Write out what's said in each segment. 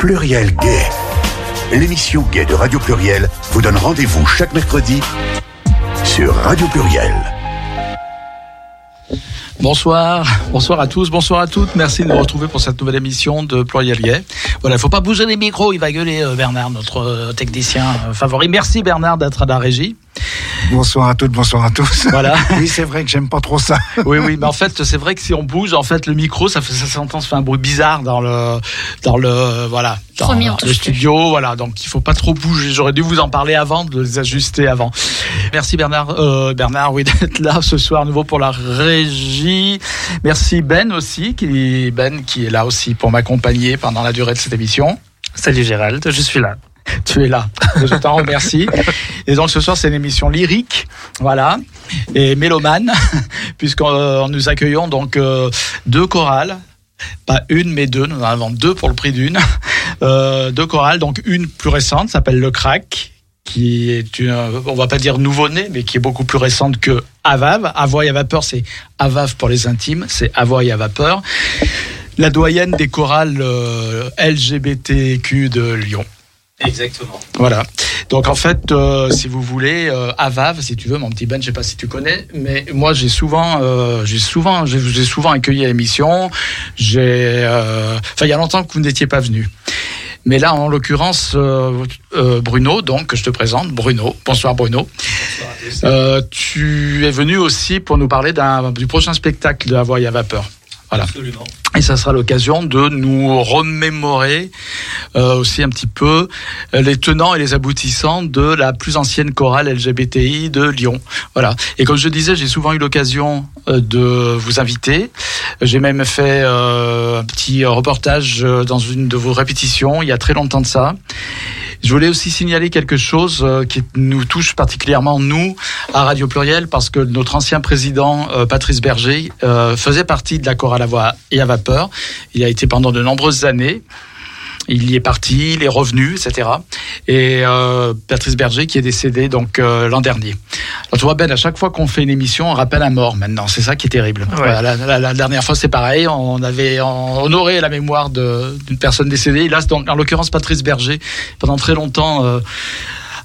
Pluriel Gay. L'émission Gay de Radio Pluriel vous donne rendez-vous chaque mercredi sur Radio Pluriel. Bonsoir, bonsoir à tous, bonsoir à toutes. Merci de nous retrouver pour cette nouvelle émission de Pluriel Gay. Voilà, il faut pas bouger les micros, il va gueuler euh, Bernard, notre euh, technicien euh, favori. Merci Bernard d'être à la régie. Bonsoir à toutes, bonsoir à tous. Voilà. oui, c'est vrai que j'aime pas trop ça. oui, oui, mais en fait, c'est vrai que si on bouge, en fait, le micro, ça fait, ça s'entend, ça fait un bruit bizarre dans le, dans le, voilà, dans le touche studio, voilà. Donc, il faut pas trop bouger. J'aurais dû vous en parler avant, de les ajuster avant. Merci Bernard, euh, Bernard, oui, d'être là ce soir à nouveau pour la régie. Merci Ben aussi, qui, Ben, qui est là aussi pour m'accompagner pendant la durée de cette émission. Salut Gérald, je suis là. Tu es là. Je t'en remercie. Et donc ce soir, c'est une émission lyrique, voilà, et mélomane, puisqu'on nous accueillons donc euh, deux chorales. Pas une, mais deux. Nous en avons deux pour le prix d'une. Euh, deux chorales, donc une plus récente, s'appelle Le Crack, qui est une, on va pas dire nouveau-né, mais qui est beaucoup plus récente que Avav. Avoy à vapeur, c'est Avav pour les intimes, c'est Avoy à vapeur. La doyenne des chorales euh, LGBTQ de Lyon. Exactement. Voilà. Donc en fait, euh, si vous voulez, euh, Avav, si tu veux, mon petit Ben, je sais pas si tu connais, mais moi j'ai souvent, euh, j'ai souvent, j'ai souvent accueilli à l'émission. J'ai, euh, enfin, il y a longtemps que vous n'étiez pas venu. Mais là, en l'occurrence, euh, euh, Bruno, donc que je te présente, Bruno. Bonsoir Bruno. Euh, tu es venu aussi pour nous parler d'un du prochain spectacle de Hawaii à vapeur. Voilà. Absolument. Et ça sera l'occasion de nous remémorer euh, aussi un petit peu euh, les tenants et les aboutissants de la plus ancienne chorale LGBTI de Lyon. Voilà. Et comme je disais, j'ai souvent eu l'occasion euh, de vous inviter. J'ai même fait euh, un petit reportage euh, dans une de vos répétitions il y a très longtemps de ça. Je voulais aussi signaler quelque chose qui nous touche particulièrement, nous, à Radio Pluriel, parce que notre ancien président, Patrice Berger, faisait partie de la chorale à voix et à vapeur. Il a été pendant de nombreuses années. Il y est parti, il est revenu, etc. Et euh, Patrice Berger qui est décédé donc euh, l'an dernier. Alors tu vois Ben, à chaque fois qu'on fait une émission, on rappelle un mort maintenant. C'est ça qui est terrible. Voilà, la, la- la dernière fois c'est pareil, on avait honoré la mémoire d'une personne décédée. Et là, donc en l'occurrence Patrice Berger, pendant très longtemps. euh,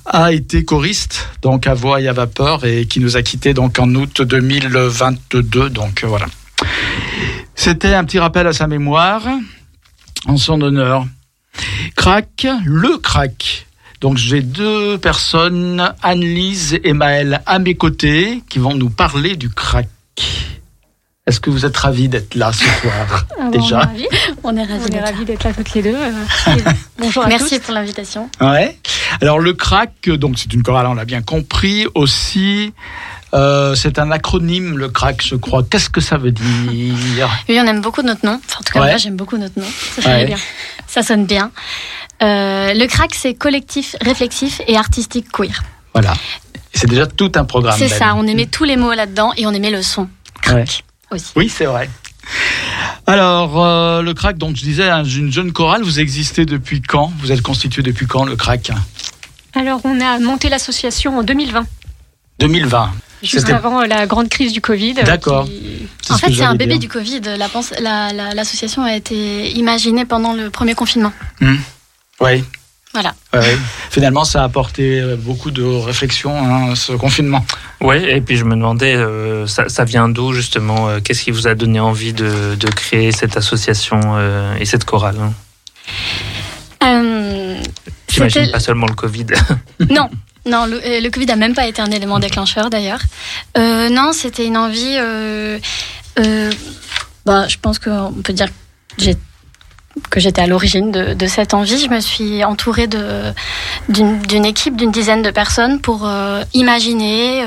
a été choriste donc à voix et à vapeur et qui nous a quittés donc en août 2022 donc voilà c'était un petit rappel à sa mémoire en son honneur crack le crack donc j'ai deux personnes Anne-Lise et Maëlle à mes côtés qui vont nous parler du crack est-ce que vous êtes ravis d'être là ce soir Ah bon, déjà on est ravis. On est ravis On est d'être ravis d'être là toutes les deux. euh, Bonjour à Merci tous. pour l'invitation. Ouais. Alors le crack, donc c'est une chorale, on l'a bien compris. Aussi, euh, c'est un acronyme, le crack, je crois. Qu'est-ce que ça veut dire Oui, on aime beaucoup notre nom. Enfin, en tout cas, Ouais. moi, j'aime beaucoup notre nom. Ça Ouais. sonne bien. Ça sonne bien. Euh, le crack, c'est collectif, réflexif et artistique queer. Voilà. C'est déjà tout un programme. C'est ça, on aimait tous les mots là-dedans et on aimait le son. Ouais. Aussi. Oui, c'est vrai. Alors, euh, le crack, donc je disais, hein, une jeune chorale, vous existez depuis quand? Vous êtes constitué depuis quand, le crack? Alors, on a monté l'association en 2020, 2020. Juste avant la grande crise du Covid. euh, D'accord. qui- En fait, c'est un bébé dire. du Covid. La- la- L'association a été imaginée pendant le premier confinement. Oui. Voilà. Ouais. Finalement, ça a apporté euh, beaucoup de réflexion, hein, ce confinement. Ouais, et puis je me demandais, euh, ça, ça vient d'où justement euh, Qu'est-ce qui vous a donné envie de, de créer cette association euh, et cette chorale hein? Euh, J'imagine pas seulement le Covid. Non, non, le, euh, Covid n'a même pas été un élément déclencheur d'ailleurs. Euh, non, c'était une envie. euh, bah, je pense qu'on peut dire que j'étais à l'origine de, de cette envie. Je me suis entourée d'une équipe d'une dizaine de personnes pour imaginer,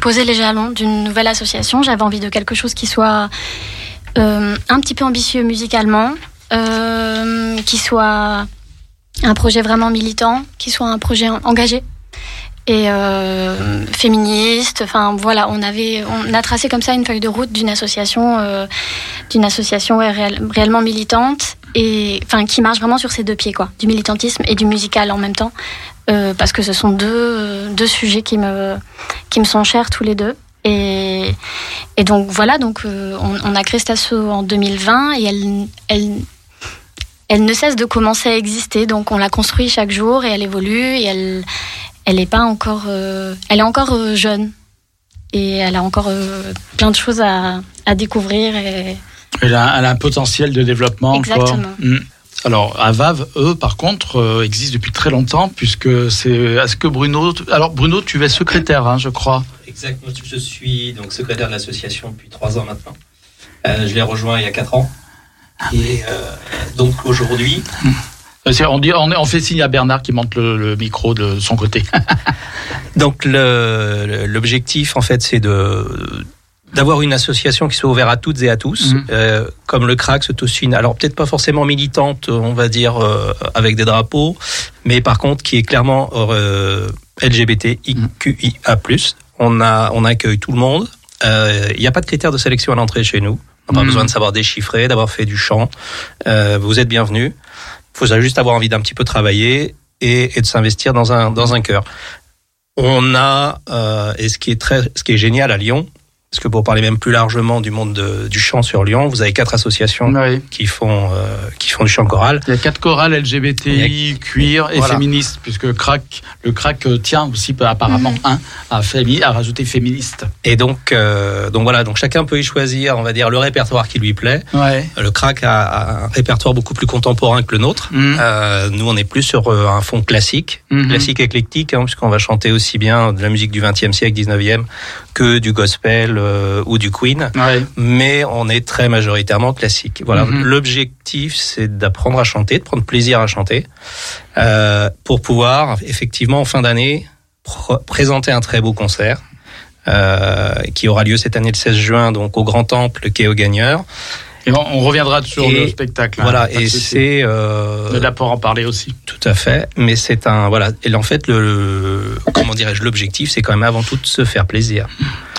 poser les jalons d'une nouvelle association. J'avais envie de quelque chose qui soit un petit peu ambitieux musicalement, qui soit un projet vraiment militant, qui soit un projet en- engagé et euh, féministe. Enfin voilà, on avait, on a tracé comme ça une feuille de route d'une association, euh, d'une association réellement militante et enfin qui marche vraiment sur ses deux pieds quoi, du militantisme et du musical en même temps, euh, parce que ce sont deux deux sujets qui me qui me sont chers tous les deux. Et, et donc voilà, donc on, a créé cette asso en 2020 et elle, elle elle ne cesse de commencer à exister. Donc on la construit chaque jour et elle évolue et elle est pas encore, euh, elle est encore euh, jeune et elle a encore euh, plein de choses à, à découvrir. Et... Elle a, elle a un potentiel de développement. Exactement. Mm. Alors, à Vave, eux, par contre, euh, existent depuis très longtemps, puisque c'est. Est-ce que Bruno. Alors, Bruno, tu es secrétaire, hein, je crois. Exact, moi je suis donc secrétaire de l'association depuis trois ans maintenant. Euh, je l'ai rejoint il y a quatre ans. Et euh, donc aujourd'hui, c'est- On, dit, on, fait signe à Bernard qui monte le, le micro de son côté. donc l'objectif en fait c'est de d'avoir une association qui soit ouverte à toutes et à tous, Mhm. euh, comme le CRAC, tous une. Alors peut-être pas forcément militante, on va dire euh, avec des drapeaux, mais par contre qui est clairement euh, LGBTIQIA+. On a on accueille tout le monde. Euh, Il n'y a pas de critères de sélection à l'entrée chez nous. On n'a pas Mhm. besoin de savoir déchiffrer, d'avoir fait du chant. Euh, vous êtes bienvenus. Faut juste avoir envie d'un petit peu travailler et, et de s'investir dans un dans un cœur. On a euh, et ce qui est très ce qui est génial à Lyon, parce que pour parler même plus largement du monde de- du chant sur Lyon, vous avez quatre associations Oui. qui font euh, qui font du chant choral. Il y a quatre chorales LGBTI, cuir et Voilà. féministes, puisque crack, le crack tient aussi apparemment un à, fémi- à rajouter féministe. Et donc euh, donc voilà, donc chacun peut y choisir, on va dire le répertoire qui lui plaît. Ouais. Le crack a, a un répertoire beaucoup plus contemporain que le nôtre. Mhm. Euh, nous, on est plus sur un fond classique, Mhm. classique éclectique, hein, puisqu'on va chanter aussi bien de la musique du XXe siècle, XIXe, que du gospel euh, ou du Queen. Ouais. Mais on est très majoritairement classique. Voilà. Mhm. L'objectif, c'est d'apprendre à chanter, de prendre plaisir à chanter, euh, pour pouvoir effectivement en fin d'année pr- présenter un très beau concert. euh, qui aura lieu cette année le 16 juin donc au Grand Temple qui est au Gagneur. Et on, on reviendra sur Et le spectacle. hein, voilà de et c'est euh, pour en parler aussi. Tout à fait, mais c'est un voilà. Et en fait, le, le- comment dirais-je, l'objectif, c'est quand même avant tout de se faire plaisir.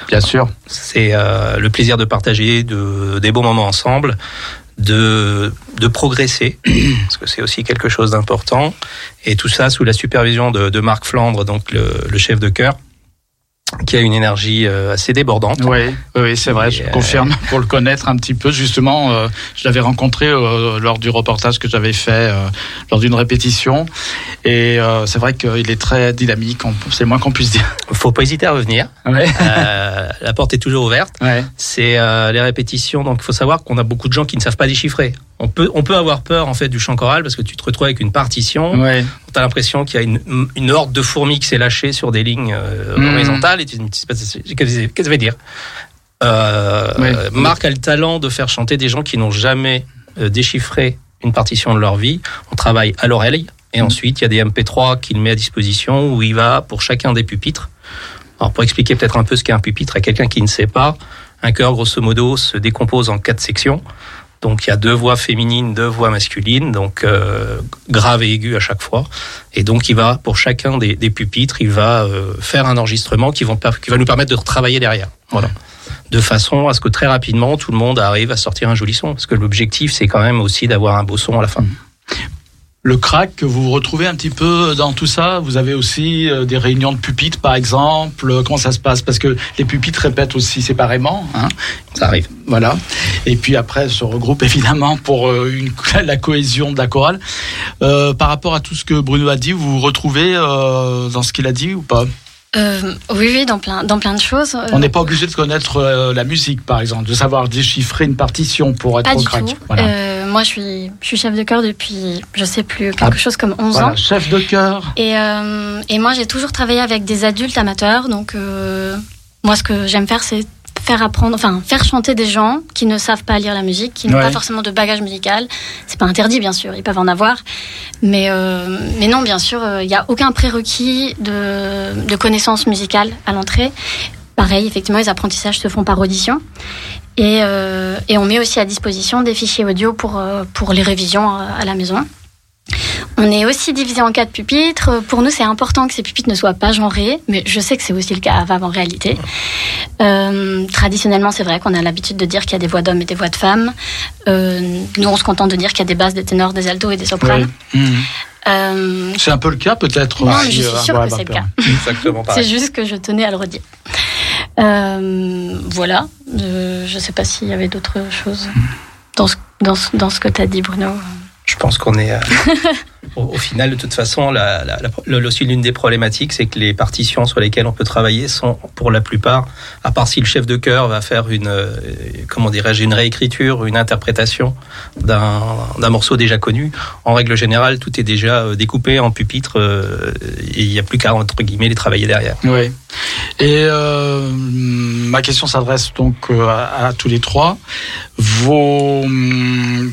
Bien sûr. C'est euh, le plaisir de partager de, des bons moments ensemble, de de progresser, parce que c'est aussi quelque chose d'important. Et tout ça sous la supervision de, de Marc Flandre, donc le, le chef de chœur, qui a une énergie euh, assez débordante. Oui, oui, c'est vrai, je euh, confirme. Pour le connaître un petit peu, justement, euh, je l'avais rencontré euh, lors du reportage que j'avais fait euh, lors d'une répétition. Et euh, c'est vrai qu'il est très dynamique, c'est le moins qu'on puisse dire. Faut pas hésiter à revenir. Ouais. Euh, la porte est toujours ouverte. Ouais. c'est euh, les répétitions. Donc, il faut savoir qu'on a beaucoup de gens qui ne savent pas déchiffrer. On peut, on peut avoir peur en fait du chant choral parce que tu te retrouves avec une partition. Ouais. Tu as l'impression qu'il y a une, une horde de fourmis qui s'est lâchée sur des lignes euh, Mhm. horizontales et tu te dis qu'est-ce que ça veut dire? Euh, Ouais. euh, Marc a le talent de faire chanter des gens qui n'ont jamais euh, déchiffré une partition de leur vie. On travaille à l'oreille et Mhm. ensuite il y a des MP3 qu'il met à disposition où il va pour chacun des pupitres. Alors pour expliquer peut-être un peu ce qu'est un pupitre à quelqu'un qui ne sait pas, un chœur grosso modo se décompose en quatre sections. Donc il y a deux voix féminines, deux voix masculines, donc euh, grave et aigu à chaque fois. Et donc il va pour chacun des, des pupitres, il va euh, faire un enregistrement qui, vont, qui va nous permettre de retravailler derrière. Voilà. De façon à ce que très rapidement tout le monde arrive à sortir un joli son, parce que l'objectif c'est quand même aussi d'avoir un beau son à la fin. Le crack que vous retrouvez un petit peu dans tout ça, vous avez aussi euh, des réunions de pupitres par exemple. Euh, Comment ça se passe? Parce que les pupitres répètent aussi séparément. Hein Ça arrive. Voilà. Et puis après, elles se regroupent évidemment pour euh, une, la cohésion de la chorale. Euh, par rapport à tout ce que Bruno a dit, vous vous retrouvez euh, dans ce qu'il a dit ou pas? Euh, oui, oui, dans plein, dans plein de choses. On n'est pas obligé de connaître euh, la musique, par exemple, de savoir déchiffrer une partition pour être Pas au du crack. tout. Voilà. Moi, je suis, je suis chef de chœur depuis, je sais plus, quelque Ah, chose comme 11 Voilà, ans. chef de chœur. Et, euh, et moi, j'ai toujours travaillé avec des adultes amateurs. Donc, euh, moi, ce que j'aime faire, c'est faire apprendre, enfin, faire chanter des gens qui ne savent pas lire la musique, qui n'ont Ouais. pas forcément de bagage musical. C'est pas interdit, bien sûr, ils peuvent en avoir. Mais, euh, mais non, bien sûr, il n'y a aucun prérequis de, de connaissances musicales à l'entrée. Pareil, effectivement, les apprentissages se font par audition. Et, euh, et on met aussi à disposition des fichiers audio pour, euh, pour les révisions à la maison. On est aussi divisé en quatre pupitres. Pour nous, c'est important que ces pupitres ne soient pas genrés, mais je sais que c'est aussi le cas à Vav en réalité. Euh, traditionnellement, c'est vrai qu'on a l'habitude de dire qu'il y a des voix d'hommes et des voix de femmes. Euh, nous, on se contente de dire qu'il y a des basses, des ténors, des altos et des sopranes. Oui. Euh, C'est un peu le cas peut-être Non, aussi, mais je suis sûre que c'est le cas. Exactement c'est juste que je tenais à le redire. Euh, voilà. Euh, je ne sais pas s'il y avait d'autres choses dans ce, que tu as dit, Bruno. Je pense qu'on est. euh, au, au final, de toute façon, la, la, la- le- aussi l'une des problématiques, c'est que les partitions sur lesquelles on peut travailler sont, pour la plupart, à part si le chef de chœur va faire une, euh, comment dirais-je, une réécriture, une interprétation d'un d'un morceau déjà connu. En règle générale, tout est déjà euh, découpé en pupitre euh, et il n'y a plus qu'à entre guillemets les travailler derrière. Oui. Et ma question s'adresse donc à, à tous les trois. Vos, hum,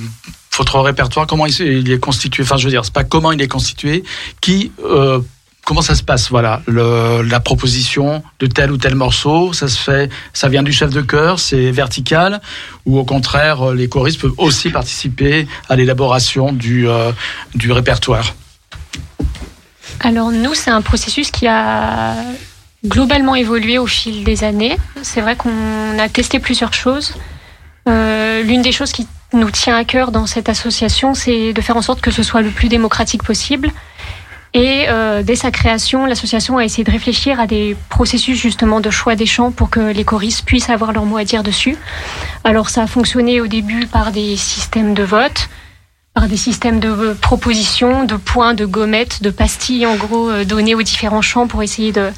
votre répertoire, comment il, est constitué Enfin, je veux dire, c'est pas comment il est constitué, qui, euh, comment ça se passe Voilà, la proposition de tel ou tel morceau, ça se fait, ça vient du chef de chœur, c'est vertical, ou au contraire, les choristes peuvent aussi participer à l'élaboration du, euh, du répertoire. Alors nous, c'est un processus qui a globalement évolué au fil des années. C'est vrai qu'on a testé plusieurs choses. Euh, L'une des choses qui nous tient à cœur dans cette association, c'est de faire en sorte que ce soit le plus démocratique possible. Et euh, dès sa création, l'association a essayé de réfléchir à des processus justement de choix des chants pour que les choristes puissent avoir leur mot à dire dessus. Alors ça a fonctionné au début par des systèmes de vote, par des systèmes de euh, propositions, de points, de gommettes, de pastilles en gros euh, données aux différents chants pour essayer de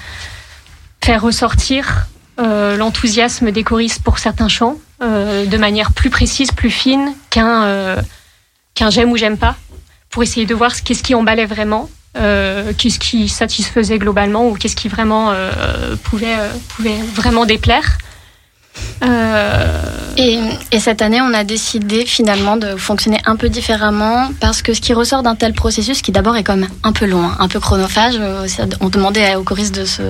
faire ressortir euh, l'enthousiasme des choristes pour certains chants euh, de manière plus précise, plus fine qu'un euh, qu'un j'aime ou j'aime pas, pour essayer de voir ce- qu'est-ce qui emballait vraiment, euh, qu'est-ce qui satisfaisait globalement ou qu'est-ce qui vraiment euh, pouvait, euh, pouvait vraiment déplaire. Euh, Et, et cette année, on a décidé finalement de fonctionner un peu différemment parce que ce qui ressort d'un tel processus, qui d'abord est quand même un peu long, hein, un peu chronophage, euh, on demandait aux choristes de se,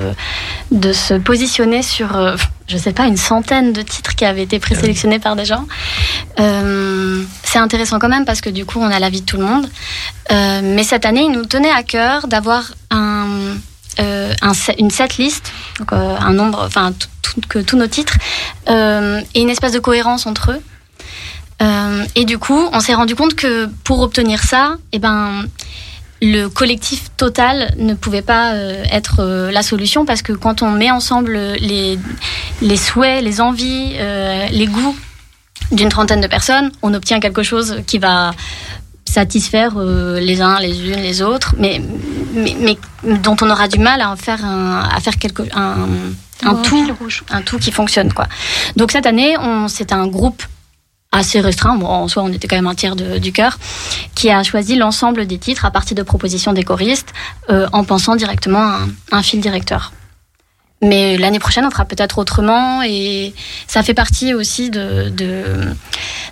de se positionner sur, euh, je sais pas, une centaine de titres qui avaient été présélectionnés par des gens. C'est intéressant quand même parce que du coup, on a l'avis de tout le monde. Mais cette année, il nous tenait à cœur d'avoir un, euh, une setlist, donc euh, un nombre, enfin que tous nos titres, euh, et une espèce de cohérence entre eux. Et du coup, on s'est rendu compte que pour obtenir ça, eh ben, le collectif total ne pouvait pas être la solution parce que quand on met ensemble les, les souhaits, les envies, les goûts d'une trentaine de personnes, on obtient quelque chose qui va satisfaire euh, les uns, les unes, les autres, mais, mais, mais dont on aura du mal à en faire un, à faire quelque, un, un tout rouge. un tout qui fonctionne quoi. Donc cette année, on c'était un groupe assez restreint, bon, en soi on était quand même un tiers de- du chœur, qui a choisi l'ensemble des titres à partir de propositions des choristes euh, en pensant directement à un, un fil directeur. Mais l'année prochaine, on fera peut-être autrement et ça fait partie aussi de, de,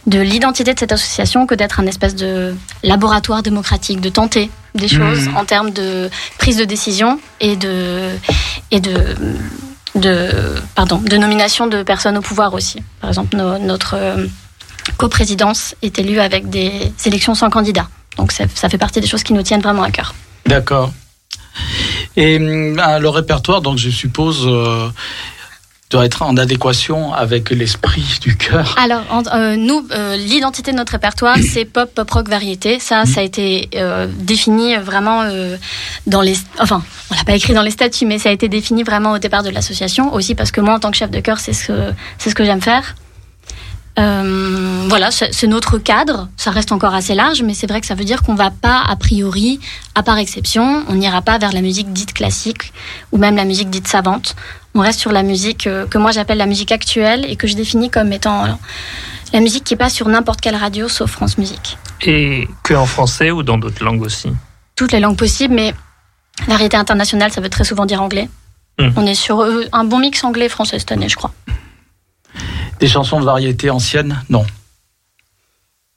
de l'identité de cette association que d'être un espèce de laboratoire démocratique, de tenter des choses en termes de prise de décision et de, et de, de, pardon, de nomination de personnes au pouvoir aussi. Par exemple, no- notre euh, coprésidence est élue avec des élections sans candidat. Donc ça, ça fait partie des choses qui nous tiennent vraiment à cœur. D'accord. Et hum, le répertoire, donc je suppose, euh, doit être en adéquation avec l'esprit du cœur. Alors, euh, nous, euh, l'identité de notre répertoire, c'est pop, pop rock, variété. Ça, ça a été euh, défini vraiment dans les. Enfin, on l'a pas écrit dans les statuts, mais ça a été défini vraiment au départ de l'association. Aussi parce que moi, en tant que chef de chœur, c'est ce que c'est ce que j'aime faire. Euh, voilà, c'est notre cadre. Ça reste encore assez large, mais c'est vrai que ça veut dire qu'on va pas, a priori, à part exception, on n'ira pas vers la musique dite classique ou même la musique dite savante. On reste sur la musique euh, que moi j'appelle la musique actuelle et que je définis comme étant euh, la musique qui passe sur n'importe quelle radio sauf France Musique. Et que en français ou dans d'autres langues aussi? Toutes les langues possibles, mais variété internationale, ça veut très souvent dire anglais. Mhm. On est sur un bon mix anglais-français cette année, je crois. Des chansons de variété anciennes Non.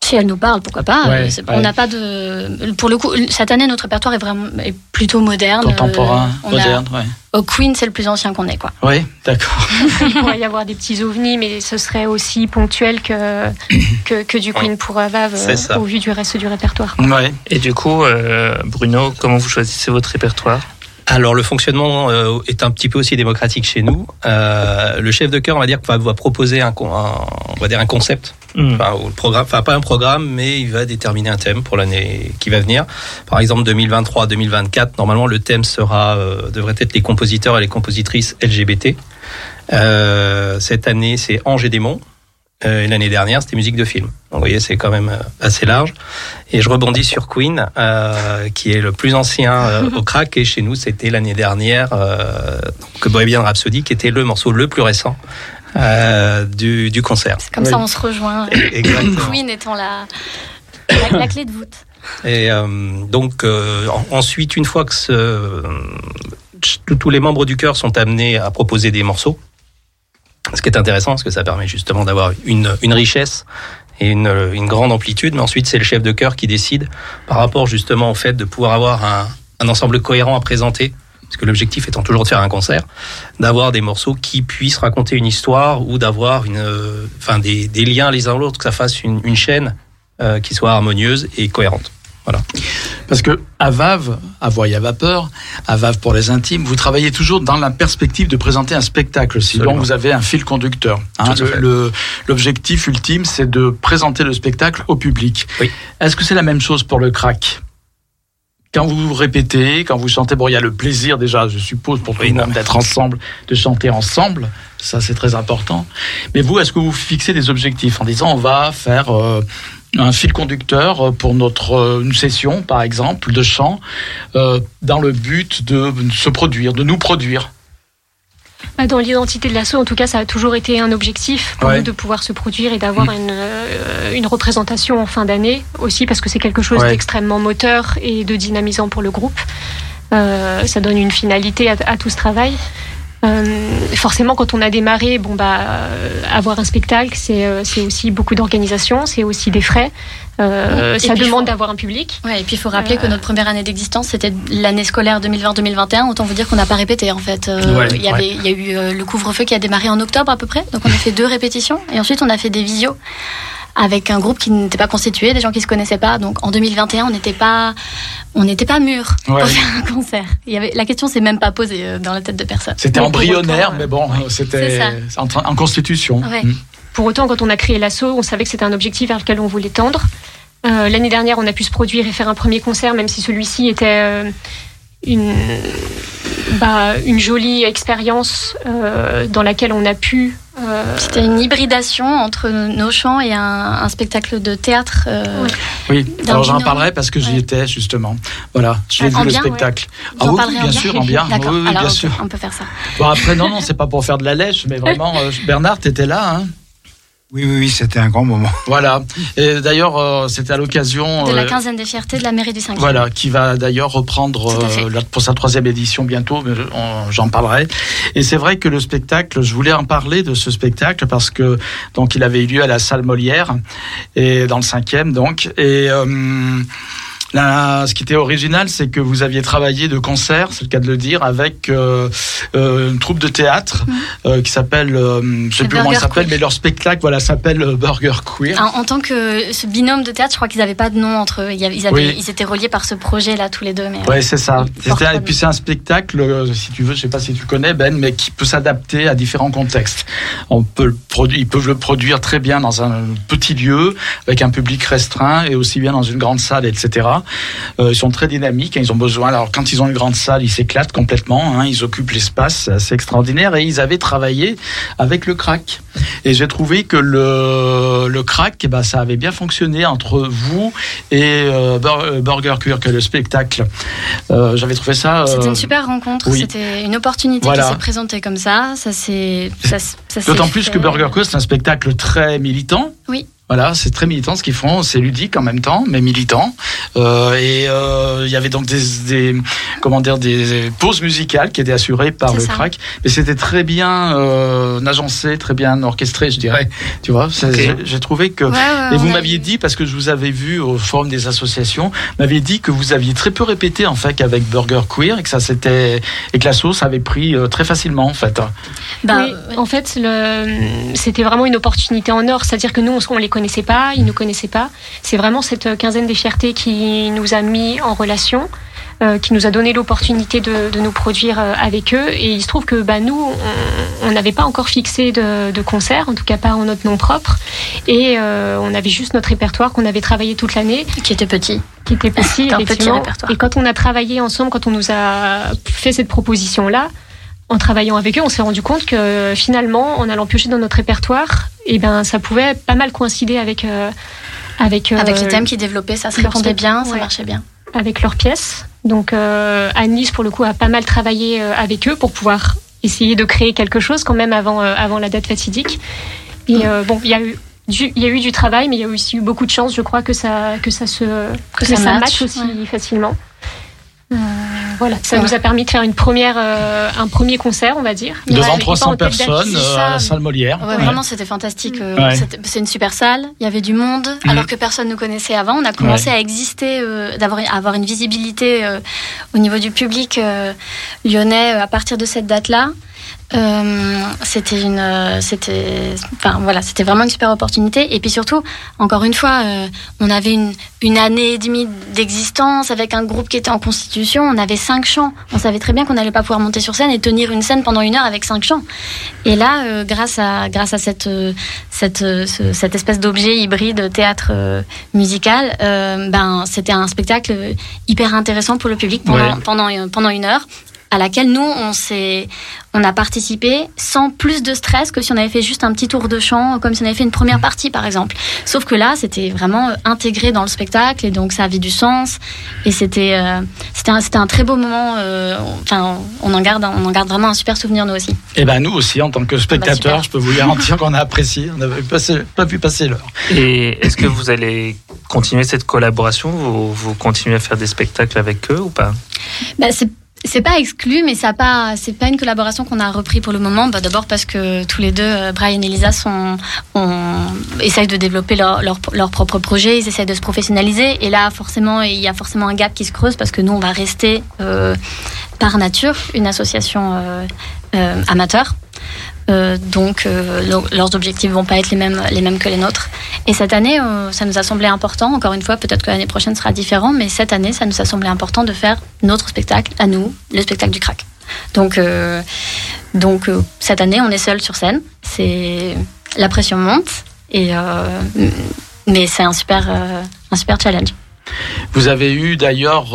Si elle nous parle, pourquoi pas. Ouais, Euh, c'est- ouais. On n'a pas de. Pour le coup, cette année, notre répertoire est vraiment est plutôt moderne. Contemporain, Euh, a- moderne, ouais. Au Queen, c'est le plus ancien qu'on ait, quoi. Oui, d'accord. Il pourrait y avoir des petits ovnis, mais ce serait aussi ponctuel que, que, que du Queen pour Avav C'est ça. au vu du reste du répertoire. Ouais. Et du coup, euh, Bruno, comment vous choisissez votre répertoire? Alors le fonctionnement euh, est un petit peu aussi démocratique chez nous. Euh, le chef de chœur, on va dire, va, va proposer un, un- on va dire un concept, Hmm. enfin, ou le programme, enfin pas un programme, mais il va déterminer un thème pour l'année qui va venir. Par exemple 2023-2024, normalement le thème sera euh, devrait être les compositeurs et les compositrices LGBT. Euh, cette année, c'est Ange et démons. Euh, et l'année dernière, c'était musique de film. Donc, vous voyez, c'est quand même euh, assez large. Et je rebondis sur Queen, euh, qui est le plus ancien euh, au crack. Et chez nous, c'était l'année dernière euh, que Bohemian Rhapsody, qui était le morceau le plus récent euh, du, du concert. C'est comme Oui. ça on se rejoint. Exactement. Queen étant la, la, la clé de voûte. Et euh, donc euh, en- ensuite, une fois que ce- tous les membres du chœur sont amenés à proposer des morceaux, ce qui est intéressant, parce que ça permet justement d'avoir une, une richesse et une, une grande amplitude. Mais ensuite, c'est le chef de chœur qui décide par rapport justement au fait de pouvoir avoir un, un ensemble cohérent à présenter. Parce que l'objectif étant toujours de faire un concert, d'avoir des morceaux qui puissent raconter une histoire ou d'avoir une, euh, enfin des, des liens les uns aux autres, que ça fasse une, une chaîne euh, qui soit harmonieuse et cohérente. Parce que à Vave, à Voix à vapeur, à Vave pour les intimes, vous travaillez toujours dans la perspective de présenter un spectacle. Donc vous avez un fil conducteur. hein. L'objectif ultime, c'est de présenter le spectacle au public. Oui. Est-ce que c'est la même chose pour le crack? Quand vous répétez, quand vous chantez, bon, il y a le plaisir déjà, je suppose, pour tout Oui, le monde d'être ensemble, de chanter ensemble. Ça, c'est très important. Mais vous, est-ce que vous fixez des objectifs en disant, on va faire euh, un fil conducteur pour notre euh, une session, par exemple, de chant, euh, dans le but de se produire, de nous produire. Bah, Dans l'identité de l'assaut, en tout cas, ça a toujours été un objectif pour Ouais. nous de pouvoir se produire et d'avoir Mm. une, euh, une représentation en fin d'année aussi, parce que c'est quelque chose Ouais. d'extrêmement moteur et de dynamisant pour le groupe. Euh, ça donne une finalité à, à tout ce travail. Euh, forcément, quand on a démarré, bon bah, euh, avoir un spectacle, c'est euh, c'est aussi beaucoup d'organisation, c'est aussi des frais. Euh, ça demande faut- d'avoir un public. Ouais, et puis il faut rappeler Euh. que notre première année d'existence, c'était l'année scolaire 2020-2021. Autant vous dire qu'on n'a pas répété en fait. Euh, Ouais, il, y avait, il y a eu euh, le couvre-feu qui a démarré en octobre à peu près. Donc on a fait deux répétitions. Et ensuite on a fait des visios avec un groupe qui n'était pas constitué, des gens qui se connaissaient pas. Donc en 2021, on n'était pas, on n'était pas mûr Ouais. pour faire un concert. Il y avait, la question s'est même pas posée euh, dans la tête de personne. C'était embryonnaire, euh, mais bon, c'est c'était ça. en, constitution. Ouais. Mm. Pour autant, quand on a créé l'assaut, on savait que c'était un objectif vers lequel on voulait tendre. Euh, L'année dernière, on a pu se produire et faire un premier concert, même si celui-ci était euh, une, bah, une jolie expérience euh, dans laquelle on a pu. euh, C'était une hybridation entre nos chants et un, un spectacle de théâtre. euh, Ouais. Oui, alors j'en parlerai parce que j'y Ouais. étais justement. Voilà, je l'ai En vu le bien, spectacle. Ah en oui, parlerez bien en sûr, en bien. D'accord. Oui, oui, Alors bien ok, sûr. on peut faire ça. Bon, après, non, non, c'est pas pour faire de la lèche, mais vraiment, euh, Bernard, t'étais là, hein Oui, oui, oui, c'était un grand moment. Voilà. Et d'ailleurs, euh, c'était à l'occasion. De la euh, quinzaine des fiertés de la mairie du 5 Voilà, qui va d'ailleurs reprendre euh, la- pour sa troisième édition bientôt, mais j'en parlerai. Et c'est vrai que le spectacle, je voulais en parler de ce spectacle parce que donc il avait eu lieu à la salle Molière et dans le cinquième donc et euh, Là, ce qui était original, c'est que vous aviez travaillé de concert, c'est le cas de le dire, avec euh, euh, une troupe de théâtre euh, qui s'appelle, je sais plus comment Burger s'appelle, mais leur spectacle, voilà, s'appelle Burger Queer. En, en tant que ce binôme de théâtre, je crois qu'ils n'avaient pas de nom entre eux. Ils, avaient- Oui. ils étaient reliés par ce projet-là tous les deux. Mais, Ouais, c'est ça. C'était- Et puis c'est un spectacle, si tu veux, je sais pas si tu connais Ben, mais qui peut s'adapter à différents contextes. On peut le produire, ils peuvent le produire très bien dans un petit lieu avec un public restreint et aussi bien dans une grande salle, etc. Euh, ils sont très dynamiques, hein, ils ont besoin. Alors quand ils ont une grande salle, ils s'éclatent complètement, hein, ils occupent l'espace, c'est extraordinaire. Et ils avaient travaillé avec le crack. Et j'ai trouvé que le le crack, eh ben, ça avait bien fonctionné entre vous et euh, euh, Burger que est le spectacle. Euh, J'avais trouvé ça. C'était une super rencontre. oui. C'était une opportunité Voilà. qui s'est présentée comme ça. Ça c'est. ça D'autant plus que Burger Queer, c'est un spectacle très militant. Oui. Voilà, c'est très militant ce qu'ils font, c'est ludique en même temps, mais militant. Euh, et euh, il y avait donc des, des comment dire des pauses musicales qui étaient assurées par le ça. crack, mais c'était très bien euh, agencé, très bien orchestré, je dirais. Tu vois, j'ai- trouvé que Ouais, ouais, Et vous m'aviez dit, parce que je vous avais vu au forum des associations, m'aviez dit que vous aviez très peu répété en fait avec Burger Queer et que ça s'était et que la sauce avait pris euh, très facilement en fait. Oui, ouais. en fait, le- c'était vraiment une opportunité en or. C'est-à-dire que nous, on les connaissait pas, ils ne nous connaissaient pas. C'est vraiment cette quinzaine des fiertés qui nous a mis en relation, euh, qui nous a donné l'opportunité de, de nous produire euh, avec eux. Et il se trouve que bah, nous, on- n'avait pas encore fixé de, de concert, en tout cas pas en notre nom propre. Et euh, on avait juste notre répertoire qu'on avait travaillé toute l'année qui était petit. qui était petit, Un petit effectivement. répertoire. Et quand on a travaillé ensemble, quand on nous a fait cette proposition-là, en travaillant avec eux, on s'est rendu compte que finalement, en allant piocher dans notre répertoire, et eh ben, ça pouvait pas mal coïncider avec avec avec les thèmes qu'ils développaient, ça se répondait bien, ça marchait bien. Avec leurs pièces. Donc Anis pour le coup a pas mal travaillé avec eux pour pouvoir essayer de créer quelque chose quand même avant avant la date fatidique. Et bon, il y a eu il y a eu du travail, mais il y a aussi eu beaucoup de chance, je crois, que ça, que ça se, que, ça, match, aussi facilement. Euh, voilà, ça nous a permis de faire une première, euh, un premier concert, on va dire. Devant 300 personnes euh, à la salle Molière. Vraiment, c'était fantastique. C'est une super salle. Il y avait du monde, mm. alors que personne ne nous connaissait avant. On a commencé à exister, d'avoir avoir une visibilité au niveau du public lyonnais à partir de cette date-là. Euh, c'était une, euh, c'était, enfin voilà, c'était vraiment une super opportunité. Et puis surtout, encore une fois, euh, on avait une, une année et demie d'existence avec un groupe qui était en constitution. On avait cinq chants. On savait très bien qu'on n'allait pas pouvoir monter sur scène et tenir une scène pendant une heure avec cinq chants. Et là, grâce à, grâce à cette, cette, cette espèce d'objet hybride théâtre musical, ben c'était un spectacle hyper intéressant pour le public pendant, pendant, pendant une heure à laquelle nous, on, s'est, on a participé sans plus de stress que si on avait fait juste un petit tour de chant, comme si on avait fait une première partie, par exemple. Sauf que là, c'était vraiment euh, intégré dans le spectacle et donc ça avait du sens. Et c'était, euh, c'était, un, c'était un très beau moment. Euh, enfin, on en, garde, on en garde vraiment un super souvenir, nous aussi. Et eh ben nous aussi, en tant que spectateurs, ah bah, je peux vous garantir qu'on a apprécié. On n'avait pas pu passer l'heure. Et est-ce que vous allez continuer cette collaboration? Vous, vous continuez à faire des spectacles avec eux ou pas? C'est c'est pas exclu, mais ça pas, c'est pas une collaboration qu'on a repris pour le moment. Bah, D'abord parce que tous les deux, euh, Brian et Lisa, sont, on, essayent de développer leur, leur, propre projet, ils essayent de se professionnaliser. Et là, forcément, il y a forcément un gap qui se creuse parce que nous, on va rester euh, par nature une association euh amateur. Euh, donc euh, leurs objectifs vont pas être les mêmes, les mêmes que les nôtres. Et cette année, euh, ça nous a semblé important. Encore une fois, peut-être que l'année prochaine sera différent, mais cette année, ça nous a semblé important de faire notre spectacle à nous, le spectacle du crack. Donc, donc cette année, on est seul sur scène. C'est la pression monte, et mais c'est un super, un super challenge. Vous avez eu d'ailleurs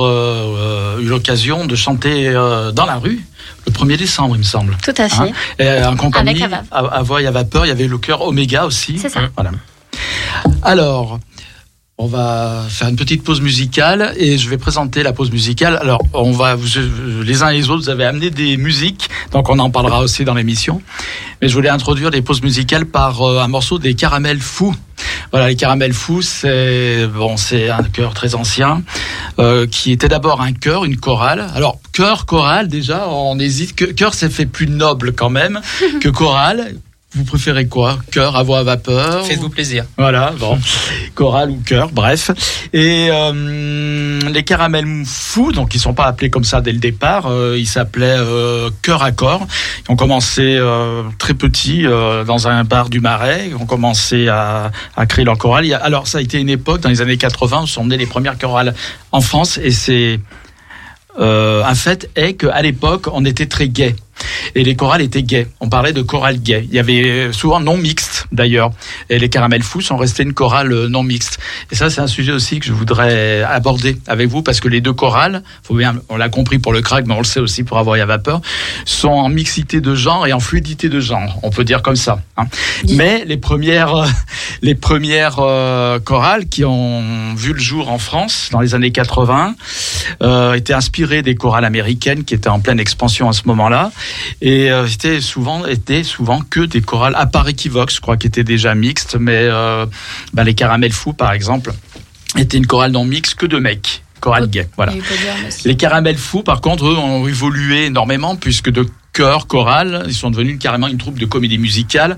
eu l'occasion de chanter dans la rue le 1er décembre, il me semble. Tout à fait. Hein et en compagnie, à, voix et à vapeur, il y avait le cœur Oméga aussi. C'est ça. Voilà. Alors, on va faire une petite pause musicale et je vais présenter la pause musicale. Alors, on va, les uns et les autres, vous avez amené des musiques, donc on en parlera aussi dans l'émission. Mais je voulais introduire des pauses musicales par euh, un morceau des Caramels Fous. Voilà, les Caramels Fous, c'est bon, c'est un chœur très ancien euh, qui était d'abord un chœur, une chorale. Alors chœur, chorale, déjà, on hésite. Chœur, ça fait plus noble quand même que chorale. Vous préférez quoi Cœur à voix à vapeur Faites-vous plaisir. Voilà, bon. Chorale ou cœur, bref. Et euh, les caramels fous, donc ils sont pas appelés comme ça dès le départ, euh, ils s'appelaient euh, Cœur à corps. Ils ont commencé euh, très petits euh, dans un bar du Marais. Ils ont commencé à, à créer leur chorale. Alors ça a été une époque, dans les années 80, où sont nées les premières chorales en France et c'est euh, un fait est qu'à l'époque, on était très gay. Et les chorales étaient gays. On parlait de chorale gay. Il y avait souvent non mixte d'ailleurs. Et les caramels fous sont restés une chorale non mixte. Et ça, c'est un sujet aussi que je voudrais aborder avec vous parce que les deux chorales, faut bien, on l'a compris pour le crack, mais on le sait aussi pour avoir à vapeur, sont en mixité de genre et en fluidité de genre. On peut dire comme ça. Hein. Mais les premières, les premières euh, chorales qui ont vu le jour en France dans les années 80 euh, étaient inspirées des chorales américaines qui étaient en pleine expansion à ce moment-là. Et euh, c'était souvent, était souvent que des chorales, à part Equivox, je crois, qui était déjà mixte, mais euh, bah, les Caramels Fous, par exemple, étaient une chorale non mixte que de mecs. Chorale gay, voilà. Les Caramels Fous, par contre, eux, ont évolué énormément, puisque de chœur, chorale. Ils sont devenus carrément une troupe de comédie musicale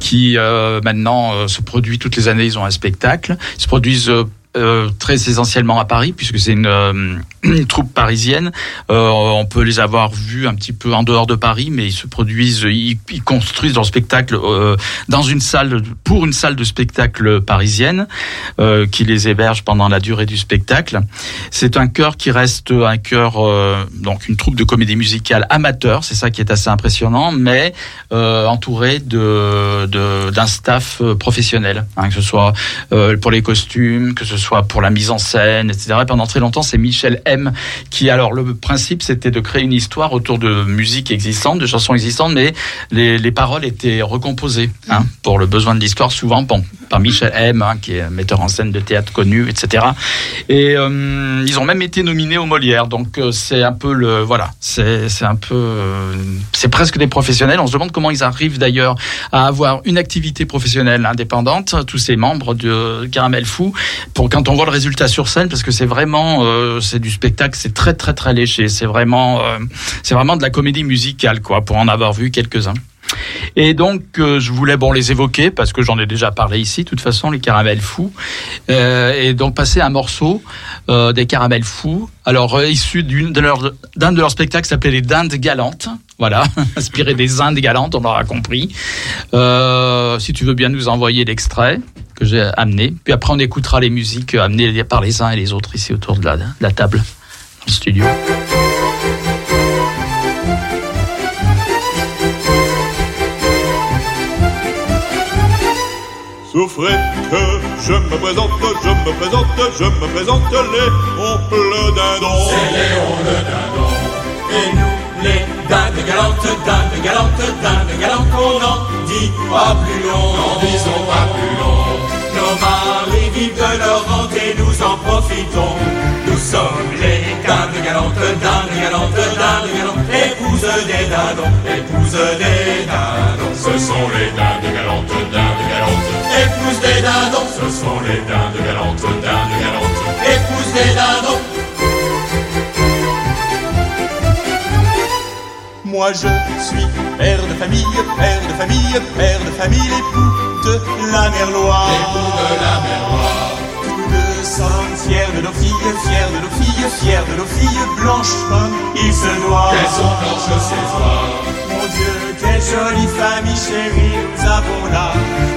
qui euh, maintenant se produit toutes les années. Ils ont un spectacle. Ils se produisent euh, très essentiellement à Paris, puisque c'est une, euh, une, troupe parisienne. Euh, on peut les avoir vus un petit peu en dehors de Paris, mais ils se produisent, ils, ils construisent leur spectacle euh, dans une salle, pour une salle de spectacle parisienne, qui les héberge pendant la durée du spectacle. C'est un chœur qui reste un chœur, donc une troupe de comédie musicale amateur, c'est ça qui est assez impressionnant, mais entouré de d'un staff professionnel, hein, que ce soit pour les costumes, que ce soit soit pour la mise en scène, etc. Et pendant très longtemps, c'est Michel M qui, alors, le principe, c'était de créer une histoire autour de musique existante, de chansons existantes, mais les, les paroles étaient recomposées hein, pour le besoin de l'histoire, souvent bon, par Michel M, hein, qui est metteur en scène de théâtre connu, etc. Et euh, ils ont même été nominés au Molière, donc euh, c'est un peu le, voilà, c'est un peu, euh, c'est presque des professionnels. On se demande comment ils arrivent d'ailleurs à avoir une activité professionnelle indépendante, tous ces membres de Caramel Fou, pour quand on voit le résultat sur scène, parce que c'est vraiment, c'est du spectacle, c'est très très très léché, c'est vraiment, c'est vraiment de la comédie musicale, quoi, pour en avoir vu quelques-uns. Et donc, euh, je voulais bon les évoquer parce que j'en ai déjà parlé ici. De toute façon, les caramels fous. Euh, et donc passer un morceau euh, des caramels fous. Alors issu d'une de d'un de leurs spectacles s'appelait les Dindes galantes. Voilà, inspiré des Indes galantes, on l'aura compris. Si tu veux bien nous envoyer l'extrait que j'ai amené. Puis après, on écoutera les musiques amenées par les uns et les autres ici autour de la, de la table, dans le studio. Souffrez que je me présente, je me présente, je me présente, Léon le dindon. C'est Léon le dindon. Et nous, les dindes galantes, dindes galantes, dindes galantes, on n'en dit pas plus long. N'en disons pas plus long. Nos maris vivent de leur rente et nous en profitons. Nous sommes les dindes galantes, dindes galantes, dindes galantes, épouses des dindons, épouses des dindons. Ce sont les dindes galantes, dindes galantes. Épouses des dindons, Ce sont les dindes galantes, dindes galantes. épouses des dindons. Moi je suis père de famille, père de famille, père de famille, l'époux de la merloire. L'époux de la deux sommes fiers de nos filles, fiers de nos filles, fiers de nos filles blanches comme ils se doivent. Qu'elles sont blanches ces soirs. Mon Dieu, quelle jolie famille chérie nous avons là.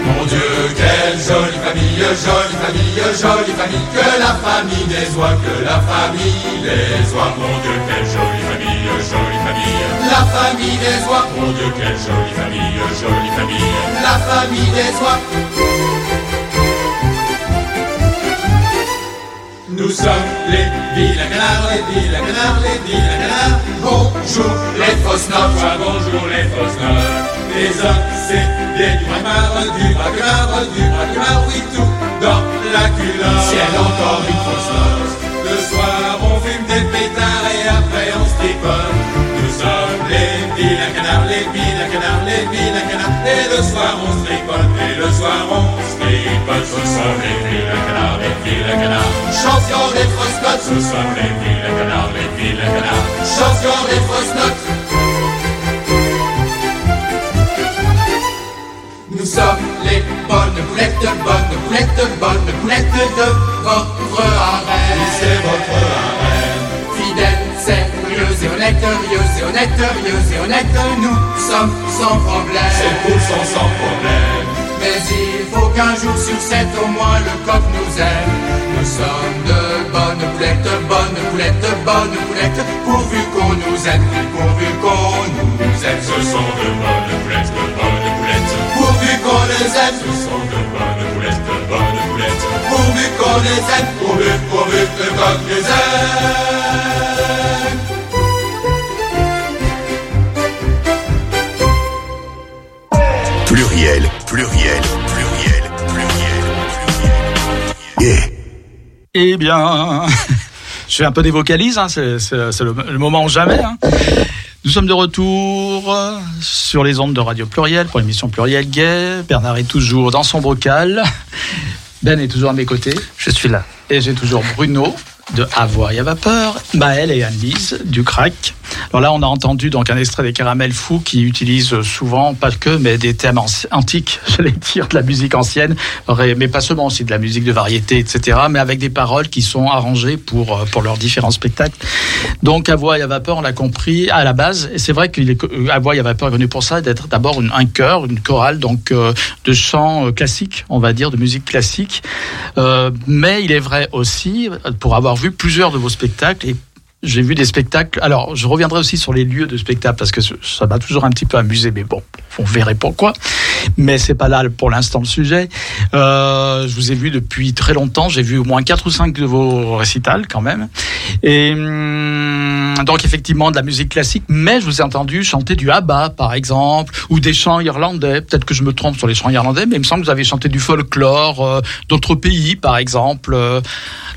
Mon Dieu, quelle jolie famille, jolie famille, jolie famille, que la famille des oies, que la famille des oies. Mon Dieu, quelle jolie famille, jolie famille. La famille des oies, Mon Dieu, quelle jolie famille, jolie famille. la famille des oies. Nous sommes les vilains canards, les canards, les canards. Bonjour les fausses notes, bonjour les fausses notes. les des du braquemar, du braquemar, du braquemar, oui tout dans la culotte. Ciel, encore une fausse note. Le soir on fume des pétards et après on se tripote. Les vilains canards, les vilains canards, les vilains canards. Et le soir on se tripote, et le soir on se tripote. Ce sont les vilains canards, les vilains canards. Champion des fausses notes, Ce sont les vilains canards, les vilains canards. champion des fausses notes. Nous sommes les bonnes poulettes, bonnes poulettes, bonnes poulettes de votre harem. C'est votre harem. Fidèles, sérieux et honnêtes, rieux et honnêtes, rieux et honnêtes, nous sommes sans problème. Ces poules sont sans problème. Mais il faut qu'un jour sur sept au moins le coq nous aime. Nous sommes de bonnes poulettes, bonnes poulettes, bonnes poulettes, pourvu qu'on nous aime, pourvu qu'on nous aime. Ce sont de bonnes poulettes, de bonnes poulettes. Pourvu qu'on les aime, Ce sont de bonnes poulettes, de bonnes poulettes. pourvu qu'on les aime, pourvu, pourvu que le coq les aime. Pluriel, pluriel, pluriel, pluriel, pluriel. Yeah. Eh bien, je fais un peu des vocalises, hein, c'est le, le moment ou jamais. hein. Nous sommes de retour sur les ondes de Radio Pluriel pour l'émission Pluriel Gay. Bernard est toujours dans son bocal. Ben est toujours à mes côtés. Je suis là. Et j'ai toujours Bruno de Avoir et à vapeur, Maël et Anne-Lise du Crack. Alors là, on a entendu donc un extrait des Caramels Fous qui utilisent souvent, pas que, mais des thèmes antiques, j'allais dire, de la musique ancienne, mais pas seulement aussi de la musique de variété, etc., mais avec des paroles qui sont arrangées pour, euh, pour leurs différents spectacles. Donc, à voix et à vapeur, on l'a compris à la base, et c'est vrai co- euh, voix et à vapeur est connu pour ça, d'être d'abord un chœur, une chorale, donc euh, de chant euh, classique, on va dire, de musique classique. Mais il est vrai aussi, pour avoir vu plusieurs de vos spectacles, et j'ai vu des spectacles. Alors, je reviendrai aussi sur les lieux de spectacle parce que ça m'a toujours un petit peu amusé, mais bon, on verrait pourquoi. Mais c'est pas là pour l'instant le sujet. Euh, je vous ai vu depuis très longtemps. J'ai vu au moins quatre ou cinq de vos récitals quand même. Et hum, donc effectivement de la musique classique, mais je vous ai entendu chanter du ABBA par exemple ou des chants irlandais. Peut-être que je me trompe sur les chants irlandais, mais il me semble que vous avez chanté du folklore euh, d'autres pays par exemple, euh,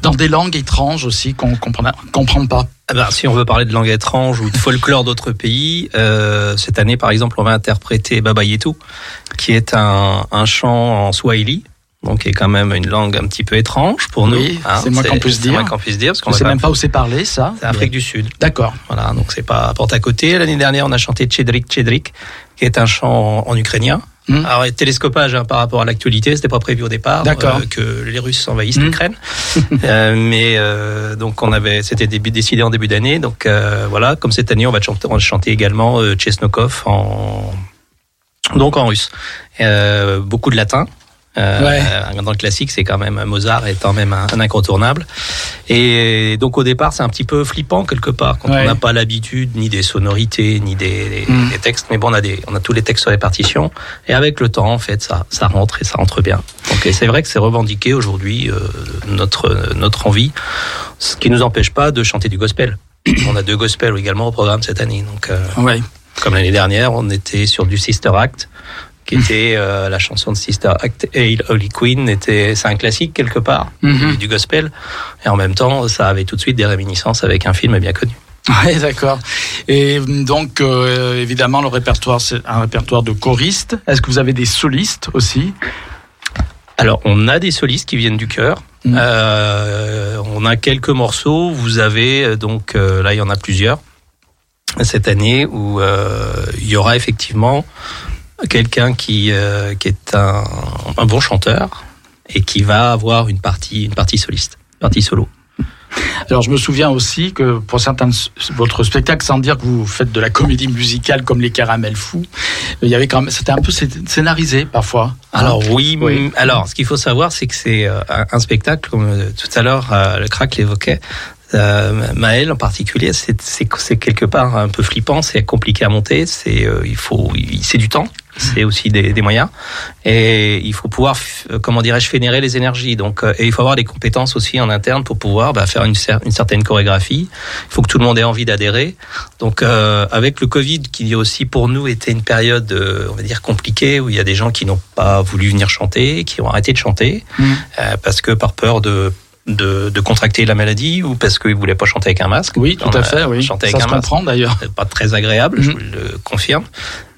dans des langues étranges aussi qu'on comprend comprend pas. Ah ben, si on veut parler de langue étrange ou de folklore d'autres pays, euh, cette année par exemple on va interpréter Baba Yetu, qui est un, un chant en swahili, donc qui est quand même une langue un petit peu étrange pour nous. Oui, c'est moins qu'on puisse C'est dire. moins qu'on puisse dire, parce qu'on Je sais va même pas où c'est parlé ça. C'est Afrique du Sud. D'accord. Voilà, donc c'est pas à porte à côté. L'année dernière, on a chanté Tchedrik Tchedrik, qui est un chant en, en ukrainien. Hmm. Alors, télescopage hein, par rapport à l'actualité, c'était pas prévu au départ D'accord. euh, que les Russes envahissent Hmm. l'Ukraine. Euh, mais euh, donc on avait, c'était décidé en début d'année. Donc euh, voilà, comme cette année, on va chanter, on va chanter également euh, Chesnokov en donc en russe. Euh, beaucoup de latin. Euh, Ouais. Dans le classique, c'est quand même Mozart quand même un, un incontournable. Et donc au départ, c'est un petit peu flippant quelque part quand Ouais. on n'a pas l'habitude ni des sonorités ni des, des- Mm. des textes. Mais bon, on a des, on a tous les textes sur les partitions. Et avec le temps, en fait, ça, ça rentre et ça rentre bien. Donc c'est vrai que c'est revendiqué aujourd'hui euh, notre notre envie, ce qui nous empêche pas de chanter du gospel. On a deux gospels également au programme cette année. Donc euh, Ouais. comme l'année dernière, on était sur du Sister Act, qui était euh, la chanson de Sister Act. Hail Holy Queen, était, c'est un classique quelque part Mhm. du, du gospel. Et en même temps, ça avait tout de suite des réminiscences avec un film bien connu. Ouais, d'accord. Et donc, euh, évidemment, le répertoire, c'est un répertoire de choristes. Est-ce que vous avez des solistes aussi? Alors, on a des solistes qui viennent du chœur. Mhm. Euh, on a quelques morceaux. Vous avez donc euh, là, il y en a plusieurs cette année où il y aura effectivement quelqu'un qui euh, qui est un, un bon chanteur et qui va avoir une partie une partie soliste, une partie solo. Alors, je me souviens aussi que pour certains de votre spectacle, sans dire que vous faites de la comédie musicale comme les Caramels Fous, il y avait quand même, c'était un peu scé- scénarisé parfois. Alors oui, Oui. alors ce qu'il faut savoir, c'est que c'est euh, un, spectacle, comme euh, tout à l'heure euh, le crack l'évoquait. Euh, Maël en particulier, c'est quelque part un peu flippant, c'est compliqué à monter, c'est euh, il faut c'est du temps, c'est aussi des, des moyens et il faut pouvoir euh, comment dirais-je fédérer les énergies donc euh, et il faut avoir des compétences aussi en interne pour pouvoir bah, faire une, cer- une certaine chorégraphie. Il faut que tout le monde ait envie d'adhérer. Donc euh, avec le Covid qui aussi pour nous était une période on va dire compliquée où il y a des gens qui n'ont pas voulu venir chanter, qui ont arrêté de chanter euh, parce que par peur de de, de contracter la maladie ou parce qu'ils voulaient pas chanter avec un masque? Oui, tout à a fait, oui. chanté Ça avec se un comprend d'ailleurs. pas très agréable, je Mhm. vous le confirme,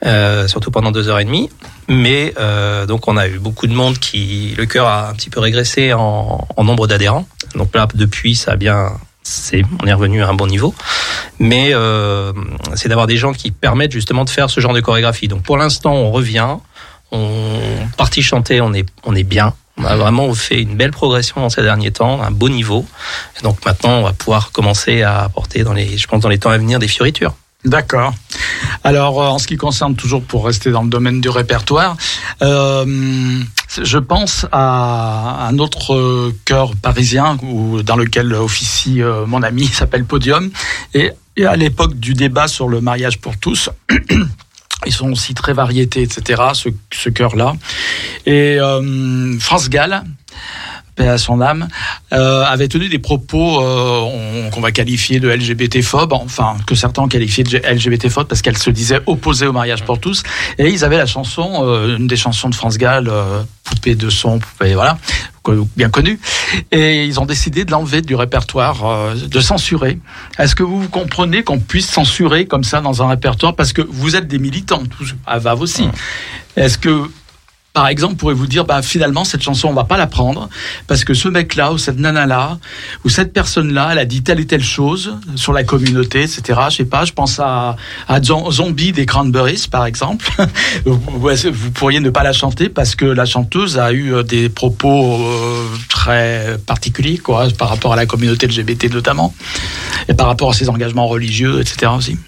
euh, surtout pendant deux heures et demie. Mais euh, donc on a eu beaucoup de monde qui, le cœur a un petit peu régressé en, en nombre d'adhérents. Donc là depuis ça a bien, c'est, on est revenu à un bon niveau. Mais euh, c'est d'avoir des gens qui permettent justement de faire ce genre de chorégraphie. Donc pour l'instant on revient, on partit chanter, on est, on est bien. On a vraiment fait une belle progression dans ces derniers temps, un beau niveau. Donc maintenant, on va pouvoir commencer à apporter je pense, dans les temps à venir, des fioritures. D'accord. Alors, euh, en ce qui concerne toujours pour rester dans le domaine du répertoire, euh, je pense à un autre euh, chœur parisien où, dans lequel officie mon ami, s'appelle Podium. Et à l'époque du débat sur le mariage pour tous, ils sont aussi très variétés, etc., ce, ce chœur-là. Et euh, France Gall, paix à son âme, euh, avait tenu des propos euh, on- qu'on va qualifier de LGBT-phobes, enfin que certains ont qualifié de LGBT-phobes parce qu'elle se disait opposée au mariage pour tous. Et ils avaient la chanson, euh, une des chansons de France Gall, Poupée de son, poupée, voilà, bien connue. Et ils ont décidé de l'enlever du répertoire, de censurer. Est-ce que vous comprenez qu'on puisse censurer comme ça dans un répertoire? Parce que vous êtes des militants, à Vav aussi. Est-ce que par exemple, pourrez-vous dire, bah, finalement, cette chanson, on va pas la prendre, parce que ce mec-là, ou cette nana-là, ou cette personne-là, elle a dit telle et telle chose sur la communauté, etc. Je sais pas, je pense à, à Zo- Zombie des Cranberries, par exemple. vous, vous pourriez ne pas la chanter parce que la chanteuse a eu euh, des propos euh, très particuliers, quoi, par rapport à la communauté LGBT notamment, et par rapport à ses engagements religieux, etc. aussi.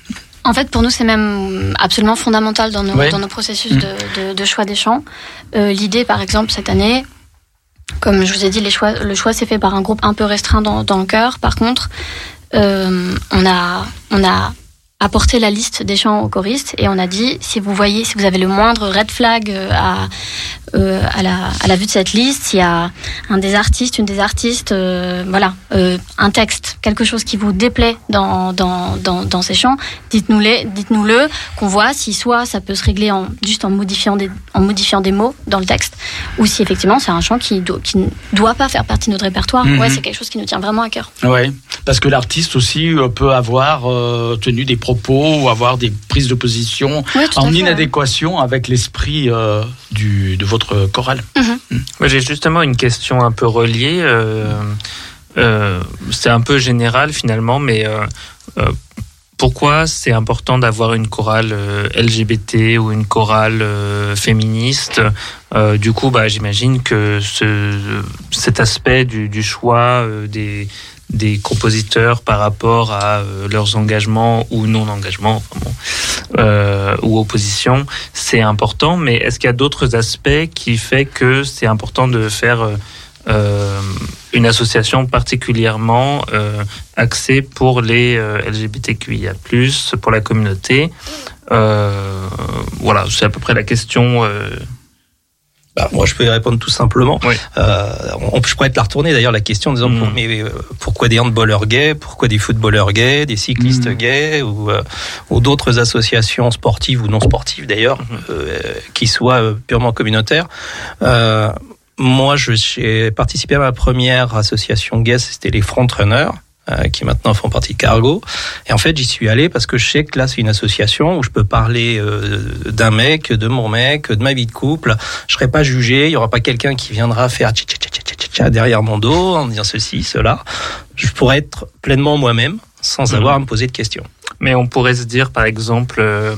En fait, pour nous, c'est même absolument fondamental dans nos, dans nos processus Mm. de, de- de choix des chants. Euh, L'idée, par exemple, cette année, comme je vous ai dit, les choix, le choix s'est fait par un groupe un peu restreint dans, dans le chœur. Par contre, euh, on a on a apporté la liste des chants aux choristes et on a dit si vous voyez si vous avez le moindre red flag euh, à euh, à, la, à la vue de cette liste, s'il y a un des artistes, une des artistes, euh, voilà, euh, un texte, quelque chose qui vous déplaît dans, dans, dans, dans ces chants, dites-nous-le, dites-nous-le, qu'on voit si soit ça peut se régler en, juste en modifiant, des, en modifiant des mots dans le texte, ou si effectivement c'est un chant qui, do, qui ne doit pas faire partie de notre répertoire. Mhm. Ouais, c'est quelque chose qui nous tient vraiment à cœur. Ouais, parce que l'artiste aussi peut avoir tenu des propos ou avoir des prises de position Ouais, en fait, inadéquation avec l'esprit du de votre chorale. Moi, j'ai justement une question un peu reliée. euh, euh, c'est un peu général finalement, mais euh, euh, pourquoi c'est important d'avoir une chorale euh, LGBT ou une chorale euh, féministe? Euh, Du coup, bah, j'imagine que ce, cet aspect du, du choix euh, des des compositeurs par rapport à euh, leurs engagements ou non engagements enfin bon, euh, ou opposition, c'est important. Mais est-ce qu'il y a d'autres aspects qui fait que c'est important de faire euh, une association particulièrement axée pour les LGBTQIA+, pour la communauté? Voilà, c'est à peu près la question. Bah, moi, je peux y répondre tout simplement. Oui. Euh, on, je pourrais te la retourner d'ailleurs la question en disant pour- mais euh, pourquoi des handballeurs gays, pourquoi des footballeurs gays, des cyclistes Mhm. gays ou, euh, ou d'autres associations sportives ou non sportives d'ailleurs euh, qui soient euh, purement communautaires. Euh, moi, j'ai participé à ma première association gay, c'était les Frontrunners. Euh, qui maintenant font partie de Cargo. Et en fait, j'y suis allé parce que je sais que là, c'est une association où je peux parler euh, d'un mec, de mon mec, de ma vie de couple. Je serai pas jugé. Il y aura pas quelqu'un qui viendra faire tcha tcha tcha derrière mon dos en disant ceci, cela. Je pourrais être pleinement moi-même sans Mhm. avoir à me poser de questions. Mais on pourrait se dire, par exemple, euh,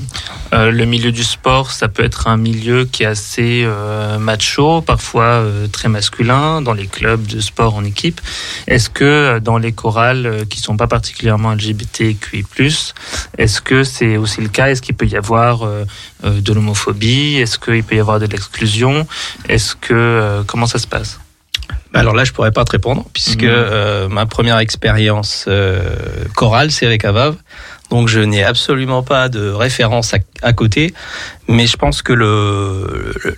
euh, le milieu du sport, ça peut être un milieu qui est assez euh, macho, parfois très masculin, dans les clubs de sport en équipe. Est-ce que dans les chorales qui sont pas particulièrement LGBTQI+, est-ce que c'est aussi le cas? Est-ce qu'il peut y avoir de l'homophobie? Est-ce qu'il peut y avoir de l'exclusion? Est-ce que comment ça se passe? Bah Alors là, je pourrais pas te répondre puisque Mhm. euh, ma première expérience euh, chorale, c'est avec Avav. Donc je n'ai absolument pas de référence à, côté, mais je pense que le, le-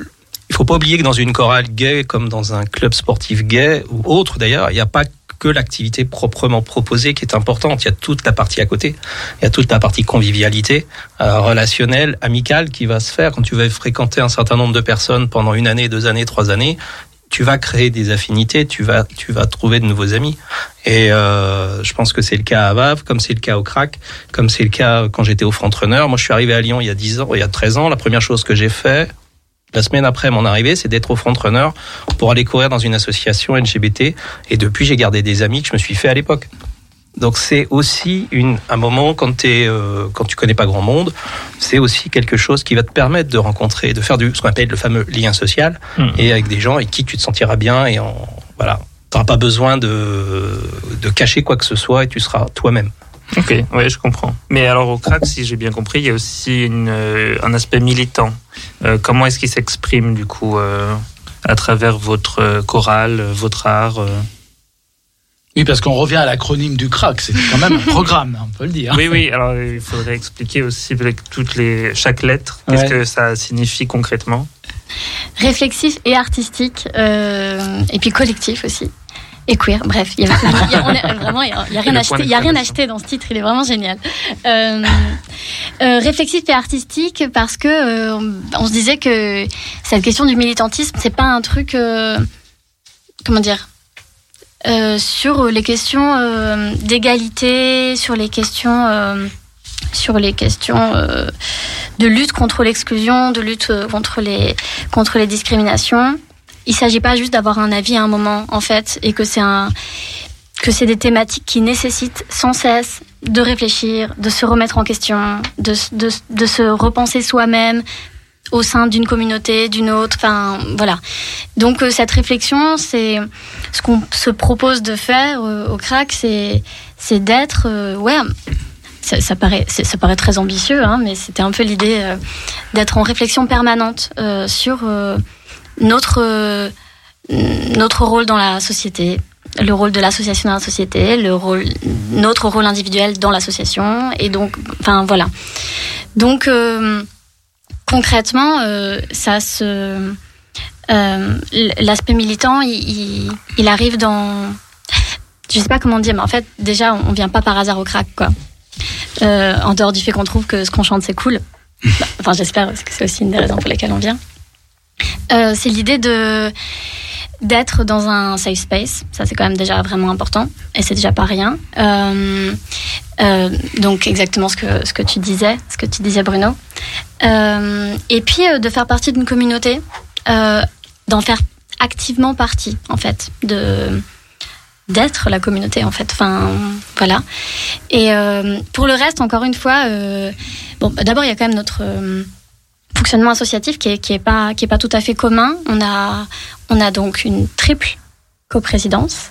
il faut pas oublier que dans une chorale gay, comme dans un club sportif gay ou autre d'ailleurs, il n'y a pas que l'activité proprement proposée qui est importante. Il y a toute la partie à côté. Il y a toute la partie convivialité, euh, relationnelle, amicale qui va se faire quand tu vas fréquenter un certain nombre de personnes pendant une année, deux années, trois années tu vas créer des affinités, tu vas, tu vas trouver de nouveaux amis. Et euh, je pense que c'est le cas à Avav, comme c'est le cas au Crac, comme c'est le cas quand j'étais au Frontrunner. Moi, je suis arrivé à Lyon il y a 10 ans, il y a 13 ans. La première chose que j'ai fait, la semaine après mon arrivée, c'est d'être au Frontrunner pour aller courir dans une association LGBT. Et depuis, j'ai gardé des amis que je me suis fait à l'époque. Donc c'est aussi une, un moment quand, es, euh, quand tu connais pas grand monde, c'est aussi quelque chose qui va te permettre de rencontrer, de faire du, ce qu'on appelle le fameux lien social Mhm. et avec des gens avec qui tu te sentiras bien et en, voilà, tu n'auras pas besoin de, de cacher quoi que ce soit et tu seras toi-même. Ok, oui, je comprends. Mais alors au crack, si j'ai bien compris, il y a aussi une, euh, un aspect militant. Euh, comment est-ce qu'il s'exprime du coup euh, à travers votre chorale, votre art Oui, parce qu'on revient à l'acronyme du crack, c'est quand même un programme, on peut le dire. Oui, oui. Alors il faudrait expliquer aussi avec toutes les chaque lettre, qu'est-ce que ça signifie concrètement. Réflexif et artistique, euh, et puis collectif aussi. Et queer, bref, il y a, il y a- on est- vraiment, il y a, il y a rien acheté, il y a rien acheté dans ce titre, il est vraiment génial. Euh, euh, réflexif et artistique parce que euh, on se disait que cette question du militantisme, c'est pas un truc, euh, comment dire, euh, sur les questions euh, d'égalité, sur les questions, euh, sur les questions euh, de lutte contre l'exclusion, de lutte euh, contre les contre les discriminations. Il s'agit pas juste d'avoir un avis à un moment en fait, et que c'est un que c'est des thématiques qui nécessitent sans cesse de réfléchir, de se remettre en question, de, de, de se repenser soi-même au sein d'une communauté, d'une autre. Enfin, voilà. Donc euh, cette réflexion, c'est ce qu'on se propose de faire euh, au crack, c'est c'est d'être, euh, ouais. Ça, ça paraît, ça paraît très ambitieux, hein, mais c'était un peu l'idée d'être en réflexion permanente sur notre notre rôle dans la société, le rôle de l'association dans la société, le rôle, notre rôle individuel dans l'association, et donc, enfin voilà. Donc concrètement, euh, ça se, euh, l'aspect militant, il, arrive dans, je sais pas comment dire, mais en fait, déjà, on vient pas par hasard au crack, quoi. Euh, en dehors du fait qu'on trouve que ce qu'on chante c'est cool. Enfin, j'espère parce que c'est aussi une des raisons pour lesquelles on vient. C'est l'idée de d'être dans un safe space. Ça, c'est quand même déjà vraiment important et c'est déjà pas rien. Euh, euh, donc exactement ce que ce que tu disais, ce que tu disais Bruno. Euh, et puis de faire partie d'une communauté, d'en faire activement partie en fait, de d'être la communauté en fait. Enfin voilà. Et pour le reste, encore une fois, bon, d'abord il y a quand même notre fonctionnement associatif qui est, qui est pas qui est pas tout à fait commun. On a on a donc une triple coprésidence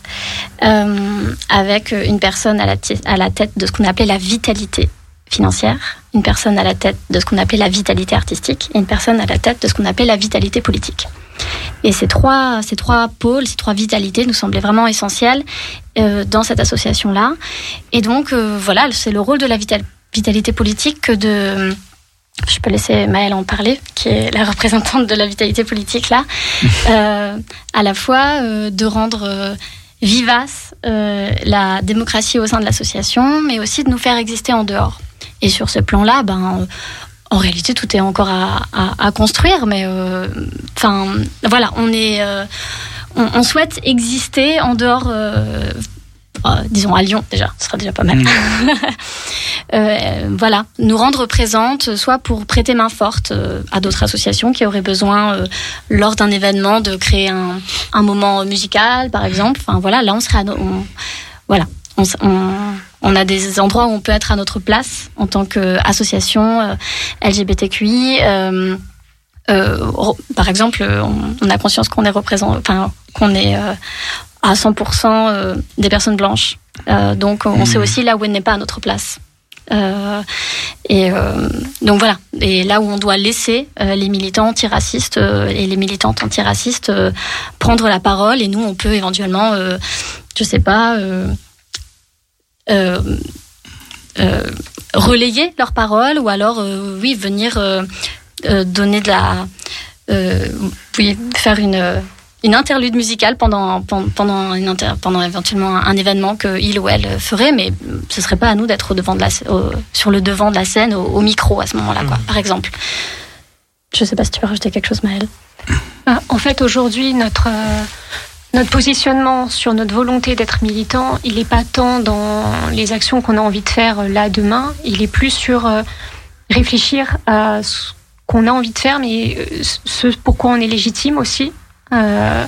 euh, avec une personne à la, à la tête de ce qu'on appelait la vitalité financière, une personne à la tête de ce qu'on appelait la vitalité artistique et une personne à la tête de ce qu'on appelait la vitalité politique. Et ces trois, ces trois pôles, ces trois vitalités nous semblaient vraiment essentielles euh, dans cette association-là. Et donc, euh, voilà, c'est le rôle de la vital- vitalité politique que de... Je peux laisser Maëlle en parler, qui est la représentante de la vitalité politique là. Euh, à la fois euh, de rendre euh, vivace la démocratie au sein de l'association, mais aussi de nous faire exister en dehors. Et sur ce plan-là, ben, en réalité, tout est encore à, à- à construire, mais enfin, voilà, on est, on, on souhaite exister en dehors. Euh, disons à Lyon déjà, ce sera déjà pas mal. Euh, voilà, nous rendre présentes, soit pour prêter main forte euh, à d'autres associations qui auraient besoin, lors d'un événement, de créer un, un moment musical, par exemple. Enfin voilà, là on serait, à no- on- voilà, on, on, on a des endroits où on peut être à notre place en tant qu'association LGBTQI. euh, par exemple, on, on a conscience qu'on est représenté, enfin qu'on est euh, à 100% euh, des personnes blanches. Euh, donc on sait aussi là où elle n'est pas à notre place. Euh, et euh, donc voilà. Et là où on doit laisser euh, les militants antiracistes et les militantes antiracistes prendre la parole, et nous on peut éventuellement, je sais pas, relayer leur parole, ou alors oui venir donner de la, oui faire une une interlude musicale pendant pendant pendant, une inter- pendant éventuellement un, un événement que il ou elle ferait, mais ce serait pas à nous d'être au devant de la au- sur le devant de la scène au, au micro à ce moment-là, quoi. Par exemple. Je sais pas si tu veux rajouter quelque chose, Maëlle. Ah, En fait, aujourd'hui, notre, euh, notre positionnement sur notre volonté d'être militant, il n'est pas tant dans les actions qu'on a envie de faire euh, là, demain, il est plus sur euh, réfléchir à ce qu'on a envie de faire, mais euh, ce pourquoi on est légitime aussi. Euh,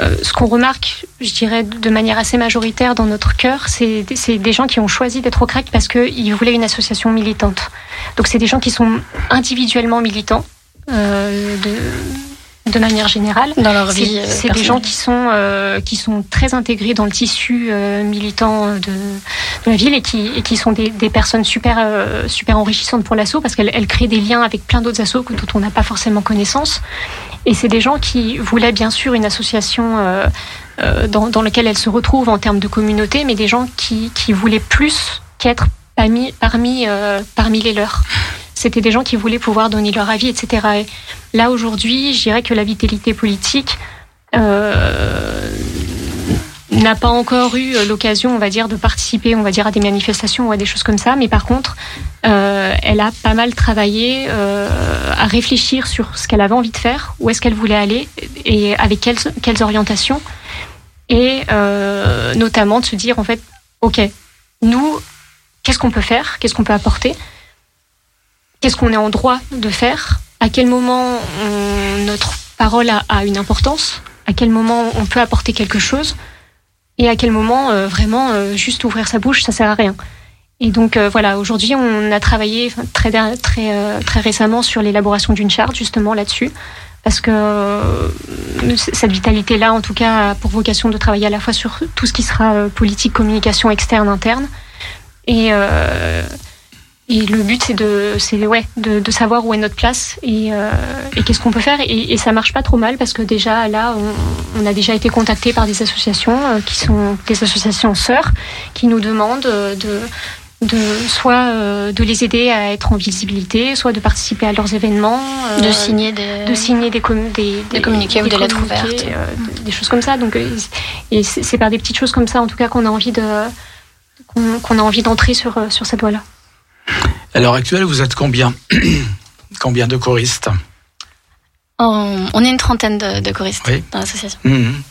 euh, ce qu'on remarque, je dirais de manière assez majoritaire dans notre cœur, c'est des gens qui ont choisi d'être au crack parce qu'ils voulaient une association militante. Donc c'est des gens qui sont individuellement militants euh, de, de manière générale. Dans leur vie. c'est des gens qui sont, euh, qui sont très intégrés dans le tissu militant de, de la ville et qui, et qui sont des, des personnes super, super enrichissantes pour l'assaut parce qu'elles elles créent des liens avec plein d'autres assos dont on n'a pas forcément connaissance. Et c'est des gens qui voulaient bien sûr une association euh, euh, dans, dans laquelle elles se retrouvent en termes de communauté, mais des gens qui, qui voulaient plus qu'être parmi, parmi, euh, parmi les leurs. C'était des gens qui voulaient pouvoir donner leur avis, etc. Et là, aujourd'hui, je dirais que la vitalité politique euh, n'a pas encore eu l'occasion, on va dire, de participer, on va dire, à des manifestations ou à des choses comme ça. Mais par contre, euh, elle a pas mal travaillé euh, à réfléchir sur ce qu'elle avait envie de faire, où est-ce qu'elle voulait aller et avec quelles, orientations. Et euh, notamment de se dire, en fait, OK, nous, qu'est-ce qu'on peut faire Qu'est-ce qu'on peut apporter Qu'est-ce qu'on est en droit de faire À quel moment notre parole a une importance À quel moment on peut apporter quelque chose Et à quel moment euh, vraiment euh, juste ouvrir sa bouche, ça sert à rien. Et donc euh, voilà, aujourd'hui on a travaillé très très euh, très récemment sur l'élaboration d'une charte justement là-dessus, parce que euh, cette vitalité-là, en tout cas, a pour vocation de travailler à la fois sur tout ce qui sera euh, politique, communication externe, interne, et et le but, c'est de, c'est ouais, de, de savoir où est notre place et, euh, et qu'est-ce qu'on peut faire. Et, et ça marche pas trop mal parce que déjà là, on, on a déjà été contacté par des associations euh, qui sont des associations sœurs qui nous demandent euh, de de soit euh, de les aider à être en visibilité, soit de participer à leurs événements, euh, De signer des. de signer des, com- des, Des communiqués ou des lettres ouvertes. euh, des choses comme ça. Donc, euh, et c'est par des petites choses comme ça, en tout cas, qu'on a envie de qu'on qu'on a envie d'entrer sur sur cette voie-là. À l'heure actuelle, vous êtes combien Combien de choristes On, on est une trentaine de, de choristes Oui. dans l'association. Mhm.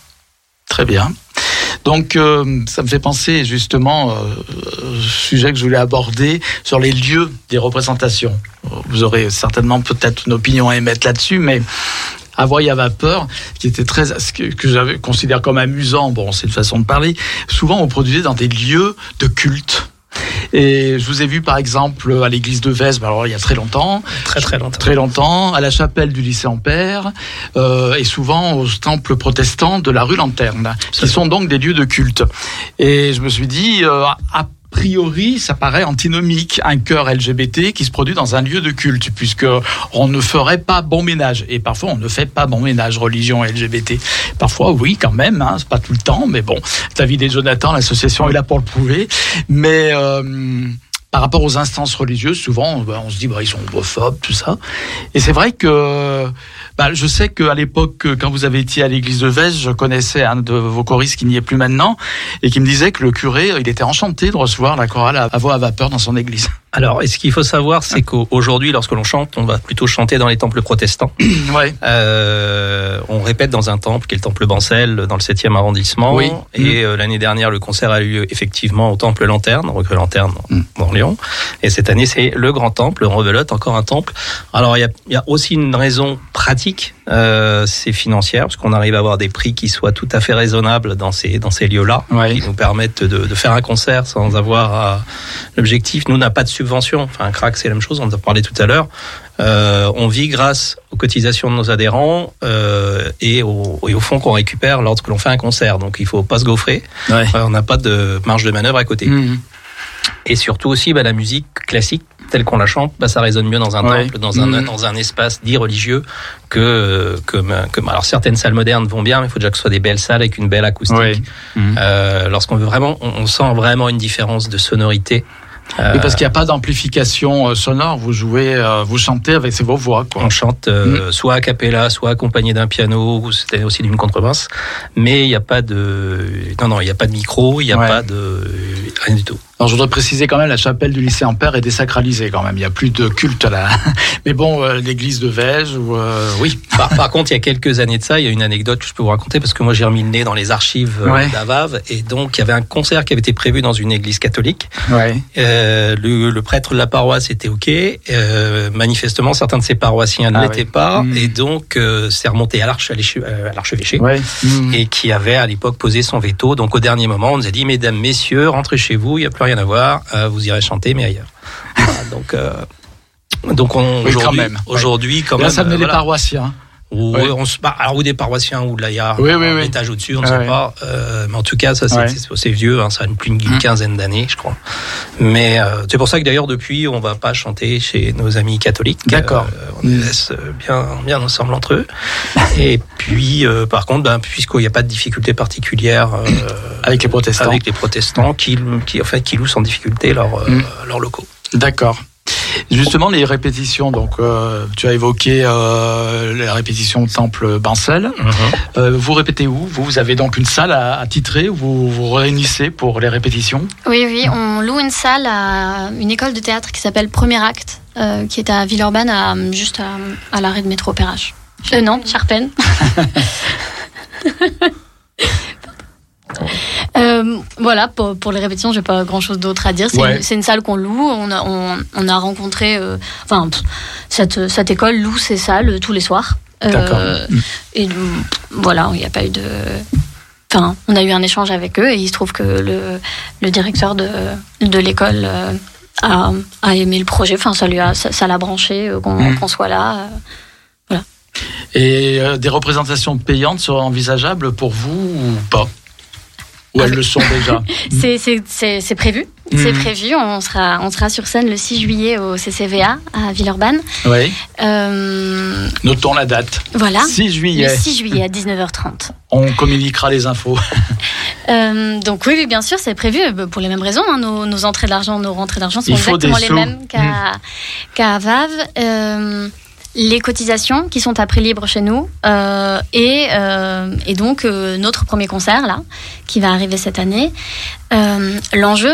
Très bien. Donc, euh, ça me fait penser justement euh, au sujet que je voulais aborder sur les lieux des représentations. Vous aurez certainement peut-être une opinion à émettre là-dessus, mais à Voix à vapeur, qui était très, que j'avais considère comme amusant, bon, c'est une façon de parler, souvent on produisait dans des lieux de culte. Et je vous ai vu par exemple à l'église de Vesme, alors il y a très longtemps, Très très longtemps. très longtemps, à la chapelle du lycée Ampère, euh, et souvent aux temples protestants de la rue Lanterne, qui sont donc des lieux de culte. Et je me suis dit, euh, priori, ça paraît antinomique, un chœur LGBT qui se produit dans un lieu de culte, puisque on ne ferait pas bon ménage. Et parfois, on ne fait pas bon ménage, religion LGBT. Parfois, oui, quand même, hein, c'est pas tout le temps, mais bon, David et Jonathan, l'association est là pour le prouver. Mais... euh, par rapport aux instances religieuses, souvent, bah, on se dit, bah, ils sont homophobes, tout ça. Et c'est vrai que, bah, je sais qu'à l'époque, quand vous avez été à l'église de Vez, je connaissais un de vos choristes qui n'y est plus maintenant, et qui me disait que le curé, il était enchanté de recevoir la chorale à voix à vapeur dans son église. Alors, et ce qu'il faut savoir, c'est qu'aujourd'hui, lorsque l'on chante, on va plutôt chanter dans les temples protestants. ouais. Euh, on répète dans un temple qui est le temple Bancel dans le 7e arrondissement. Oui. Et euh, l'année dernière, le concert a eu lieu effectivement au temple Lanterne, Recrue Lanterne, Mm. dans Lyon. Et cette année, c'est le grand temple, Rebelote, encore un temple. Alors, il y a, y a aussi une raison pratique, euh, c'est financière, parce qu'on arrive à avoir des prix qui soient tout à fait raisonnables dans ces, dans ces lieux-là, Ouais. qui nous permettent de, de faire un concert sans avoir. L'objectif, nous, n'a pas de subvention. Enfin, un crack, c'est la même chose, on en a parlé tout à l'heure. Euh, on vit grâce aux cotisations de nos adhérents euh, et, au, et au fonds qu'on récupère lorsque l'on fait un concert. Donc il faut pas se gaufrer. Ouais. Euh, on n'a pas de marge de manœuvre à côté. Mhm. Et surtout aussi, bah, la musique classique telle qu'on la chante, bah, ça résonne mieux dans un Ouais. temple, dans un, Mhm. dans un espace dit religieux que, que, que- alors certaines salles modernes vont bien, mais il faut déjà que ce soit des belles salles avec une belle acoustique. Ouais. Mhm. Euh, Lorsqu'on veut vraiment, on, on sent vraiment une différence de sonorité. Euh, Oui, parce qu'il n'y a pas d'amplification euh, sonore, vous jouez, euh, vous chantez avec vos voix, quoi. On chante euh, soit a cappella, soit accompagné d'un piano, ou c'était aussi d'une contrebasse. Mais il n'y a pas de, non, non, il n'y a pas de micro, il n'y a Ouais. pas de, rien du tout. Alors je voudrais préciser quand même, la chapelle du lycée Ampère est désacralisée quand même. Il n'y a plus de culte là. Mais bon, euh, l'église de Vège, euh, oui. Par, par contre, il y a quelques années de ça, il y a une anecdote que je peux vous raconter parce que moi j'ai remis le nez dans les archives euh, Ouais. d'Avav et donc il y avait un concert qui avait été prévu dans une église catholique. Ouais. Euh, le, le prêtre de la paroisse était ok. Manifestement, certains de ses paroissiens ne Ah l'étaient pas Mm. et donc c'est remonté à l'archevêché. Mhm. et qui avait à l'époque posé son veto. Donc au dernier moment, on nous a dit, mesdames, messieurs, rentrez chez vous, il n'y a plus rien à voir, euh, vous irez chanter, mais ailleurs. Voilà, donc, euh, donc on, Oui, quand aujourd'hui, même. aujourd'hui, quand Là, même, ça venait euh, voilà. paroissiens. Ou, Ouais. on se, alors, ou des paroissiens, ou y a Oui, un, oui, étage au-dessus, on ne Ouais, sait pas. Euh, mais en tout cas, ça, c'est vieux, hein, ça a plus d'une Hum. quinzaine d'années, je crois. Mais euh, c'est pour ça que d'ailleurs, depuis, on va pas chanter chez nos amis catholiques. D'accord. Euh, on les laisse bien, bien ensemble entre eux. Et puis, euh, par contre, ben, puisqu'il n'y a pas de difficulté particulière euh, Avec les protestants. avec les protestants, qui, qui, en fait, qui louent sans difficulté leurs euh, Mm. leurs locaux. D'accord. Justement, les répétitions, donc euh, tu as évoqué euh, les répétitions au temple Bancel. Euh, vous répétez où? Vous, vous avez donc une salle à, à titrer où vous vous réunissez pour les répétitions? Oui, oui, on loue une salle à une école de théâtre qui s'appelle Premier Acte, euh, qui est à Villeurbanne, à, juste à, à l'arrêt de métro Perrache. Euh, non, Charpennes. Euh, voilà, pour, pour les répétitions, j'ai pas grand chose d'autre à dire. C'est Ouais. une, salle qu'on loue. On a, on, on a rencontré, euh, enfin, pff, cette, cette école loue ses salles tous les soirs. Euh. Et voilà, il n'y a pas eu de. Enfin, on a eu un échange avec eux et il se trouve que le, le directeur de, de l'école euh, a, a aimé le projet. Enfin, ça lui a, ça, ça l'a branché euh, qu'on soit là. euh. Et des représentations payantes seraient envisageables pour vous ou pas? Ou elles le sont déjà C'est- prévu. C'est Mhm. prévu. On sera, on sera sur scène le 6 juillet au CCVA à Villeurbanne. Oui. Euh, Notons la date. voilà. 6 Le juillet. 6 juillet à 19h30. On communiquera les infos. Euh, donc oui, oui, bien sûr, c'est prévu euh, pour les mêmes raisons. hein. Nos, nos entrées d'argent, nos rentrées d'argent sont exactement les mêmes qu'à. Euh, les cotisations qui sont à prix libre chez nous euh, et, euh, et donc euh, notre premier concert là qui va arriver cette année. L'enjeu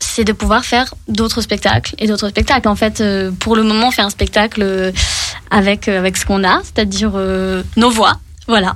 c'est de pouvoir faire d'autres spectacles et d'autres spectacles. En fait, pour le moment, on fait un spectacle avec avec ce qu'on a, c'est-à-dire nos voix. Voilà.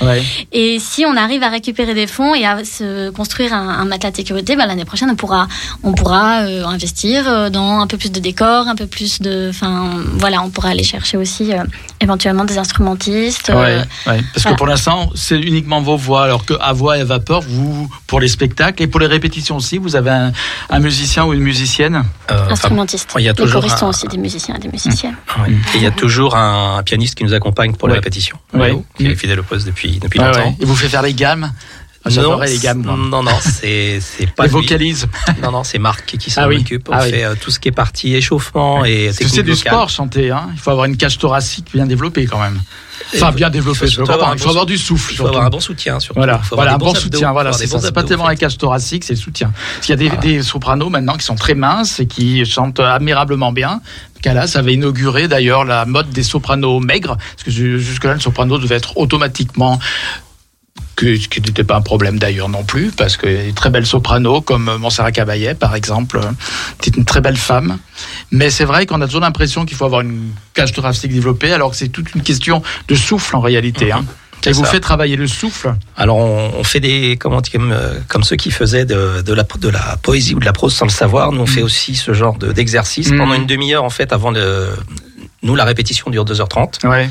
Ouais. Et si on arrive à récupérer des fonds et à se construire un, un matelas de sécurité, ben, l'année prochaine, on pourra, on pourra euh, investir euh, dans un peu plus de décors, un peu plus de. Enfin, voilà, on pourra aller chercher aussi euh, éventuellement des instrumentistes. euh, Ouais, ouais. Parce voilà. que pour l'instant, c'est uniquement vos voix, alors que à voix et à vapeur, vous, pour les spectacles et pour les répétitions aussi, vous avez un, un musicien ou une musicienne Euh, enfin, instrumentistes. il y a Les toujours choristes sont un- aussi des musiciens et des musiciennes. ouais. Et il y a toujours un, un pianiste qui nous accompagne pour les répétitions, qui Mm. est fidèle au poste depuis, depuis Ouais, longtemps. ouais. Et vous fait faire les gammes Ah, J'adorais les gammes. moi. non, non, c'est pas Les lui. vocalises. Non, non, c'est Marc qui s'en Ah oui. occupe. On Ah fait euh, tout ce qui est partie échauffement et C'est du sport chanter, hein. il faut avoir une cage thoracique bien développée quand même. Enfin, il bien faut développée, surtout comprends. avoir il faut bon avoir du souffle. Il faut avoir un bon soutien surtout. Voilà, Il faut voilà un bon abdos, soutien. Voilà, faut c'est pas tellement en la cage thoracique, c'est le soutien. Parce qu'il y a des sopranos maintenant qui sont très minces et qui chantent admirablement bien. Calas avait inauguré d'ailleurs la mode des sopranos maigres, parce que ju- jusque-là, le soprano devait être automatiquement que, ce qui n'était pas un problème d'ailleurs non plus, parce qu'il y a des très belles sopranos comme Montserrat Caballé, par exemple, c'est une très belle femme. Mais c'est vrai qu'on a toujours l'impression qu'il faut avoir une cage thoracique développée, alors que c'est toute une question de souffle en réalité. hein. Et vous ça. faites travailler le souffle. Alors on, on fait des comment dire, comme, euh, comme ceux qui faisaient de, de la de la poésie ou de la prose sans le savoir. Nous on fait aussi ce genre de- d'exercice Mm. pendant une demi-heure en fait avant le nous la répétition dure 2h30 Ouais.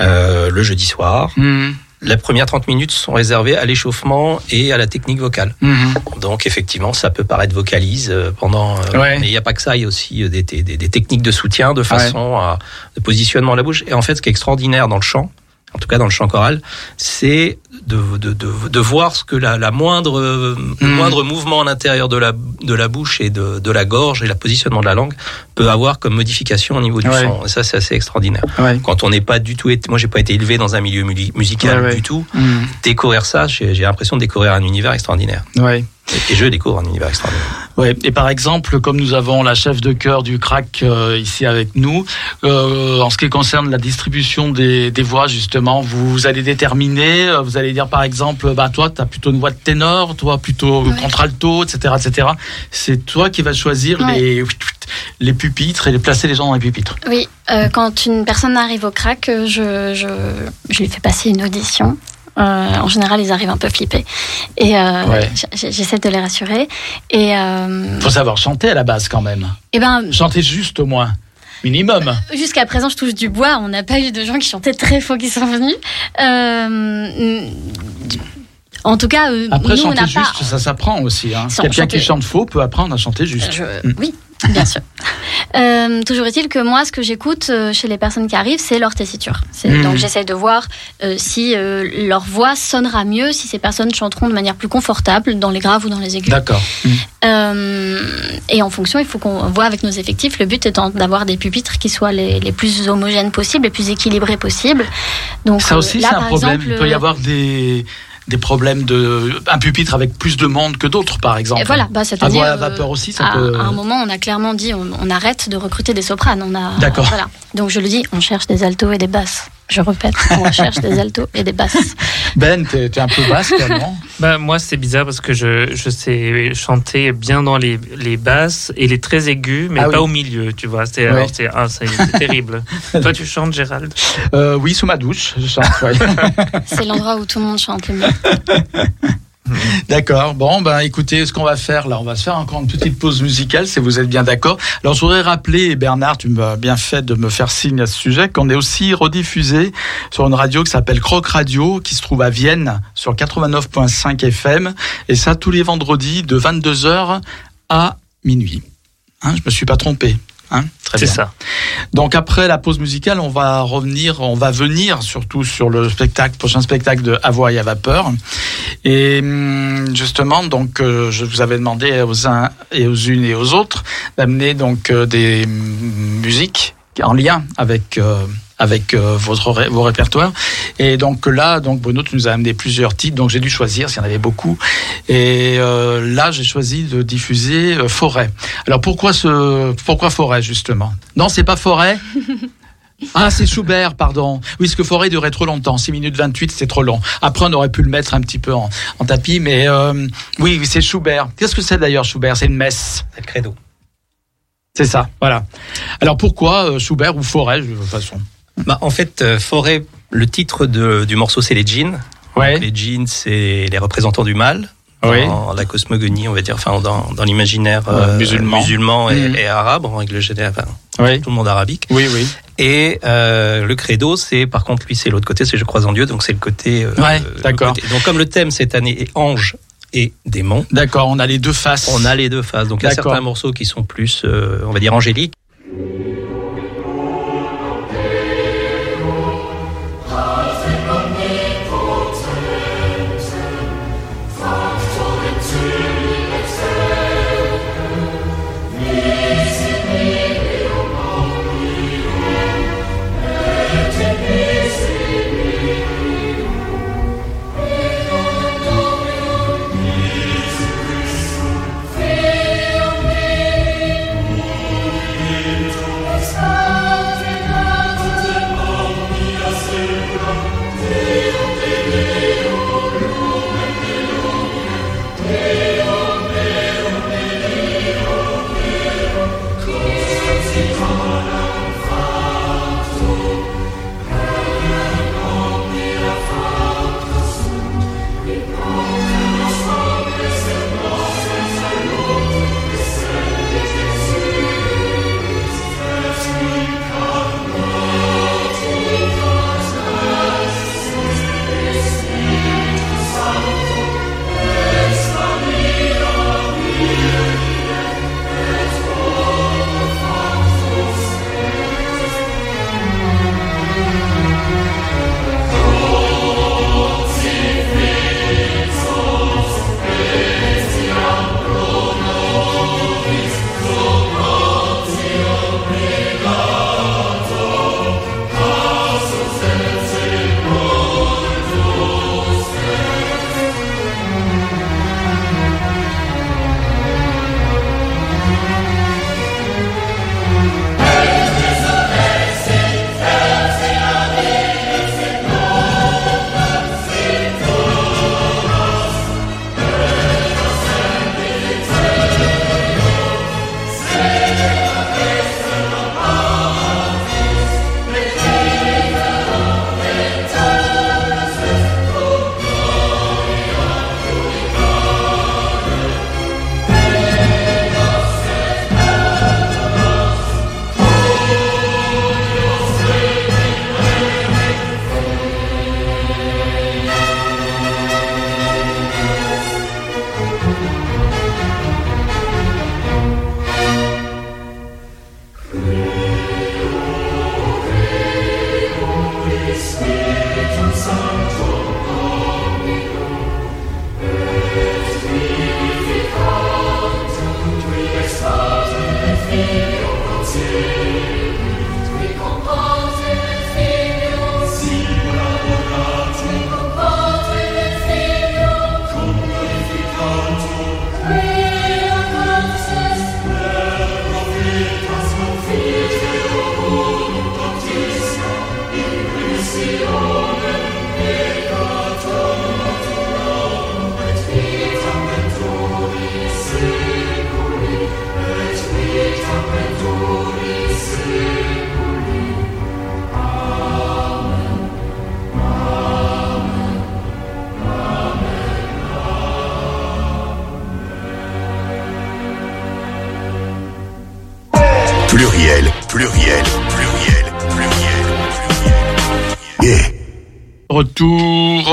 euh, le jeudi soir. Mhm. Les premières 30 minutes sont réservées à l'échauffement et à la technique vocale. Mhm. Donc effectivement, ça peut paraître vocalise euh, pendant. Ouais. Mais il n'y a pas que ça, il y a aussi des, des, des- des techniques de soutien, de façon à de positionnement de la bouche. Et en fait, ce qui est extraordinaire dans le chant, en tout cas dans le chant choral, c'est de, de, de, de voir ce que la, la moindre euh, le Mhm. moindre mouvement à l'intérieur de la de la bouche et de, de la gorge et le positionnement de la langue peut avoir comme modification au niveau du Ouais. son. Et ça, c'est assez extraordinaire. Ouais. Quand on n'est pas du tout, été- moi j'ai pas été élevé dans un milieu musical Ouais, du tout. Mhm. Découvrir ça, j'ai j'ai l'impression de découvrir un univers extraordinaire. Ouais. Et je découvre un univers extraordinaire. Ouais. Et par exemple, comme nous avons la chef de chœur du CRAC euh, ici avec nous, euh, en ce qui concerne la distribution des, des voix, justement, vous allez déterminer, euh, vous allez dire par exemple, bah, toi, tu as plutôt une voix de ténor, toi plutôt Ouais. contralto, etc. etc. C'est toi qui vas choisir Ouais. les, les pupitres et les placer les gens dans les pupitres. Oui, euh, quand une personne arrive au crack, je, je, je lui fais passer une audition. Euh, en général, ils arrivent un peu flippés. Et euh, Ouais. j'essaie de les rassurer. Et, euh, faut savoir chanter à la base quand même. et ben, Chanter juste au moins. Minimum. jusqu'à présent, je touche du bois. On n'a pas eu de gens qui chantaient très faux qui sont venus. En tout cas, euh, Après, nous, on n'a juste, pas. ça s'apprend aussi. Hein. Quelqu'un chanter- qui chante faux peut apprendre à chanter juste. Je- Mm. Oui, bien sûr. Euh, toujours est-il que moi, ce que j'écoute euh, chez les personnes qui arrivent, c'est leur tessiture. Mhm. Donc j'essaie de voir euh, si leur voix sonnera mieux, si ces personnes chanteront de manière plus confortable dans les graves ou dans les aigus. D'accord. Mm. Et en fonction, il faut qu'on voit avec nos effectifs. Le but étant d'avoir des pupitres qui soient les, les plus homogènes possibles, les plus équilibrés possibles. Donc Ça aussi, c'est un problème. exemple, Il peut y avoir des, des problèmes de. Un pupitre avec plus de monde que d'autres, par exemple. Et voilà, bah, À c'est-à-dire. voix à euh, vapeur aussi, ça à, peut. à un moment, on a clairement dit on, on arrête de recruter des sopranes. On a, D'accord. Voilà. Donc je le dis, on cherche des altos et des basses. Je répète, on cherche des altos et des basses. Ben, t'es t'es un peu basse, non? Bah, moi, c'est bizarre parce que je, je sais chanter bien dans les, les basses et les très aigus, mais Ah pas oui. au milieu, tu vois. C'est Ouais. alors, c'est ah, c'est- c'est terrible. Toi, tu chantes, Gérald? Euh, Oui, sous ma douche, je chante. ouais. C'est l'endroit où tout le monde chante le mieux. D'accord. Bon, ben, écoutez, ce qu'on va faire là, on va se faire encore une petite pause musicale, si vous êtes bien d'accord. Alors, je voudrais rappeler, Bernard, tu m'as bien fait de me faire signe à ce sujet, qu'on est aussi rediffusé sur une radio qui s'appelle Croc Radio, qui se trouve à Vienne, sur 89.5 FM, et ça tous les vendredis de 22h à minuit. Hein, je me suis pas trompé. Hein C'est ça. Donc après la pause musicale, on va revenir, on va venir surtout sur le spectacle, prochain spectacle de À voix et à vapeur. Et hum, justement, donc, euh, je vous avais demandé aux uns et aux unes et aux autres d'amener donc euh, des hum, musiques en lien avec euh, avec euh, votre ré- vos répertoires. Et donc là, donc Bruno, tu nous as amené plusieurs titres, donc j'ai dû choisir s'il y en avait beaucoup. Et euh, là, j'ai choisi de diffuser euh, Forêt. Alors pourquoi ce pourquoi Forêt justement? Non, c'est pas Forêt? Ah, c'est Schubert, pardon. Oui, parce que Forêt durait trop longtemps. 6 minutes 28, c'est trop long. Après, on aurait pu le mettre un petit peu en, en tapis, mais euh, oui, oui, c'est Schubert. Qu'est-ce que c'est d'ailleurs, Schubert? C'est une messe. C'est le credo. C'est ça, voilà. Alors pourquoi euh, Schubert ou Forêt, de toute façon? Bah, en fait, euh, Forêt, le titre de- du morceau, c'est les djinns. Ouais. Les djinns, c'est les représentants du mal. Oui. Dans la cosmogonie, on va dire, enfin, dans, dans l'imaginaire Ouais, euh, musulman. musulman et, et arabe, en règle générale, enfin, Oui, tout le monde arabique. oui, oui. Et euh, le credo, c'est par contre, lui, c'est l'autre côté, c'est je crois en Dieu, donc c'est le côté. euh, Ouais, d'accord. Donc comme le thème cette année est ange et démon, D'accord, on a les deux faces. on a les deux phases. Donc il y a certains morceaux qui sont plus, euh, on va dire, angéliques.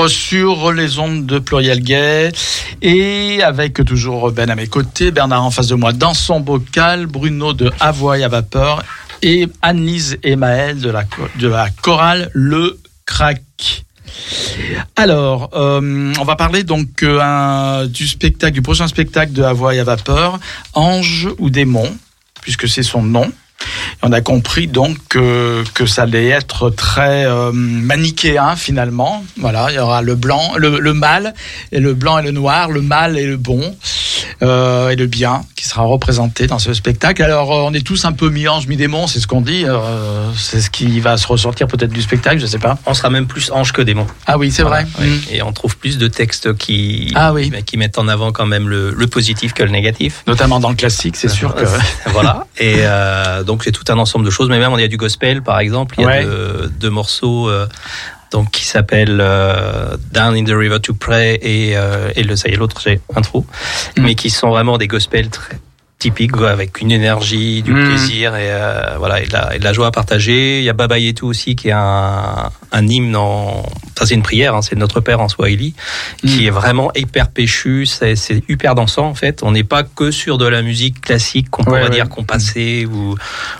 Sur les ondes de Pluriel Gay et avec toujours Ben à mes côtés, Bernard en face de moi dans son bocal, Bruno de Avoy à vapeur et Annelise et de la, de la chorale Le Crac. Alors, euh, on va parler donc euh, du spectacle, du prochain spectacle de Hawaii à vapeur, Ange ou démon, puisque c'est son nom. On a compris donc que, que ça allait être très euh, manichéen finalement. Voilà, il y aura le blanc, le, le mal et le blanc et le noir, le mal et le bon euh, et le bien qui sera représenté dans ce spectacle. Alors euh, on est tous un peu mi-ange, mi-démon, c'est ce qu'on dit. euh, c'est ce qui va se ressortir peut-être du spectacle, je sais pas. On sera même plus ange que démon. Ah oui, c'est Voilà, vrai. oui. Mm. Et on trouve plus de textes qui, Ah oui. qui mettent en avant quand même le, le positif que le négatif. Notamment dans le classique, c'est sûr que. voilà. Et donc c'est tout un ensemble de choses. Mais même il y a du gospel par exemple. Il y a Ouais. deux, deux morceaux euh, donc qui s'appellent euh, Down in the River to Pray et, euh, et le ça y est l'autre j'ai un trou. Mm. Mais qui sont vraiment des gospels très typiques quoi, avec une énergie, du Mm. plaisir et euh, voilà et de, la, et de la joie à partager. Il y a Baba Yetu aussi qui est un, un hymne en ça c'est une prière, hein, c'est Notre Père en Swahili qui Mm. est vraiment hyper péchu, c'est hyper dansant en fait. On n'est pas que sur de la musique classique qu'on pourrait ouais. dire qu'on passait ou ou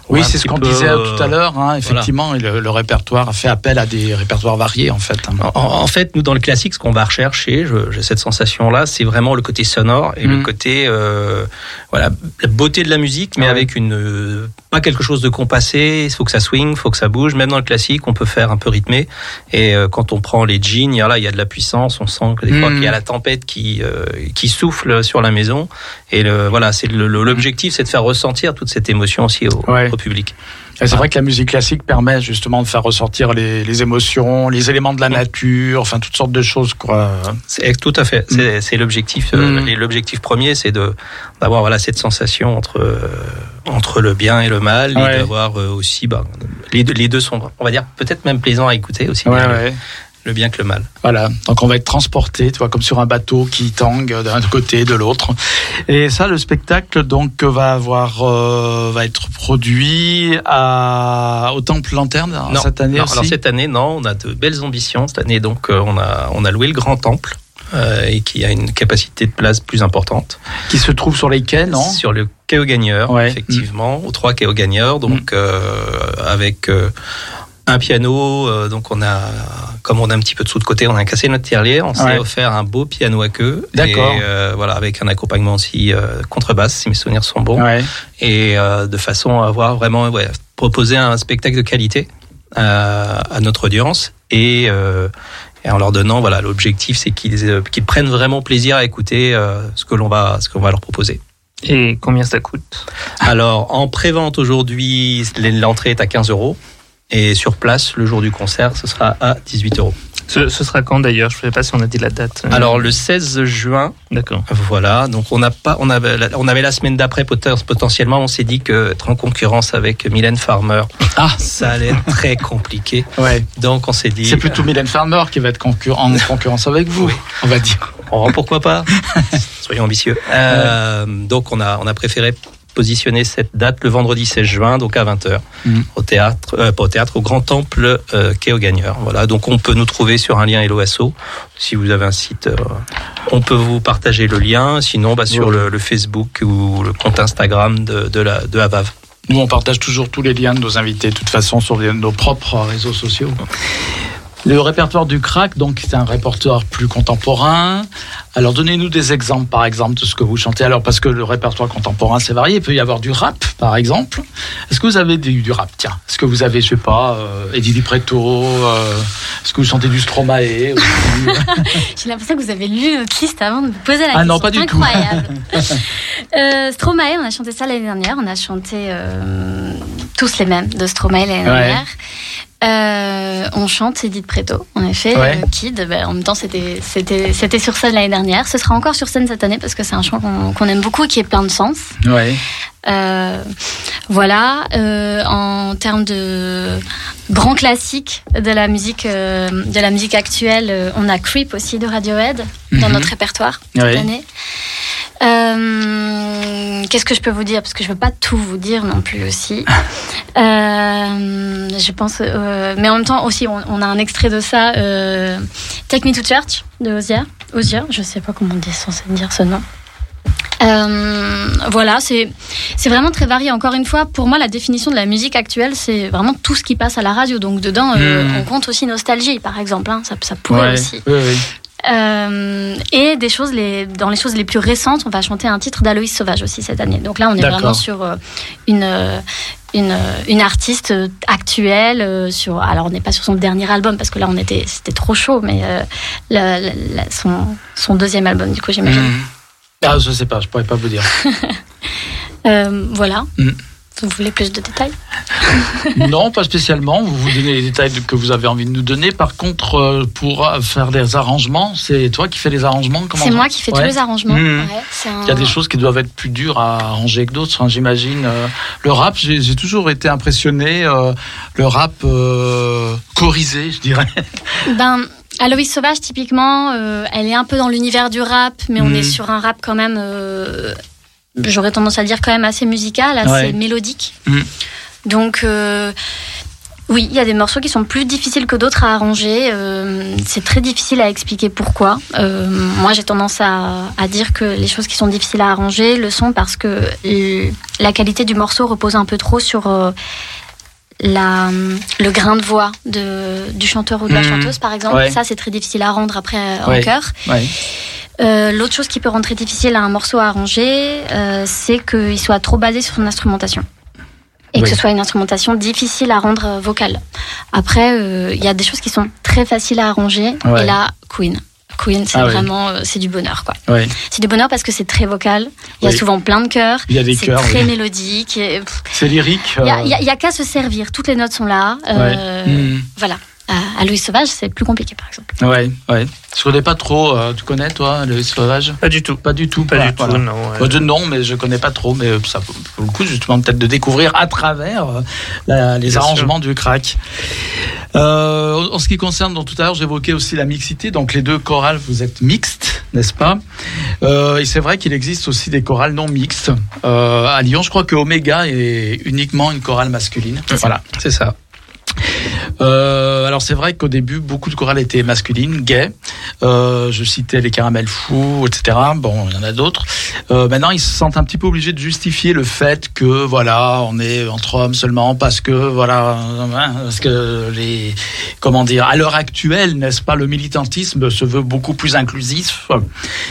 Oui, c'est ce qu'on disait euh, tout à l'heure. Hein, effectivement, le, le répertoire a fait appel à des répertoires variés en fait. En, en fait, nous dans le classique, ce qu'on va rechercher, j'ai cette sensation-là, c'est vraiment le côté sonore et le Mm. côté, euh, voilà, la beauté de la musique, mais Ouais. avec une euh, pas quelque chose de compassé. Il faut que ça swing, il faut que ça bouge. Même dans le classique, on peut faire un peu rythmé. Et euh, quand on prend les jeans, il y a là, il y a de la puissance. On sent que des fois Mm. qu'il y a la tempête qui euh, qui souffle sur la maison. Et le, voilà, c'est l'objectif, c'est de faire ressentir toute cette émotion aussi au, Ouais. au public. C'est vrai que la musique classique permet justement de faire ressortir les, les émotions, les éléments de la nature, enfin toutes sortes de choses. Quoi. C'est tout à fait. C'est c'est l'objectif. euh, Mm. L'objectif premier, c'est d'avoir voilà cette sensation entre euh, entre le bien et le mal, Ouais. et d'avoir euh, aussi bah, les deux les deux sont on va dire peut-être même plaisants à écouter aussi Ouais, ouais. Le bien que le mal. Voilà, donc on va être transporté, tu vois, comme sur un bateau qui tangue d'un côté, de l'autre. Et ça, le spectacle donc va avoir, euh, va être produit à, au Temple Lanterne Non, cette année non, aussi. alors cette année non, on a de belles ambitions cette année donc euh, on a on a loué le grand temple. euh, et qui a une capacité de place plus importante. Qui se trouve sur les quais, non Sur le quai aux gagneurs, Ouais. Mm. effectivement, aux trois quais aux gagneurs, donc euh, avec euh, un piano, euh, donc on a, comme on a un petit peu de sous de côté, on a cassé notre tirelire, on s'est Ouais. offert un beau piano à queue. D'accord. Et, euh, voilà, avec un accompagnement aussi euh, contrebasse, si mes souvenirs sont bons. Ouais. Et euh, de façon à avoir vraiment ouais, proposer un spectacle de qualité à notre audience et, et en leur donnant voilà l'objectif c'est qu'ils qu'ils prennent vraiment plaisir à écouter ce que l'on va ce qu'on va leur proposer. Et combien ça coûte? Alors en prévente aujourd'hui l'entrée est à 15 euros et sur place le jour du concert ce sera à 18 euros. ce, ce sera quand d'ailleurs? Je ne sais pas si on a dit la date. Euh, Alors le 16 juin D'accord. Voilà, donc on n'a pas, on avait, la- on avait la semaine d'après poten- potentiellement, on s'est dit que être en concurrence avec Mylène Farmer, Ah. ça allait être très compliqué. Ouais. Donc on s'est dit, C'est plutôt Mylène Farmer qui va être concur- en concurrence avec vous, on va dire. oh, pourquoi pas? Soyons ambitieux. Euh, donc on a, on a préféré positionner cette date le vendredi 16 juin, donc à 20h, Mhm. au théâtre, euh, pas au théâtre, au Grand Temple euh, Quai aux Gagneurs. Voilà, donc on peut nous trouver sur un lien LOASO. Si vous avez un site, euh, on peut vous partager le lien. Sinon, bah, sur le, le Facebook ou le compte Instagram de, de la de Avav. Nous, on partage toujours tous les liens de nos invités, de toute façon, sur nos propres réseaux sociaux. Le répertoire du crack, donc, c'est un répertoire plus contemporain. Alors, donnez-nous des exemples, par exemple, de ce que vous chantez. Alors, parce que le répertoire contemporain, c'est varié. Il peut y avoir du rap, par exemple. Est-ce que vous avez du, du rap Tiens, est-ce que vous avez, je sais pas, euh, Eddie Di Preto euh, Est-ce que vous chantez du Stromae aussi J'ai l'impression que vous avez lu notre liste avant de me poser la Ah question. non, pas du tout. Incroyable. euh, Stromae, on a chanté ça l'année dernière. On a chanté euh, tous les mêmes de Stromae l'année Ouais. dernière. Euh, on chante Edith Preto, en effet, Ouais. euh, Kid. Ben, en même temps, c'était sur scène l'année dernière. Ce sera encore sur scène cette année parce que c'est un chant qu'on aime beaucoup et qui est plein de sens. Ouais. Euh, voilà, euh, en termes de grands classiques de la musique, euh, de la musique actuelle, on a Creep aussi de Radiohead dans Mhm. notre répertoire cette Ouais. année. Euh, Qu'est-ce que je peux vous dire? Parce que je veux pas tout vous dire non plus aussi. Euh, je pense, euh, mais en même temps aussi, on, on a un extrait de ça. Euh, Take Me to Church de Ozia. Ozia, je sais pas comment on dit censé dire ce nom. Euh, voilà, c'est vraiment très varié. Encore une fois, pour moi, la définition de la musique actuelle, c'est vraiment tout ce qui passe à la radio. Donc dedans, euh, Mm. on compte aussi nostalgie, par exemple. hein. ça, ça pourrait Ouais, aussi. oui, oui. Euh, et des choses, les, dans les choses les plus récentes, on va chanter un titre d'Aloïs Sauvage aussi cette année. Donc là, on est vraiment sur euh, une, euh, une, une artiste actuelle. sur, alors, on n'est pas sur son dernier album parce que là, on était, c'était trop chaud, mais euh, la- la- la- son, son deuxième album, du coup, j'imagine. Mhm. Ah, je sais pas, je pourrais pas vous dire. Euh, voilà. Mm. Vous voulez plus de détails? non, pas spécialement. Vous vous donnez les détails que vous avez envie de nous donner. Par contre, euh, pour faire des arrangements, c'est toi qui fais les arrangements C'est moi qui fais Ouais. tous les arrangements. Ouais, un- Il y a des choses qui doivent être plus dures à arranger que d'autres, hein, j'imagine. Euh, le rap, j'ai toujours été impressionné. euh, le rap euh, chorisé, je dirais. Ben, Aloïs Sauvage, typiquement, euh, elle est un peu dans l'univers du rap, mais on Mhm. est sur un rap quand même, euh, j'aurais tendance à dire quand même assez musical, assez Ouais. mélodique. Mhm. Donc, euh, oui, il y a des morceaux qui sont plus difficiles que d'autres à arranger. euh, c'est très difficile à expliquer pourquoi. Euh, moi, j'ai tendance à, à dire que les choses qui sont difficiles à arranger le sont parce que la qualité du morceau repose un peu trop sur la, le grain de voix de, du chanteur ou de la Mhm. chanteuse, par exemple. Ouais. Ça, c'est très difficile à rendre après Ouais. en chœur. Ouais. Euh, L'autre chose qui peut rendre très difficile à un morceau à arranger, euh, c'est qu'il soit trop basé sur son instrumentation. Et Oui. que ce soit une instrumentation difficile à rendre euh, vocale. Après, euh, il y a des choses qui sont très faciles à arranger. Ouais. Et là, Queen. Queen, c'est Ah vraiment, euh, c'est du bonheur, quoi. C'est du bonheur parce que c'est très vocal. Il y a souvent plein de chœurs. Il y a des C'est chœurs, très oui. mélodique. C'est lyrique. Il y a, euh, il y a- qu'à se servir. Toutes les notes sont là. Euh, Mhm. Voilà. À, à Louis Sauvage, c'est plus compliqué, par exemple. Ouais, ouais. Je connais pas trop. euh, tu connais, toi, le sauvage? Pas du tout. Pas du tout. Pas voilà, du tout, voilà. non. ouais. Moi, je- non, mais je connais pas trop, mais ça vaut vaut le coup justement peut-être de découvrir à travers euh, la- les Bien arrangements du crack. Euh, en ce qui concerne, donc, tout à l'heure, j'évoquais aussi la mixité. Donc les deux chorales, vous êtes mixtes, n'est-ce pas? Euh, Et c'est vrai qu'il existe aussi des chorales non mixtes. Euh, à Lyon, je crois que Omega est uniquement une chorale masculine. Voilà. C'est ça. Euh, alors c'est vrai qu'au début, beaucoup de chorales étaient masculines, gays. Euh, je citais les caramels fous, etc. Bon, il y en a d'autres. Euh, maintenant, ils se sentent un petit peu obligés de justifier le fait que voilà, on est entre hommes seulement parce que voilà, parce que les comment dire, à l'heure actuelle, n'est-ce pas, le militantisme se veut beaucoup plus inclusif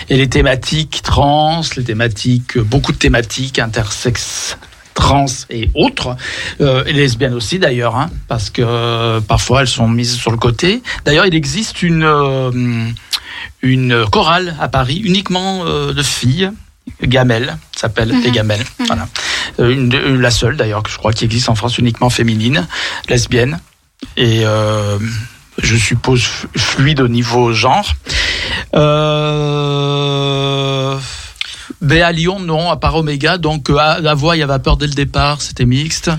et les thématiques trans, les thématiques, beaucoup de thématiques intersexes trans et autres, euh, et lesbiennes aussi d'ailleurs, hein, parce que euh, parfois elles sont mises sur le côté. D'ailleurs, il existe une euh, une chorale à Paris uniquement euh, de filles. Gamelle s'appelle les Gamelles, voilà. Euh, une, la seule d'ailleurs que je crois qui existe en France uniquement féminine, lesbienne et euh, je suppose fluide au niveau genre. Euh, ben à Lyon, non, à part Oméga. Donc, euh, à la voix, il y avait peur dès le départ. C'était mixte.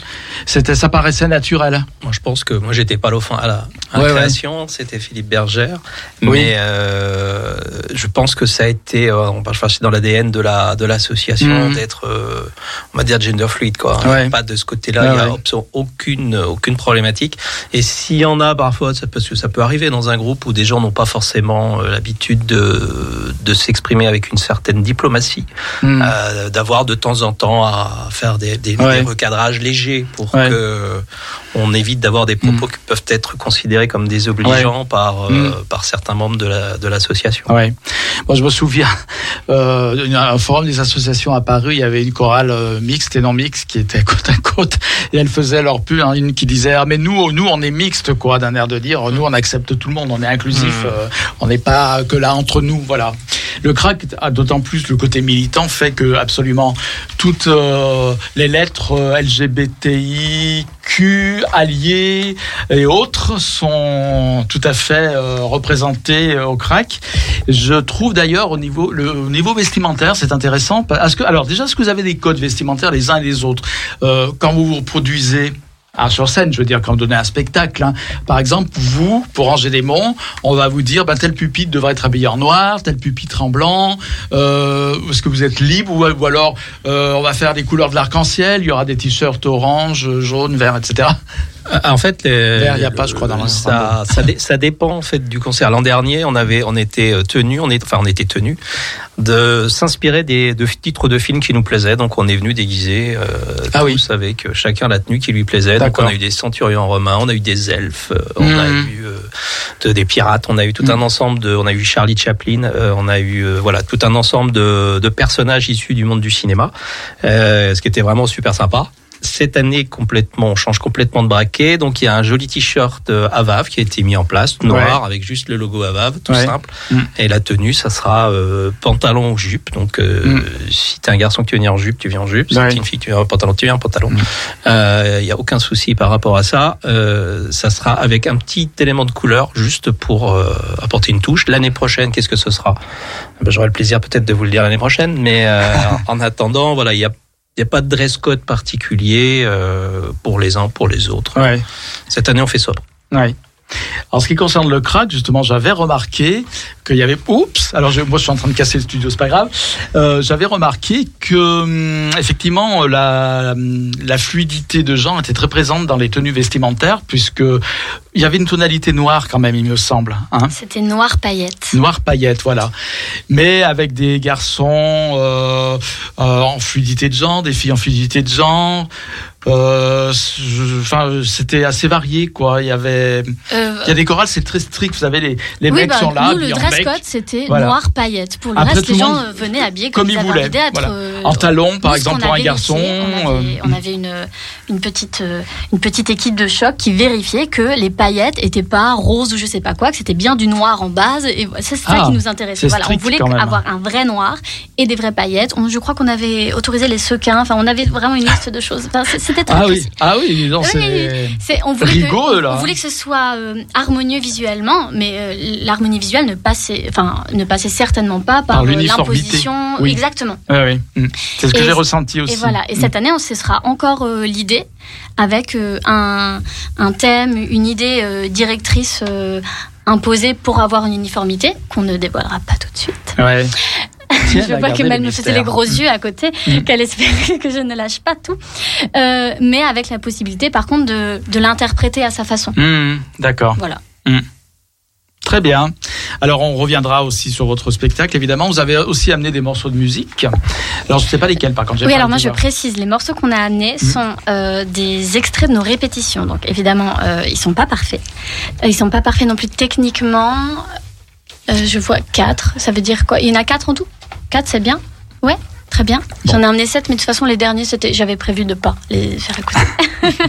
C'était, ça paraissait naturel. Moi, je pense que moi, j'étais pas à la, à la ouais. création. C'était Philippe Bergère. Oui. Mais euh, je pense que ça a été, euh, on enfin, c'est dans l'ADN de la de l'association Mhm. d'être, euh, on va dire gender fluid, quoi. Ouais. Pas de ce côté-là. Il y a absolument aucune aucune problématique. Et s'il y en a parfois, ça- parce que ça peut arriver dans un groupe où des gens n'ont pas forcément euh, l'habitude de de s'exprimer avec une certaine diplomatie, Hmm. euh, d'avoir de temps en temps à faire des, des, Ouais. des recadrages légers pour Ouais. que on évite d'avoir des propos Mm. qui peuvent être considérés comme désobligeants par, euh, Mm. par certains membres de la- de l'association. Moi, je me souviens, euh, a un forum des associations à Paris, il y avait une chorale euh, mixte et non mixte qui était côte à côte, et elles faisaient leur pub, hein, une qui disait, ah, mais nous, nous, on est mixte, quoi, d'un air de dire, nous, on accepte tout le monde, on est inclusif, euh, on n'est pas que là entre nous, voilà. Le crack a d'autant plus le côté militant fait que absolument toutes euh, les lettres euh, LGBTIQ, alliés et autres sont tout à fait euh, représentées euh, au crack. Je trouve d'ailleurs au niveau le au niveau vestimentaire, c'est intéressant. Est-ce que alors déjà est-ce que vous avez des codes vestimentaires les uns et les autres? Quand vous vous produisez Sur scène, je veux dire, quand vous donnez un spectacle, hein. par exemple, vous, pour ranger des monts, on va vous dire, ben, tel pupitre devrait être habillé en noir, tel pupitre en blanc. Euh, Est-ce que vous êtes libre ou, ou alors euh, on va faire des couleurs de l'arc-en-ciel, il y aura des t-shirts orange, jaune, vert, etc. En fait, les- Vert, il y a pas, je crois, dans ça, ça, ça dépend en fait du concert. L'an dernier, on avait, on était euh, tenu, on est, enfin, on était tenu de s'inspirer des de titres de films qui nous plaisaient. Donc, on est venu déguiser euh, Ah tous oui. avec chacun la tenue qui lui plaisait. Donc, on a eu des centurions romains, on a eu des elfes, euh, on a Mhm. eu euh, de- des pirates, on a eu tout un ensemble de, on a eu Charlie Chaplin, euh, on a eu euh, voilà tout un ensemble de, de personnages issus du monde du cinéma, euh, ce qui était vraiment super sympa. Cette année, complètement, on change complètement de braquet. Donc, il y a un joli t-shirt euh, Avav qui a été mis en place, noir, avec juste le logo Avav, tout Ouais. simple. Mm. Et la tenue, ça sera euh, pantalon ou jupe. Donc, euh, Mm. si t'es un garçon qui veut venir en jupe, tu viens en jupe. Si t'es une fille qui veut en pantalon, tu viens en pantalon. Il n'y a aucun souci par rapport à ça. Euh, ça sera avec un petit élément de couleur, juste pour euh, apporter une touche. L'année prochaine, qu'est-ce que ce sera? Ben, J'aurai le plaisir peut-être de vous le dire l'année prochaine, mais euh, en attendant, voilà, il y a n'y a pas de dress code particulier euh, pour les uns, pour les autres. Ouais. Cette année, on fait sobre. Ouais. En ce qui concerne le crack, justement, j'avais remarqué qu'il y avait. Oups Alors, je- moi, je suis en train de casser le studio, c'est pas grave. Euh, j'avais remarqué que, hum, effectivement, la, la fluidité de gens était très présente dans les tenues vestimentaires, puisque il y avait une tonalité noire quand même, il me semble. Hein C'était noir paillette. Noir paillette, voilà. Mais avec des garçons euh, euh, en fluidité de genre, des filles en fluidité de genre. Euh, Enfin, c'était assez varié, quoi. Il y avait, Euh, il y a des chorales, c'est très strict. Vous savez, les, les oui, mecs bah, sont là, nous, le dress code, c'était Voilà. noir paillette. Pour le Après, reste, les le gens monde- euh, venaient habillés comme, comme ils voulaient. Voilà. En talons, par exemple, pour un garçon. on, avait, on avait une, une, petite, une petite équipe de choc qui vérifiait que les paillettes étaient pas roses ou je sais pas quoi, que c'était bien du noir en base. Et c'est ça Ah, qui nous intéressait. Voilà, on voulait avoir un vrai noir et des vraies paillettes. On- je crois qu'on avait autorisé les sequins. Enfin, on avait vraiment une liste de choses. Enfin, c'était très Ah oui, précis. ah oui, non, Oui, c'est. On voulait Rigaud, que, là. on voulait que ce soit euh, harmonieux visuellement, mais euh, l'harmonie visuelle ne passait, enfin, ne passait certainement pas par, Par euh, l'imposition. Oui. Exactement. Ah oui, hum. c'est ce que j'ai ressenti aussi. Et voilà. Et cette année, on ce sera encore euh, l'idée avec un, un thème, une idée directrice imposée pour avoir une uniformité qu'on ne dévoilera pas tout de suite. Ouais. Je vois que Mel me faisait les gros yeux à côté, Mm. qu'elle espérait que je ne lâche pas tout. Euh, mais avec la possibilité, par contre, de, de l'interpréter à sa façon. Hum, D'accord. Voilà. Très bien. Alors on reviendra aussi sur votre spectacle, évidemment. Vous avez aussi amené des morceaux de musique. Alors je ne sais pas lesquels par contre. Oui, alors moi je précise, les morceaux qu'on a amenés sont euh, des extraits de nos répétitions. Donc évidemment, euh, ils sont pas parfaits. Ils sont pas parfaits non plus techniquement. Euh, je vois quatre. Ça veut dire quoi? Il y en a quatre en tout? Quatre, c'est bien Ouais, très bien. J'en ai amené sept, mais de toute façon les derniers, c'était, j'avais prévu de pas les faire écouter.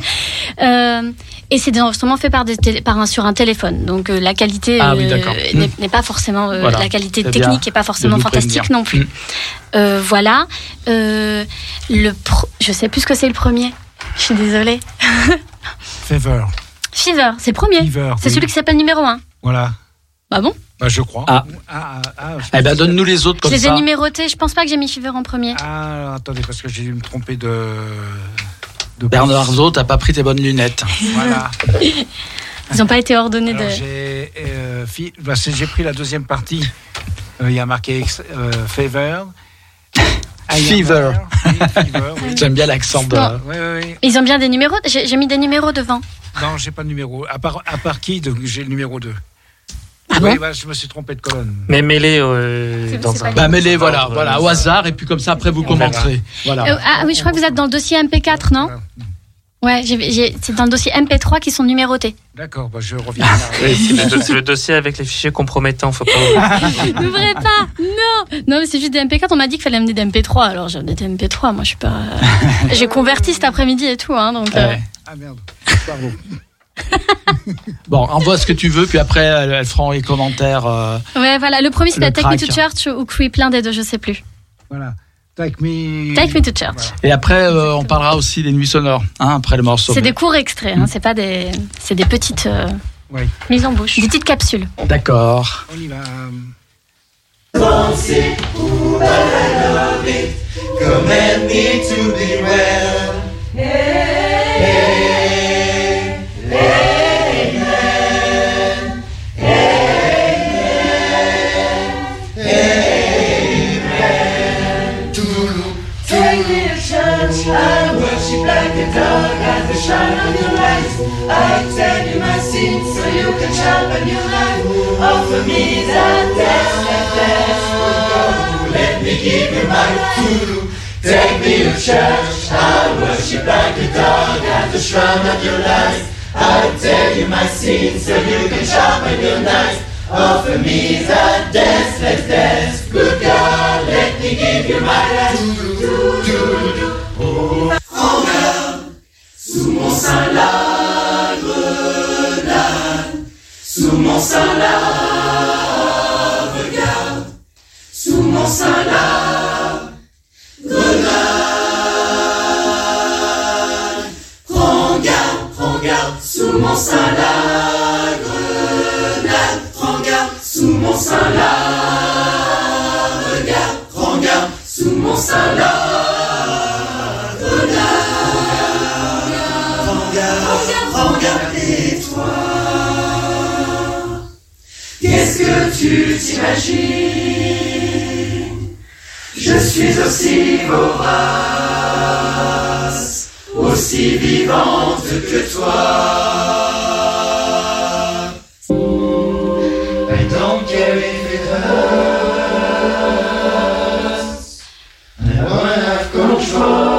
Euh, et c'est des enregistrements faits par, des télé- par un, sur un téléphone. Donc euh, la qualité Ah oui, euh, d'accord. n'est, pas forcément Voilà. la qualité bien technique n'est pas forcément fantastique prévenir. non plus. Euh, voilà. Le pro- je sais plus ce que c'est le premier. Je suis désolée. Fever. Fever, c'est le premier. Fever. C'est oui. celui qui s'appelle numéro 1. Voilà. Bah bon Bah, je crois. Ah. Ah, ah, ah, je- Eh ben donne-nous les autres Je comme les ai ça. numérotés. Je pense pas que j'ai mis Fever en premier. Ah, attendez, parce que j'ai dû me tromper de. de Bernard Arnault, t'as pas pris tes bonnes lunettes. Voilà. Ils n'ont pas été ordonnés Alors, de. j'ai euh, fi- bah, pris la deuxième partie. Euh, Il y a marqué euh, Fever. Fever. Oui, Fever, oui. J'aime bien l'accent de. Oui, oui, oui. Ils ont bien des numéros. J'ai j'ai mis des numéros devant. Non, j'ai pas de numéro. À part, à part qui, donc, j'ai le numéro 2. Oui, bah, je me suis trompé de colonne. Mais mêlez euh, dans un. Bah mêlez, voilà, voilà, au hasard, et puis comme ça après vous commenterez. Voilà. Euh, ah oui, je crois que vous êtes dans le dossier MP4, non. Ouais, c'est dans le dossier MP3 qui sont numérotés. D'accord, bah, je reviens. Oui, c'est le, dossier avec les fichiers compromettants, faut pas. N'ouvrez pas Non Non, mais c'est juste des MP4. On m'a dit qu'il fallait amener des MP3. Alors j'ai amené des MP3. Moi, je suis pas. j'ai converti cet après-midi et tout. Hein, donc, euh, Ouais. Ah merde. Pardon. Bon, envoie ce que tu veux, puis après elles, elles feront les commentaires. euh, ouais, voilà. Le premier, c'était Le Take Me to. Church ou Creep, l'un des deux, je sais plus. Voilà. Take me. Take Me to Church. Voilà. Et après, euh, on parlera aussi des nuits sonores, hein, après le morceau. C'est des courts extraits. Hein, c'est pas des. C'est des petites euh, Oui. Mise en bouche. des petites capsules. D'accord. On y va. Command me to be well. As the shine of your light. I tell you my sins so you can sharpen your light. Offer me that deathless oh dance. Let me give you my true. Take me to church, I'll worship like a dog at the shrine of your light. I'll tell you my sins so you can sharpen your knife. Offer me that dance, let's dance. Good God, let me give you my life. Sous mon sein la grenade, sous mon sein la regarde, sous mon sein la grenade. Prends garde, prends garde, sous mon sein la grenade. Prends garde, sous mon sein la regarde. Prends garde, sous mon sein la garde, prends garde, et toi. Qu'est-ce que tu t'imagines? Je suis aussi vorace, aussi vivante que toi. I don't care if it hurts. I wanna have control.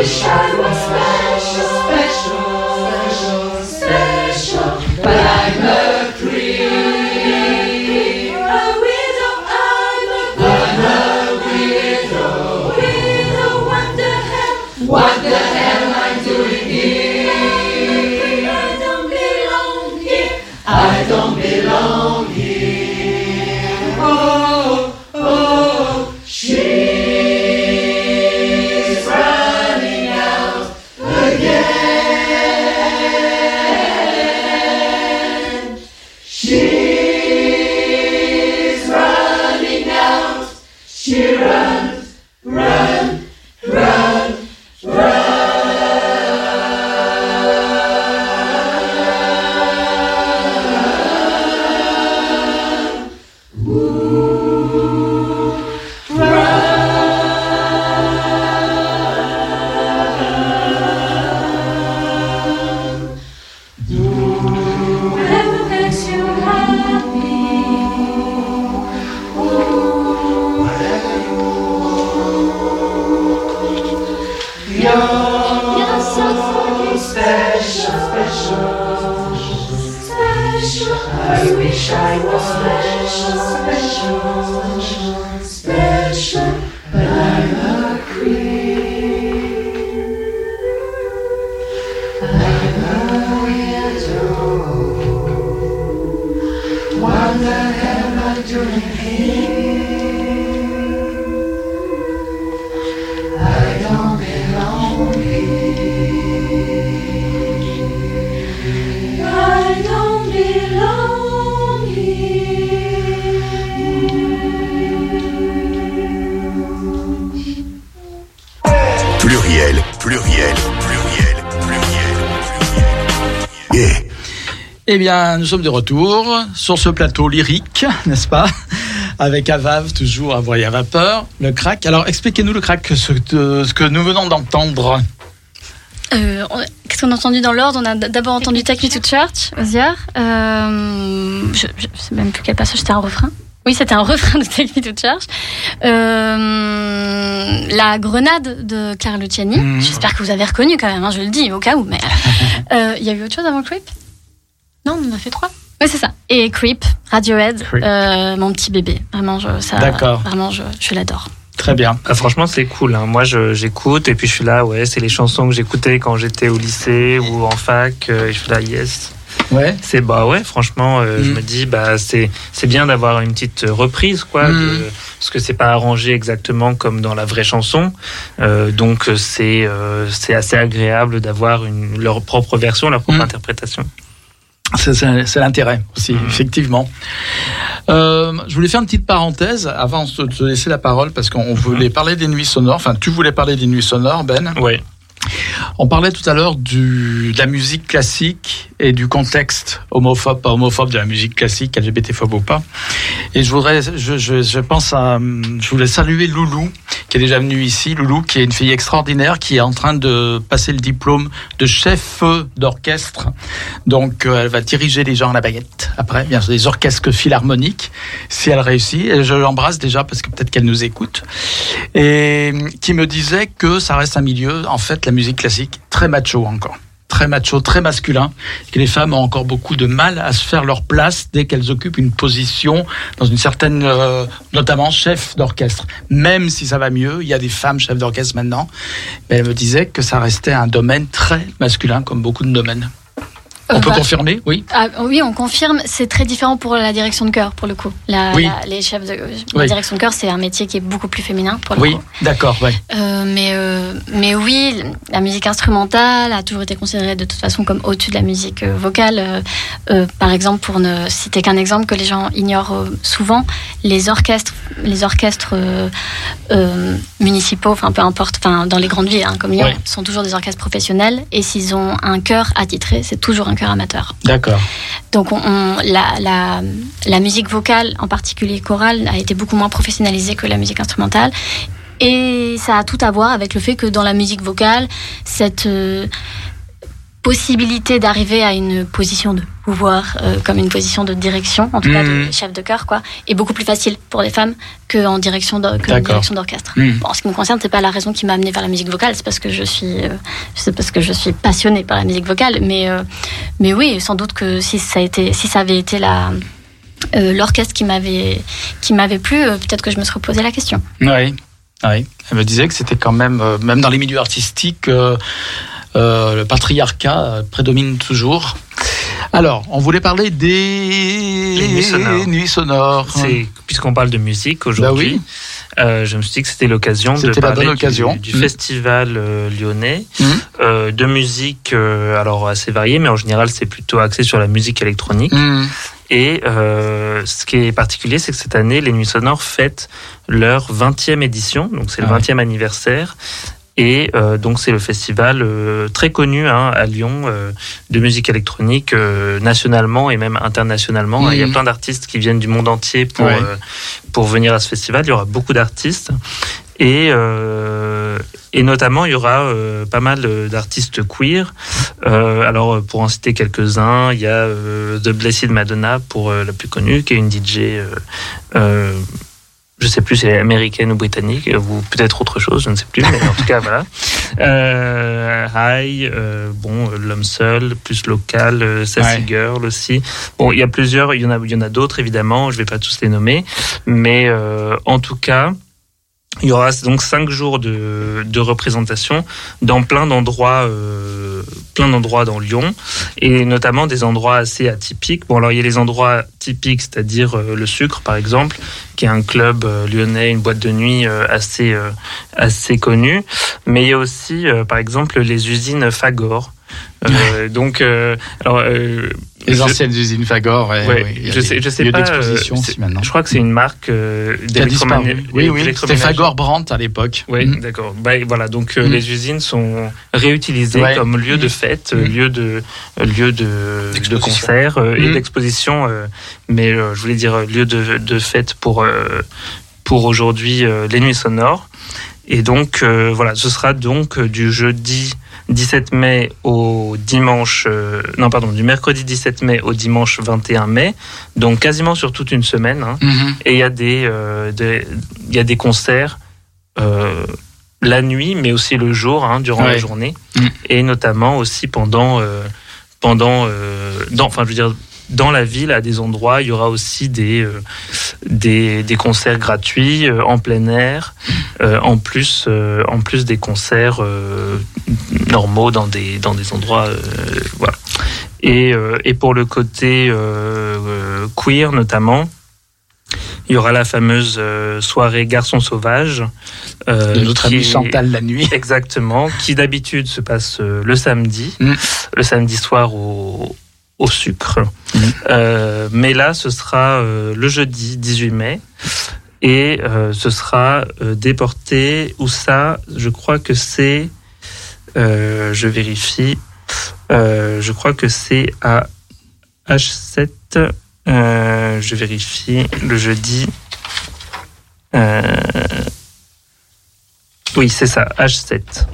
Wish I was special. Bien, nous sommes de retour sur ce plateau lyrique, n'est-ce pas? Avec Avav, toujours à voyer à vapeur, le crack. Alors, expliquez-nous le crack, ce, que- ce que nous venons d'entendre. Euh, Qu'est-ce qu'on a entendu dans l'ordre? On a d'abord entendu Take Me to Church, Ozia. Euh, je, je sais même plus quel passage, c'était un refrain. Oui, c'était un refrain de Take Me to Church. Euh, la grenade de Clara Luciani. Mhm. J'espère que vous avez reconnu quand même, hein, je le dis au cas où. Mais euh, il y a eu autre chose avant Creep? Et Creep, Radiohead, Creep. euh, mon petit bébé. Vraiment, je, ça, D'accord. Vraiment, je, je l'adore. Très bien. Ah, franchement, c'est cool. hein. Moi, j'écoute et puis je suis là, ouais, c'est les chansons que j'écoutais quand j'étais au lycée ou en fac. euh, et je suis là, yes. Ouais. C'est bah ouais, franchement, euh, je Mm. me dis bah c'est c'est bien d'avoir une petite reprise quoi Mm. de, parce que c'est pas arrangé exactement comme dans la vraie chanson. Euh, donc c'est euh, c'est assez agréable d'avoir une leur propre version, leur propre Mm. interprétation. C'est- l'intérêt aussi, Mhm. effectivement. Euh, je voulais faire une petite parenthèse avant de te laisser la parole parce qu'on voulait parler des nuits sonores. Enfin, tu voulais parler des nuits sonores, Ben. Ouais. On parlait tout à l'heure de la musique classique et du contexte homophobe, pas homophobe de la musique classique, LGBT-phobe ou pas. Et je voudrais, je, je, je pense à, je voulais saluer Loulou, qui est déjà venue ici. Loulou, qui est une fille extraordinaire, qui est en train de passer le diplôme de chef d'orchestre. Donc, euh, elle va diriger les gens à la baguette. Après, bien sûr, des orchestres philharmoniques, si elle réussit. Et je l'embrasse déjà parce que peut-être qu'elle nous écoute. Et qui me disait que ça reste un milieu, en fait, la musique classique, très macho encore. Très macho, très masculin, et que les femmes ont encore beaucoup de mal à se faire leur place dès qu'elles occupent une position dans une certaine, euh, notamment chef d'orchestre. Même si ça va mieux, il y a des femmes chefs d'orchestre maintenant, mais elle me disait que ça restait un domaine très masculin, comme beaucoup de domaines. On Euh, peut bah, confirmer, oui. Ah, oui, on confirme. C'est très différent pour la direction de chœur, pour le coup. La, Oui. la- les chefs de la Oui. direction de chœur, c'est un métier qui est beaucoup plus féminin, pour le Oui, coup. d'accord, ouais. Euh, mais, euh, mais oui, la musique instrumentale a toujours été considérée de toute façon comme au-dessus de la musique euh, vocale. Par exemple, pour ne citer qu'un exemple que les gens ignorent souvent, les orchestres, les orchestres municipaux, enfin peu importe, enfin dans les grandes villes hein, comme Lyon, sont toujours des orchestres professionnels. Et s'ils ont un chœur attitré, c'est toujours un chœur amateur. D'accord. Donc on, on- la, la, la musique vocale, en particulier chorale, a été beaucoup moins professionnalisée que la musique instrumentale. Et ça a tout à voir avec le fait que dans la musique vocale, cette euh, possibilité d'arriver à une position de pouvoir, euh, comme une position de direction, en tout cas de Mhm. chef de chœur, quoi, est beaucoup plus facile pour les femmes qu'en direction d'or- que en D'accord. direction d'orchestre. Bon, en ce qui me concerne, c'est pas la raison qui m'a amené vers la musique vocale, c'est parce que je suis, euh, c'est parce que je suis passionnée par la musique vocale. Mais, euh, mais oui, sans doute que si ça a été, si ça avait été la euh, l'orchestre qui m'avait qui m'avait plu, peut-être que je me serais posé la question. Oui, oui. Elle me disait que c'était quand même, même dans les milieux artistiques, le patriarcat euh, prédomine toujours. Alors, on voulait parler des Les nuits sonores. nuits sonores. Puisqu'on parle de musique Bah aujourd'hui. oui. euh, je me suis dit que c'était l'occasion de parler du- Mm. festival euh, lyonnais euh, de musique euh, alors assez variée, mais en général c'est plutôt axé sur la musique électronique. Mmh. Et euh, ce qui est particulier, c'est que cette année, les Nuits Sonores fêtent leur 20e édition, donc c'est le Ah ouais. 20e anniversaire. Et euh, donc c'est le festival euh, très connu hein, à Lyon euh, de musique électronique nationalement et même internationalement. Mhm. Il y a plein d'artistes qui viennent du monde entier pour, Ouais. pour venir à ce festival. Il y aura beaucoup d'artistes. Et, et notamment, il y aura pas mal d'artistes queer. Alors, pour en citer quelques-uns, il y a The Blessed Madonna, pour la plus connue, qui est une DJ, je sais plus si elle est américaine ou britannique, euh, ou peut-être autre chose, je ne sais plus, mais en tout cas, voilà. Euh, High, euh, bon, L'Homme Seul, plus local, euh, Sassy Ouais. Girl aussi. Bon, il y a plusieurs, il y en a, il y en a d'autres, évidemment, je vais pas tous les nommer, mais euh, en tout cas, il y aura donc cinq jours de, de représentation dans plein d'endroits, euh, plein d'endroits dans Lyon, et notamment des endroits assez atypiques. Bon, alors il y a les endroits typiques, c'est-à-dire euh, le Sucre, par exemple, qui est un club euh, lyonnais, une boîte de nuit euh, assez assez connue. Mais il y a aussi, par exemple, les usines Fagor. Euh, donc, euh, alors, euh, Les je- anciennes usines Fagor. ouais, Ouais, ouais, je sais, je sais lieux pas. d'exposition euh, maintenant. Je crois que c'est une marque euh, d'électroménager- Oui, oui. C'était. Fagor Brandt à l'époque. Oui, Mhm. d'accord. Bah, voilà, donc euh, Mm. les usines sont réutilisées Ouais. comme lieu de Mm. fête, Mm. euh, lieu de lieu de, de concert euh, et Mm. d'exposition, euh, mais euh, je voulais dire lieu de, de fête pour euh, pour aujourd'hui euh, les nuits sonores. Et donc euh, voilà, ce sera donc du jeudi 17 mai au dimanche, euh, non pardon, du mercredi 17 mai au dimanche 21 mai, donc quasiment sur toute une semaine. hein. Mhm. Et il y a des, euh, des- il y a des concerts euh, la nuit, mais aussi le jour, hein, durant la journée, Mm. et notamment aussi pendant, pendant, euh, dans, enfin, je veux dire, dans la ville, à des endroits, il y aura aussi des, euh, des, des concerts gratuits euh, en plein air, euh, en plus, en plus des concerts normaux dans des, dans des endroits, voilà. Et, et pour le côté queer notamment, il y aura la fameuse soirée Garçon sauvage. euh, De notre ami Chantal la nuit. Exactement, qui d'habitude se passe le samedi, Mm. le samedi soir au, au sucre. Mm. Euh, mais là, ce sera euh, le jeudi 18 mai. Et euh, ce sera déporté, où ça, je crois que c'est, je vérifie, je crois que c'est à H7, euh, je vérifie, le jeudi. Euh, oui, c'est ça, H7.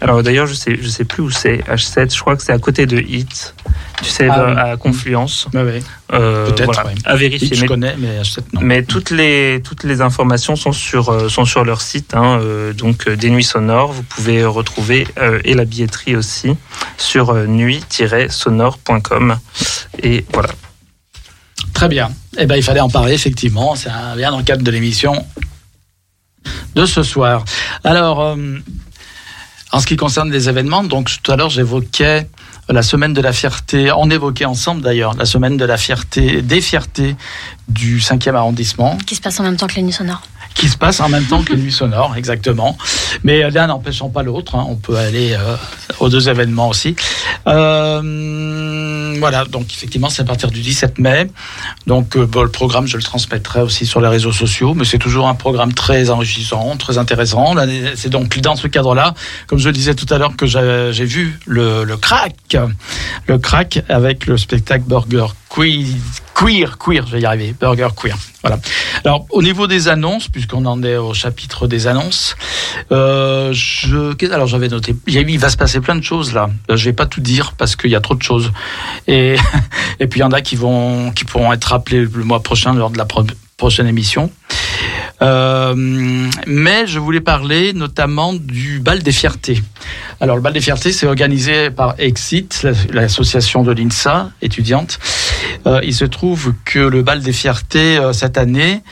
Alors d'ailleurs, je sais, je sais plus où c'est H7. Je crois que c'est à côté de Hit. Tu sais, Ah oui. à Confluence. Ouais. Euh, Peut-être, voilà, ouais. à vérifier. Je Mais, connais, mais H7 non. mais toutes les toutes les informations sont sur euh, sont sur leur site. hein, euh, donc euh, des nuits sonores. Vous pouvez retrouver euh, et la billetterie aussi sur euh, nuit-sonore.com. Et voilà. Très bien. Eh ben, il fallait en parler, effectivement. C'est un- bien dans le cadre de l'émission de ce soir. Alors, euh, en ce qui concerne les événements, donc tout à l'heure, j'évoquais la semaine de la fierté. On évoquait ensemble, d'ailleurs, la semaine de la fierté, des fiertés du 5e arrondissement, Qui se passe en même temps que les nuits sonores. Qui se passe en même temps que les nuits sonores, exactement. Mais euh, l'un n'empêchant pas l'autre. hein. On peut aller euh, aux deux événements aussi. Euh, voilà, donc effectivement, c'est à partir du 17 mai. Donc le programme, je le transmettrai aussi sur les réseaux sociaux, mais c'est toujours un programme très enrichissant, très intéressant. C'est donc dans ce cadre-là, comme je le disais tout à l'heure, que j'ai vu le, le crack, le crack avec le spectacle Burger Queer, queer, je vais y arriver, Burger Queer. Voilà. Alors, au niveau des annonces, puisqu'on en est au chapitre des annonces, euh, je, alors j'avais noté, il, va se passer plein de choses là. Euh, Je vais pas tout dire parce qu'il y a trop de choses. Et, et puis il y en a qui vont, qui pourront être rappelés le mois prochain lors de la prochaine émission. Euh, mais je voulais parler notamment du bal des fiertés. Alors le bal des fiertés, c'est organisé par Exit, la- l'association de l'INSA étudiante. Euh, il se trouve que le bal des fiertés euh, cette année,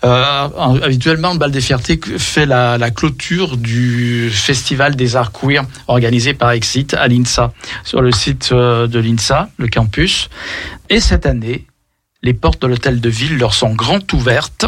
habituellement le bal des fiertés fait la, clôture du festival des arts queer organisé par Exit à l'INSA sur le site de l'INSA, le campus. Et cette année, les portes de l'hôtel de ville leur sont grandes ouvertes.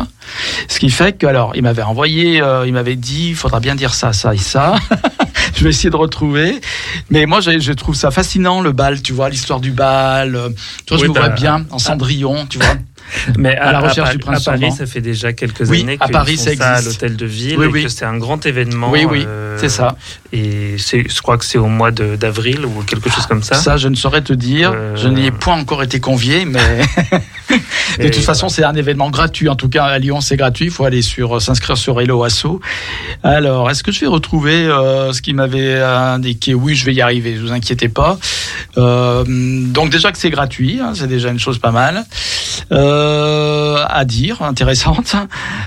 Ce qui fait que, alors, il m'avait envoyé, euh, il m'avait dit, il faudra bien dire ça, ça et ça. je vais essayer de retrouver. Mais moi, je, je trouve ça fascinant, le bal, tu vois, l'histoire du bal. Euh, Toi, je Oui, me vois bien en cendrillon, tu vois. Mais À la recherche du prince à Paris, ça fait déjà quelques Oui, années à qu'ils Paris, font ça ça à l'hôtel de ville Oui, et oui. que c'est un grand événement. Oui, oui, euh, c'est ça. Et c'est, je crois que c'est au mois de- d'avril ou quelque chose comme ça. Ça, je ne saurais te dire. Euh, Je n'y ai point encore été convié, mais de Et toute façon, c'est un événement gratuit. En tout cas, à Lyon, c'est gratuit. Il faut aller sur euh, s'inscrire sur Hello Asso. Alors, est-ce que je vais retrouver euh, ce qui m'avait indiqué? Oui, je vais y arriver. Ne vous inquiétez pas. Euh, donc déjà que c'est gratuit, hein, c'est déjà une chose pas mal euh, à dire, intéressante.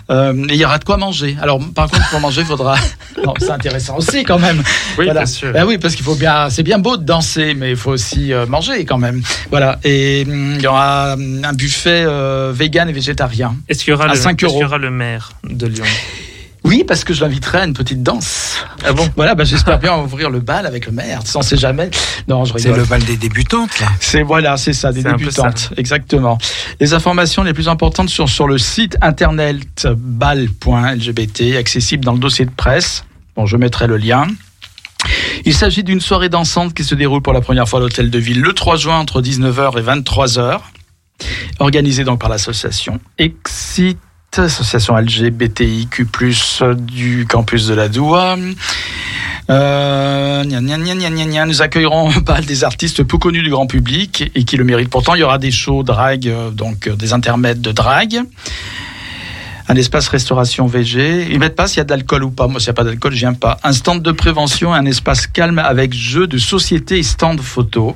Euh, et il y aura de quoi manger. Alors, par contre, pour manger, il faudra. Non, c'est intéressant aussi quand même. Oui, Voilà. bien sûr. Ben oui, parce qu'il faut bien, c'est bien beau de danser, mais il faut aussi euh, manger quand même. Voilà. Et hum, il y aura hum, un buffet euh, vegan et végétarien. Est-ce qu'il y aura à le, 5 est-ce qu'il y euros. aura le maire de Lyon? Oui, parce que je l'inviterai à une petite danse. Ah bon Voilà, ben j'espère bien ouvrir le bal avec le maire. On sait jamais. Non, je C'est le bal des débutantes, là. C'est voilà, c'est ça, des débutantes, exactement. Les informations les plus importantes sont sur le site internet bal.lgbt, accessible dans le dossier de presse. Bon, je mettrai le lien. Il s'agit d'une soirée dansante qui se déroule pour la première fois à l'hôtel de ville le 3 juin entre 19h et 23h, organisée donc par l'association Exit, association LGBTIQ+, du campus de la Doua. Euh, gna, gna, gna. Nous accueillerons pas des artistes peu connus du grand public et qui le méritent. Pourtant, il y aura des shows drag, euh, donc euh, des intermèdes de drag. Un espace restauration VG. Ils mettent pas s'il y a de l'alcool ou pas. Moi, s'il n'y a pas d'alcool, je viens pas. Un stand de prévention, un espace calme avec jeux de société et stand photo.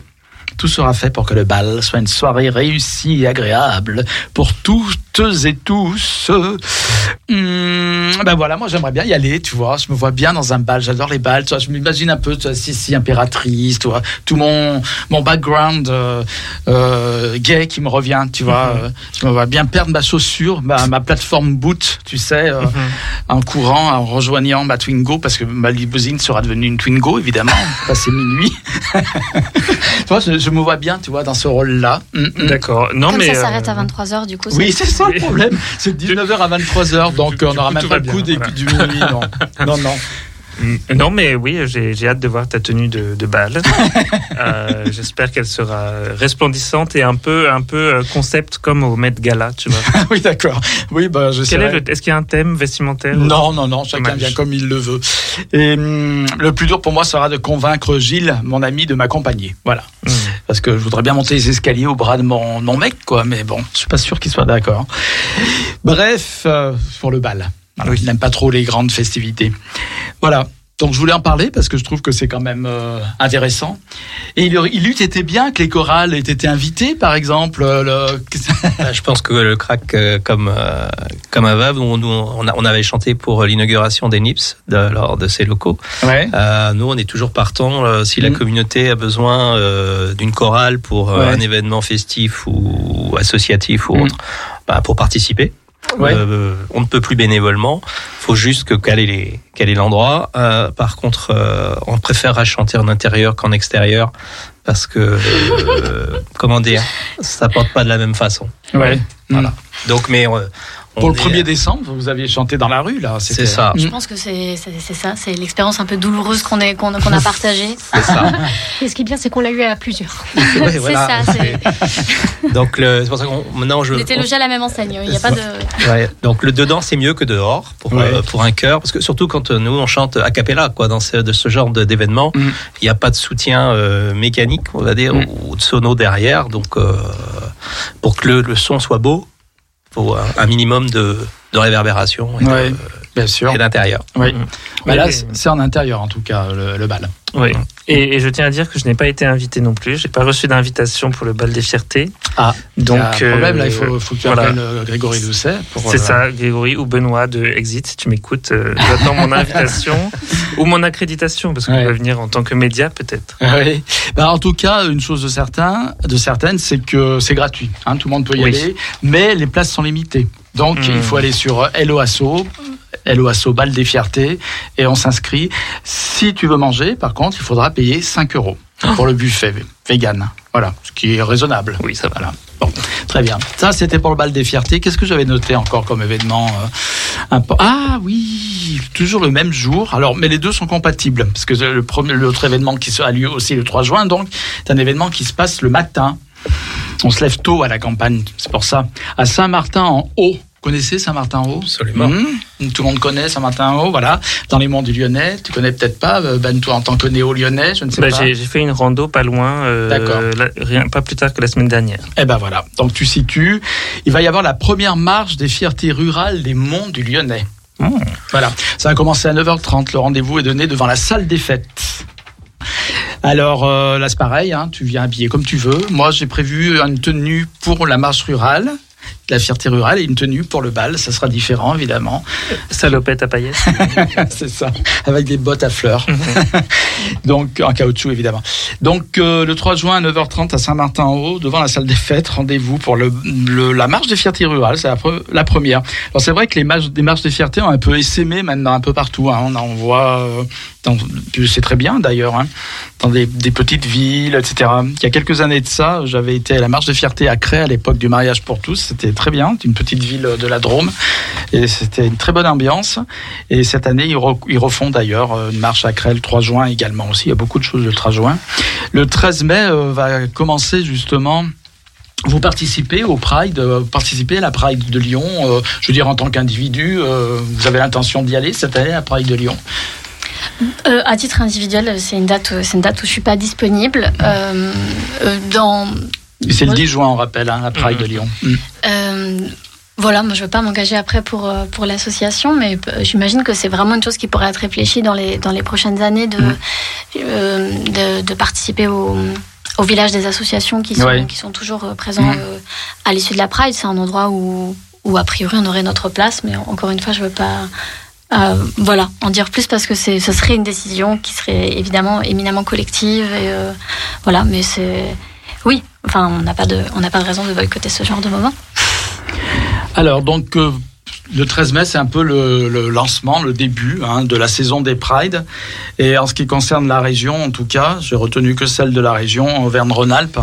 Tout sera fait pour que le bal soit une soirée réussie et agréable pour toutes et tous. Hum, ben voilà, moi j'aimerais bien y aller, tu vois. Je me vois bien dans un bal. J'adore les balles. Tu vois, je m'imagine un peu, tu vois, Sissi impératrice, tu vois, tout mon mon background euh, euh, gay qui me revient, tu vois. Euh, Je me vois bien perdre ma chaussure, ma, ma plateforme boot, tu sais, euh, en courant, en rejoignant ma Twingo, parce que ma limousine sera devenue une Twingo, évidemment. Passé minuit. tu vois, je, je me vois bien, tu vois, dans ce rôle-là. Hum, hum. D'accord. Non, Comme mais ça s'arrête euh, à 23h, du coup. Oui, c'est ça le problème. C'est de 19h à 23h, donc Du on n'aura même tout pas le coup bien, des, voilà. du minuit. Non, non. non. Mm, Non, mais oui, j'ai hâte de voir ta tenue de, de bal. Euh, J'espère qu'elle sera resplendissante et un peu, un peu euh, concept comme au Met Gala, tu vois. oui, d'accord. Oui, bah, je sais. Est-ce qu'il y a un thème vestimentaire Non, non, non, chacun Dommage. vient comme il le veut. Et hum, le plus dur pour moi sera de convaincre Gilles, mon ami, de m'accompagner. Voilà. Mm. Parce que je voudrais bien monter les escaliers au bras de mon, mon mec, quoi. Mais bon, je suis pas sûr qu'il soit d'accord. Bref, euh, pour le bal. Voilà, Il n'aime pas trop les grandes festivités. Voilà. Donc je voulais en parler parce que je trouve que c'est quand même euh, intéressant. Et il, il eût été bien que les chorales aient été invités, par exemple. euh, le- Bah, Je pense que le crack, euh, comme euh, comme à Vave, on, avait chanté pour l'inauguration des NIPS de, lors de ces locaux. Ouais. Nous, on est toujours partant si la Mm. communauté a besoin d'une chorale pour Ouais. un événement festif ou associatif ou Mm. autre, bah, pour participer. Ouais. Euh, on ne peut plus bénévolement. faut juste que quel est les quel est l'endroit. Euh, par contre, euh, on préfère chanter en intérieur qu'en extérieur parce que comment dire, ça porte pas de la même façon. Ouais. Voilà. Donc, mais Pour le est- 1er décembre, vous aviez chanté dans la rue, là. c'était- C'est ça. Je pense que c'est ça, c'est l'expérience un peu douloureuse qu'on est- qu'on qu'on a partagée. C'est ça. Et ce qui est bien, c'est qu'on l'a eu à plusieurs. Ouais, C'est voilà. ça, c'est- Donc c'est pour ça qu'on maintenant je on était logés à la même enseigne. Il n'y a pas de. Ouais, donc le dedans c'est mieux que dehors pour Ouais. euh, pour un chœur parce que surtout quand euh, nous on chante a cappella quoi dans ce, de ce genre d'événement il Mm. n'y a pas de soutien euh, mécanique on va dire Mm. ou de sono derrière donc euh, pour que le, le son soit beau faut un, minimum de, de réverbération et de- Ouais, bien sûr. et d'intérieur. Oui. Bah là, c'est en intérieur, en tout cas, le, le bal. Oui. Et, et je tiens à dire que je n'ai pas été invité non plus. J'ai pas reçu d'invitation pour le bal des fiertés. Ah, donc il y a un problème, là, il euh, faut, faut que tu voilà. appelles euh, Grégory Doucet. C'est euh, ça, Grégory ou Benoît de Exit, si tu m'écoutes, euh, j'attends mon invitation ou mon accréditation, parce que Ouais. vais venir en tant que média peut-être. Oui. Bah, en tout cas, une chose de certain, de certaine, c'est que c'est gratuit. Hein, tout le monde peut y Oui. aller, mais les places sont limitées. Donc, Hmm. il faut aller sur LOASO, LOASO Bal des Fiertés, et on s'inscrit. Si tu veux manger, par contre, il faudra payer 5 euros pour le buffet vegan. Voilà, ce qui est raisonnable. Oui, ça va. Voilà. Bon, très bien. Ça, c'était pour le bal des fiertés. Qu'est-ce que j'avais noté encore comme événement euh, Ah oui, toujours le même jour. Alors, mais les deux sont compatibles parce que le premier, l'autre événement qui a lieu aussi le 3 juin, donc, c'est un événement qui se passe le matin. On se lève tôt à la campagne, c'est pour ça. À Saint-Martin-en-Haut. Vous connaissez Saint-Martin-en-Haut Absolument. Mhm. Tout le monde connaît Saint-Martin-en-Haut, voilà. Dans les monts du Lyonnais. Tu connais peut-être pas, euh, Ben, toi, en tant que néo-lyonnais, je ne sais Bah, pas. j'ai fait une rando pas loin, euh, D'accord. la- rien, pas plus tard que la semaine dernière. Eh ben voilà, donc tu situes. Il va y avoir la première marche des fiertés rurales des monts du Lyonnais. Voilà, ça va commencer à 9h30. Le rendez-vous est donné devant la salle des fêtes. Alors euh, là c'est pareil, hein, tu viens habillé comme tu veux. Moi j'ai prévu une tenue pour la marche rurale, la fierté rurale, et une tenue pour le bal. Ça sera différent évidemment. Salopette à paillettes. c'est ça, avec des bottes à fleurs. Donc, en caoutchouc, évidemment. Donc, euh, le 3 juin à 9h30 à Saint-Martin-en-Haut, devant la salle des fêtes, rendez-vous pour le, le- la marche des fiertés rurales. C'est la, pre- la première. Alors, c'est vrai que les marches, des marches des fiertés ont un peu essaimé maintenant, un peu partout. hein. On en voit, euh, c'est très bien d'ailleurs, hein, dans des, des petites villes, etc. Il y a quelques années de ça, j'avais été à la marche des fiertés à Cré à l'époque du mariage pour tous. C'était très bien. C'était une petite ville de la Drôme. Et c'était une très bonne ambiance. Et cette année, ils, re- ils refont d'ailleurs euh, une marche à Cré le 3 juin également aussi. Il y a beaucoup de choses le 3 juin. Le 13 mai euh, va commencer justement. Vous participez au Pride, euh, participez à la Pride de Lyon. euh, je veux dire, en tant qu'individu, vous avez l'intention d'y aller cette année à la Pride de Lyon? À titre individuel, c'est une date, c'est une date où je suis pas disponible. Dans c'est le Ouais. 10 juin, on rappelle, hein, la Pride de Lyon. Mm. Euh, voilà, moi je veux pas m'engager après pour, euh, pour l'association, mais euh, j'imagine que c'est vraiment une chose qui pourrait être réfléchie dans les, dans les prochaines années de, euh, de, de participer au, au village des associations qui sont, Ouais. qui sont toujours présents à l'issue de la Pride. C'est un endroit où, où a priori on aurait notre place, mais encore une fois, je veux pas. euh, voilà, en dire plus parce que c'est, ce serait une décision qui serait évidemment éminemment collective et euh, voilà, mais c'est enfin on n'a pas de, on pas de raison de boycotter ce genre de moment. Alors, donc, euh, le 13 mai, c'est un peu le, le lancement, le début hein, de la saison des Prides. Et en ce qui concerne la région, en tout cas, j'ai retenu que celle de la région, Auvergne-Rhône-Alpes.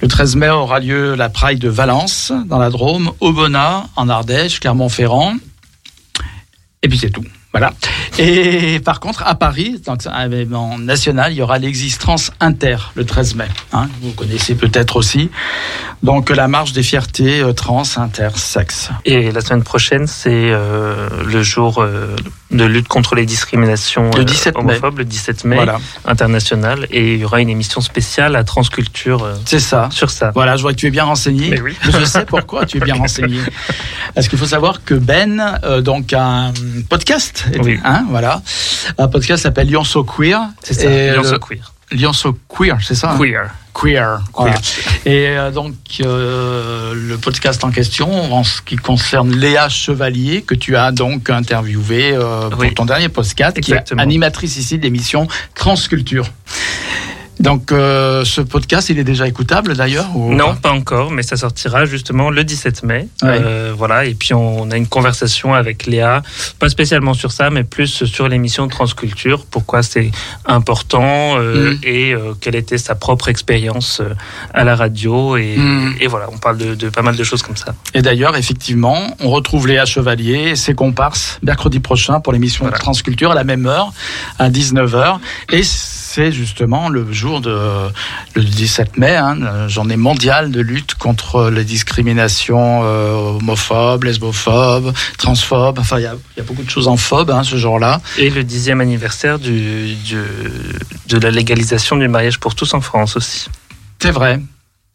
Le 13 mai aura lieu la Pride de Valence, dans la Drôme, Aubenas, en Ardèche, Clermont-Ferrand. Et puis c'est tout. Voilà. Et par contre, à Paris, donc c'est un événement national, il y aura l'existence inter le 13 mai. hein, vous connaissez peut-être aussi. Donc la marche des fiertés euh, trans intersexes. Et la semaine prochaine, c'est euh, le jour euh, de lutte contre les discriminations Le euh, 17 mai. homophobes, le 17 mai Voilà, international. Et il y aura une émission spéciale à Transculture euh, c'est ça. sur ça. Voilà, je vois que tu es bien renseigné. Mais oui. Je sais pourquoi tu es bien renseigné. Parce qu'il faut savoir que Ben, euh, donc un podcast, Oui. hein, voilà, un podcast s'appelle Lyon So Queer. C'est ça, Lyon So Queer. Lyon So Queer, c'est ça hein? Queer. Queer. voilà. Et euh, donc, euh, le podcast en question, en ce qui concerne Léa Chevalier, que tu as donc interviewé euh, pour Oui. ton dernier podcast, qui est animatrice ici de l'émission Transculture. Donc, euh, ce podcast, il est déjà écoutable d'ailleurs ou Non, pas? encore, mais ça sortira justement le 17 mai. Ouais. Euh, voilà, et puis on a une conversation avec Léa, pas spécialement sur ça, mais plus sur l'émission Transculture, pourquoi c'est important euh, Mm. et quelle était sa propre expérience à la radio. Et, Mm. et voilà, on parle de, de pas mal de choses comme ça. Et d'ailleurs, effectivement, on retrouve Léa Chevalier et ses comparses mercredi prochain pour l'émission Voilà. Transculture à la même heure, à 19h. Et justement le jour de le 17 mai, hein, la journée mondiale de lutte contre les discriminations euh, homophobes, lesbophobes, transphobes. Enfin, il y y a beaucoup de choses en phobe hein, ce jour-là. Et le dixième anniversaire du, du- de la légalisation du mariage pour tous en France aussi. C'est vrai.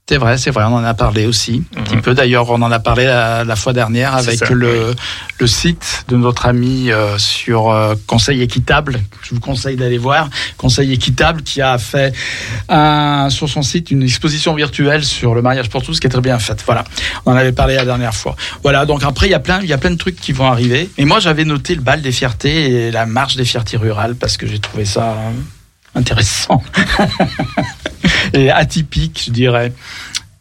C'est vrai, c'est vrai, on en a parlé aussi un petit Mhm. peu. D'ailleurs, on en a parlé la, la fois dernière avec ça, le, le site de notre ami euh, sur euh, Conseil équitable. Je vous conseille d'aller voir Conseil équitable qui a fait un, sur son site une exposition virtuelle sur le mariage pour tous qui est très bien faite. Voilà, on en avait parlé la dernière fois. Voilà, donc après il y a plein, il y a plein de trucs qui vont arriver. Et moi, j'avais noté le bal des fiertés et la marche des fiertés rurales parce que j'ai trouvé ça euh, intéressant et atypique, je dirais.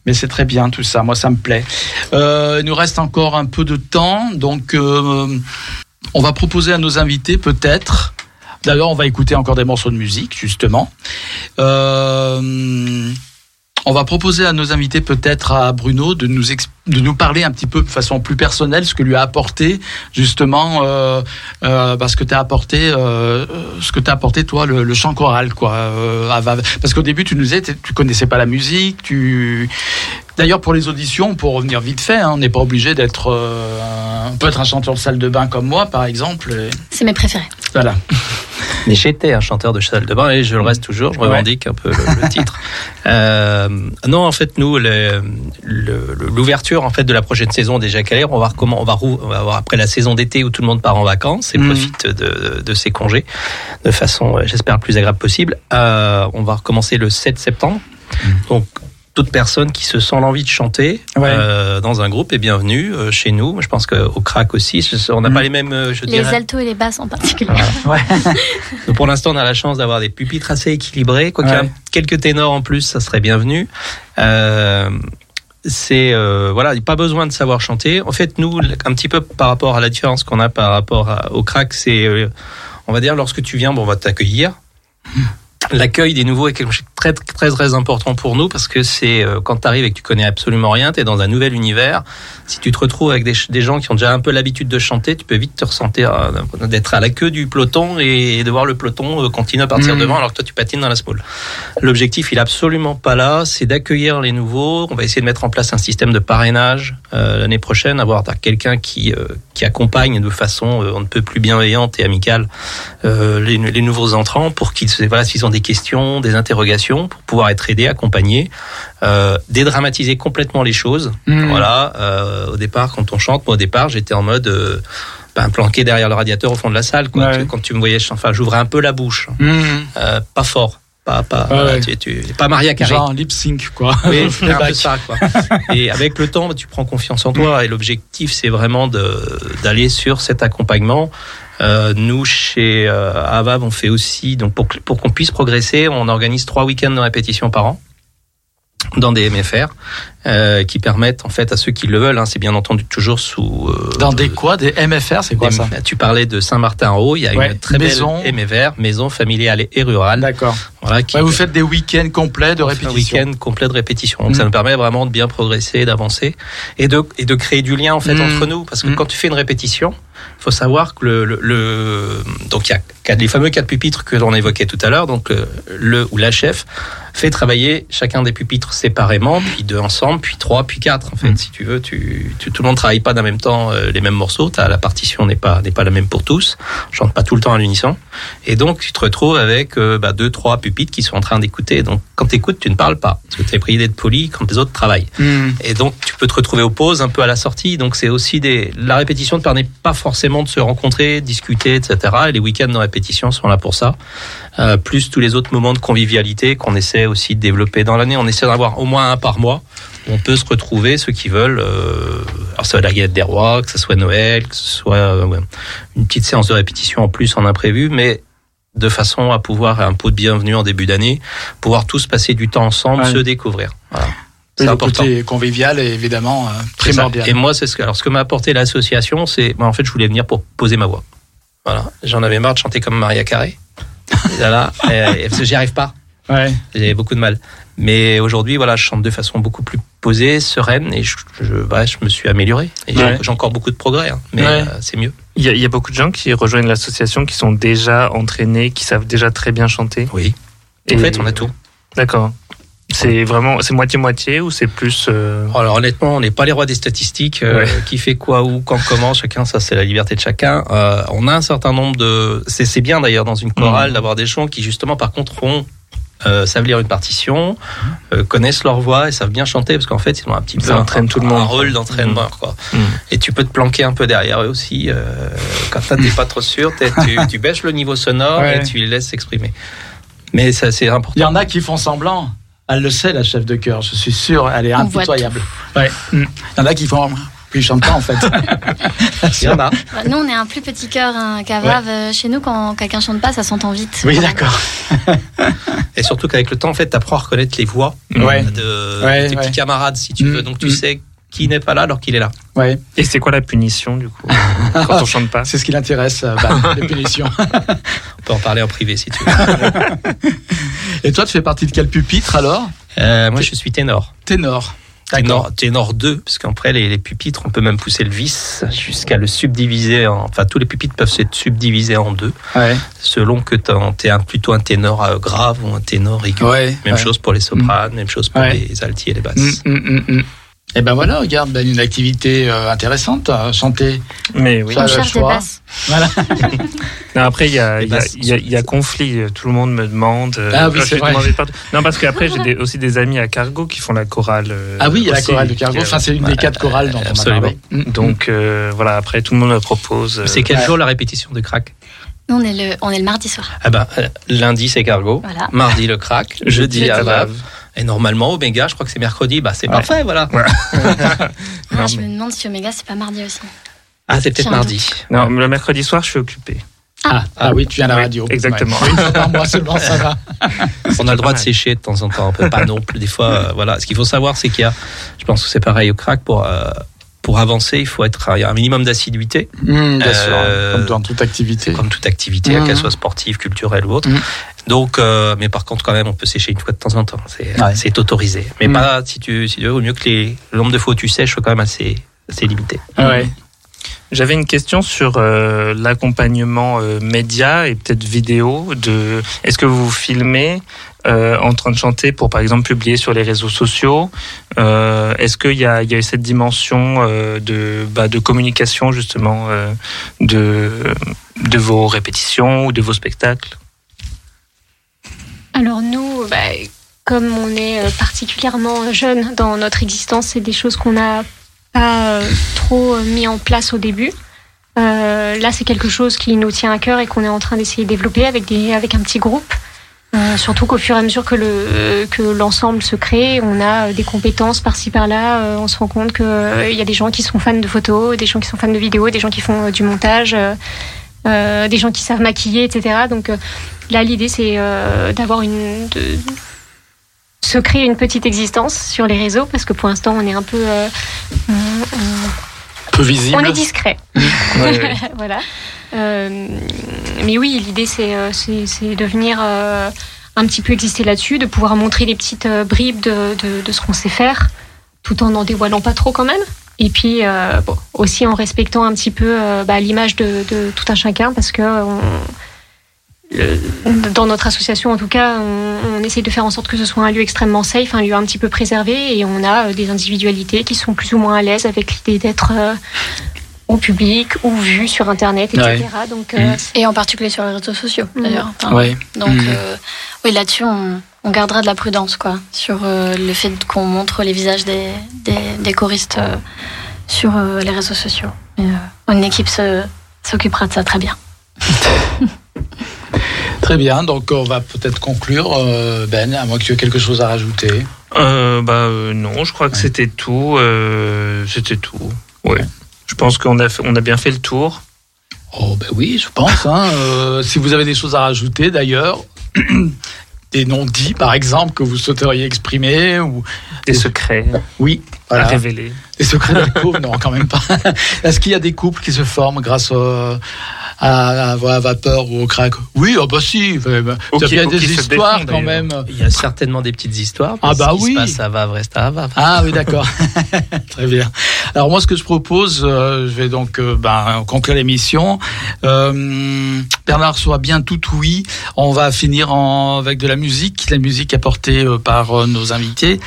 Mais c'est très bien tout ça, moi ça me plaît. Euh, il nous reste encore un peu de temps, donc euh, on va proposer à nos invités peut-être. D'ailleurs, on va écouter encore des morceaux de musique, justement. Euh, on va proposer à nos invités peut-être à Bruno de nous ex- de nous parler un petit peu de façon plus personnelle ce que lui a apporté justement euh, euh, parce que tu as apporté euh, ce que t'as apporté toi le, le chant choral quoi euh, à Vave. parce qu'au début tu nous disais tu connaissais pas la musique tu d'ailleurs pour les auditions pour revenir vite fait hein, on n'est pas obligé d'être euh, un- on peut être un chanteur de salle de bain comme moi par exemple et C'est mes préférés. voilà Mais j'étais un chanteur de salle de bain et je le reste toujours. Je revendique un peu le, le titre. Euh, non, en fait, nous, le- en fait de la prochaine saison déjà calée, on va voir comment on va, rou- on va voir après la saison d'été où tout le monde part en vacances et Mhm. profite de, de ses congés de façon, euh, j'espère, la plus agréable possible. Euh, on va recommencer le 7 septembre. Donc toute personne qui se sent l'envie de chanter Ouais. euh, dans un groupe est bienvenue euh, chez nous. Je pense qu'au crack aussi, on n'a Mhm. pas les mêmes, je Les dirais. altos et les basses en particulier. ouais Donc pour l'instant, on a la chance d'avoir des pupitres assez équilibrés. Quoi y Ouais. quelques ténors en plus, ça serait bienvenu. Euh, c'est euh, voilà, pas besoin de savoir chanter. En fait, nous, un petit peu par rapport à la différence qu'on a par rapport au crack, c'est euh, on va dire lorsque tu viens, bon, on va t'accueillir. L'accueil des nouveaux est quelque chose de très très très important pour nous parce que c'est euh, quand tu arrives et que tu connais absolument rien, tu es dans un nouvel univers. Si tu te retrouves avec des, gens qui ont déjà un peu l'habitude de chanter, tu peux vite te ressentir euh, d'être à la queue du peloton et de voir le peloton euh, continuer à partir Mhm. devant alors que toi tu patines dans la spoule. L'objectif il est absolument pas là, c'est d'accueillir les nouveaux. On va essayer de mettre en place un système de parrainage euh, l'année prochaine, avoir quelqu'un qui qui accompagne de façon on ne peut plus bienveillante et amicale les, les nouveaux entrants pour qu'ils voilà s'ils ont des questions, des interrogations pour pouvoir être aidés, accompagnés, euh, dédramatiser complètement les choses. Mhm. Voilà, euh, au départ quand on chante, moi au départ j'étais en mode euh, ben, planqué derrière le radiateur au fond de la salle. Quoi. Ouais. Tu- Quand tu me voyais, enfin j'ouvrais un peu la bouche, euh, pas fort. Pas, pas, Ouais, ouais. tu, tu- pas Maria Carré. Genre lip sync, quoi. Oui, un peu ça, quoi. Et avec le temps, tu prends confiance en toi. Et l'objectif, c'est vraiment de- d'aller sur cet accompagnement. Euh, nous, chez euh, Avav, on fait aussi, donc pour, pour qu'on puisse progresser, on organise trois week-ends de répétition par an dans des MFR euh, qui permettent en fait à ceux qui le veulent, hein, c'est bien entendu toujours sous euh, Dans des quoi? Des MFR, c'est quoi des- ça? Tu parlais de Saint-Martin-en-Haut, il y a Ouais, une très maison. belle MFR, maison familiale et rurale. D'accord. Voilà, qui Ouais, vous faites des week-ends complets de on fait un répétition. week-end complet de répétition. Donc Mm. ça nous permet vraiment de bien progresser, d'avancer et de, et de créer du lien en fait Mm. entre nous. Parce que Mm. quand tu fais une répétition, il faut savoir que le, le, le- donc il y a les fameux quatre pupitres que l'on évoquait tout à l'heure. Donc le, le ou la chef fait travailler chacun des pupitres séparément, puis deux ensemble, puis trois, puis quatre. En fait, Mm. si tu veux, tu, tu- tout le monde travaille pas d'un même temps euh, les mêmes morceaux. T'as- la partition n'est pas n'est pas la même pour tous. On chante pas tout le temps à l'unisson. Et donc tu te retrouves avec euh, bah, deux, trois pupitres qui sont en train d'écouter. Donc quand tu écoutes, tu ne parles pas parce que tu es prié d'être poli quand les autres travaillent. Hmm. Et donc, tu peux te retrouver aux pauses, un peu à la sortie. Donc, c'est aussi des. La répétition ne permet pas forcément de se rencontrer, discuter, etc. Et les week-ends de répétition sont là pour ça. Euh, plus tous les autres moments de convivialité qu'on essaie aussi de développer dans l'année. On essaie d'en avoir au moins un par mois. où On peut se retrouver, ceux qui veulent. Euh, alors, ça va être la galette des rois, que ce soit Noël, que ce soit euh, ouais, une petite séance de répétition en plus en imprévu, mais de façon à pouvoir un pot de bienvenue en début d'année, pouvoir tous passer du temps ensemble, Ouais. se découvrir. Voilà. C'est le important. côté convivial est évidemment euh, primordial. Et moi, c'est ce que, alors, ce que m'a apporté l'association, c'est, moi, en fait, je voulais venir pour poser ma voix. Voilà. J'en avais marre de chanter comme Maria Carré. Voilà. Et- parce que j'y arrive pas. Ouais. J'ai beaucoup de mal. Mais aujourd'hui, voilà, je chante de façon beaucoup plus posée, sereine, et je, je, bah, je me suis amélioré. Et j'ai- Ouais. j'ai encore beaucoup de progrès, hein. mais Ouais. euh, c'est mieux. Il y, a, il y a beaucoup de gens qui rejoignent l'association qui sont déjà entraînés, qui savent déjà très bien chanter. Oui. Et- En fait, on a tout. D'accord. C'est vraiment, c'est moitié-moitié ou c'est plus. euh, Alors honnêtement, on n'est pas les rois des statistiques. euh, Ouais. Qui fait quoi, où, quand, comment, chacun, ça c'est la liberté de chacun. Euh, on a un certain nombre de... C'est c'est bien d'ailleurs dans une chorale Mhm. d'avoir des gens qui justement par contre ont... Euh, savent lire une partition, euh, connaissent leur voix et savent bien chanter parce qu'en fait ils ont un petit peu un, entraîne tout le un monde. rôle d'entraînement quoi. Mhm. Et tu peux te planquer un peu derrière eux aussi euh, quand t'es pas trop sûr, tu, tu baisses le niveau sonore Ouais. et tu les laisses s'exprimer. Mais ça c'est important. Il y en a qui font semblant. Elle le sait, la chef de chœur, je suis sûr, elle est On impitoyable. Ouais. Il y en a qui font. Puis ils chantent pas en fait. Il y en a. Bah, Nous, on est un plus petit cœur hein, qu'à Vave. Euh, Chez nous, quand quelqu'un chante pas, ça s'entend vite. Oui, d'accord. Et surtout qu'avec le temps, en fait, t'apprends à reconnaître les voix Ouais. de, Ouais, tes ouais. petits camarades, si tu Mm, veux. Donc tu mm. sais qui n'est pas là alors qu'il est là. Ouais. Et c'est quoi la punition du coup quand on chante pas C'est ce qui l'intéresse, euh, bah, les punitions. On peut en parler en privé si tu veux. Et toi, tu fais partie de quel pupitre alors? Euh, moi, je suis ténor. Ténor. Ténor, ténor 2, parce qu'après les, les pupitres, on peut même pousser le vis jusqu'à le subdiviser. En, enfin, tous les pupitres peuvent être subdivisés en deux, Ouais. selon que t'en- t'es un, plutôt un ténor euh, grave ou un ténor aigu. Ouais. Même ouais. chose pour les sopranes, même chose pour Ouais. les altis et les basses. Mm, mm, mm, mm. Et ben voilà, regarde, ben, une activité euh, intéressante, euh, chanter. Mais oui. Ça, basses. Voilà. Non, après, il y a, Les il y, a, basses il y, a, il y a conflit. Tout le monde me demande. euh, Ah oui, je c'est vrai. Non, parce qu'après, j'ai des- aussi des amis à Cargo qui font la chorale. euh, Ah oui, il y a la chorale de Cargo. euh, Enfin, c'est une des quatre chorales dont on a absolument. parlé. Mm. Donc euh, voilà, après, tout le monde me propose. euh, C'est quel Ouais. jour la répétition de crack Nous, on est le, on est le mardi soir. Ah ben, euh, lundi c'est cargo, Voilà. mardi le crack, jeudi Jeudi. à Vave. Et normalement, Omega, je crois que c'est mercredi. Bah, c'est Ouais. parfait, voilà. Ah, Non, je mais- me demande si Omega, c'est pas mardi aussi. Ah, c'est peut-être mardi. Non, mais le mercredi soir, je suis occupé. Ah, ah oui, tu viens à la radio. exactement. Ouais. Une fois par mois seulement, ça va. On a le droit de sécher de temps en temps, on peut pas non plus. Des fois, euh, voilà. Ce qu'il faut savoir, c'est qu'il y a, je pense que c'est pareil au crack, pour, euh, pour avancer, il faut être, il y a un minimum d'assiduité, Mm, bien Euh, sûr, comme dans toute activité. comme toute activité, qu'elle soit sportive, culturelle ou autre. Mhm. Donc, euh, mais par contre, quand même, on peut sécher une fois de temps en temps. C'est Ouais. c'est autorisé. Mais pas, si tu, si tu veux, au mieux que les, le nombre de fois où tu sèches soit quand même assez, assez limité. Ah ouais. J'avais une question sur euh, l'accompagnement euh, média et peut-être vidéo. De, est-ce que vous filmez euh, en train de chanter pour, par exemple, publier sur les réseaux sociaux Euh, Est-ce qu'il y a, a cette dimension euh, de, bah, de communication justement de, vos répétitions ou de vos spectacles? Alors nous, bah, comme on est particulièrement jeune dans notre existence, c'est des choses qu'on n'a pas trop mis en place au début. Là, c'est quelque chose qui nous tient à cœur et qu'on est en train d'essayer de développer avec un petit groupe. Euh, surtout qu'au fur et à mesure que le que l'ensemble se crée, on a des compétences par-ci par-là. Euh, on se rend compte qu'il il y a des gens qui sont fans de photos, des gens qui sont fans de vidéos, des gens qui font euh, du montage, euh, des gens qui savent maquiller, etc. Donc euh, là, l'idée c'est euh, d'avoir une de se créer une petite existence sur les réseaux parce que pour l'instant on est un peu euh, on- on- Peu visible. on est discret. Ouais, ouais. voilà. Euh, mais oui, l'idée c'est euh, de venir euh, un petit peu exister là-dessus, de pouvoir montrer des petites bribes de, ce qu'on sait faire, tout en n'en dévoilant pas trop quand même. Et puis aussi en respectant un petit peu bah, l'image de, tout un chacun, parce que dans notre association, en tout cas, on, on essaie de faire en sorte que ce soit un lieu extrêmement safe, un lieu un petit peu préservé, et on a des individualités qui sont plus ou moins à l'aise avec l'idée d'être au public ou vues sur Internet, etc. Ouais. Donc, euh, Mm. Et en particulier sur les réseaux sociaux, Mhm. d'ailleurs. Enfin, Ouais. Donc, Mhm. euh, oui, là-dessus, on, on gardera de la prudence, quoi, sur euh, le fait qu'on montre les visages des, des, des choristes euh, sur euh, les réseaux sociaux. Euh, une équipe s'occupera de ça très bien. Très bien, donc on va peut-être conclure, euh, Ben, à moins que tu aies quelque chose à rajouter. Euh, bah euh, non, je crois que Ouais. c'était tout. euh, c'était tout. Ouais. Je pense qu'on a fait, on a bien fait le tour. Oh ben oui, je pense. hein. Euh, si vous avez des choses à rajouter, d'ailleurs, des noms dits, par exemple, que vous souhaiteriez exprimer, ou Des secrets oui, à voilà. révéler. des secrets d'alcôve, non, quand même pas. Est-ce qu'il y a des couples qui se forment grâce au- à, à, à vapeur ou au crack Oui, oh bah si. bah, Il y a des histoires quand même. Il y a certainement des petites histoires. Ah bah ce qui oui. se passe à Vavre reste à Vavre. Ah oui, d'accord. Très bien. Alors moi, ce que je propose, euh, je vais donc euh, ben, conclure l'émission. Euh, Bernard soit bien tout oui. On va finir en, avec de la musique, la musique apportée euh, par euh, nos invités,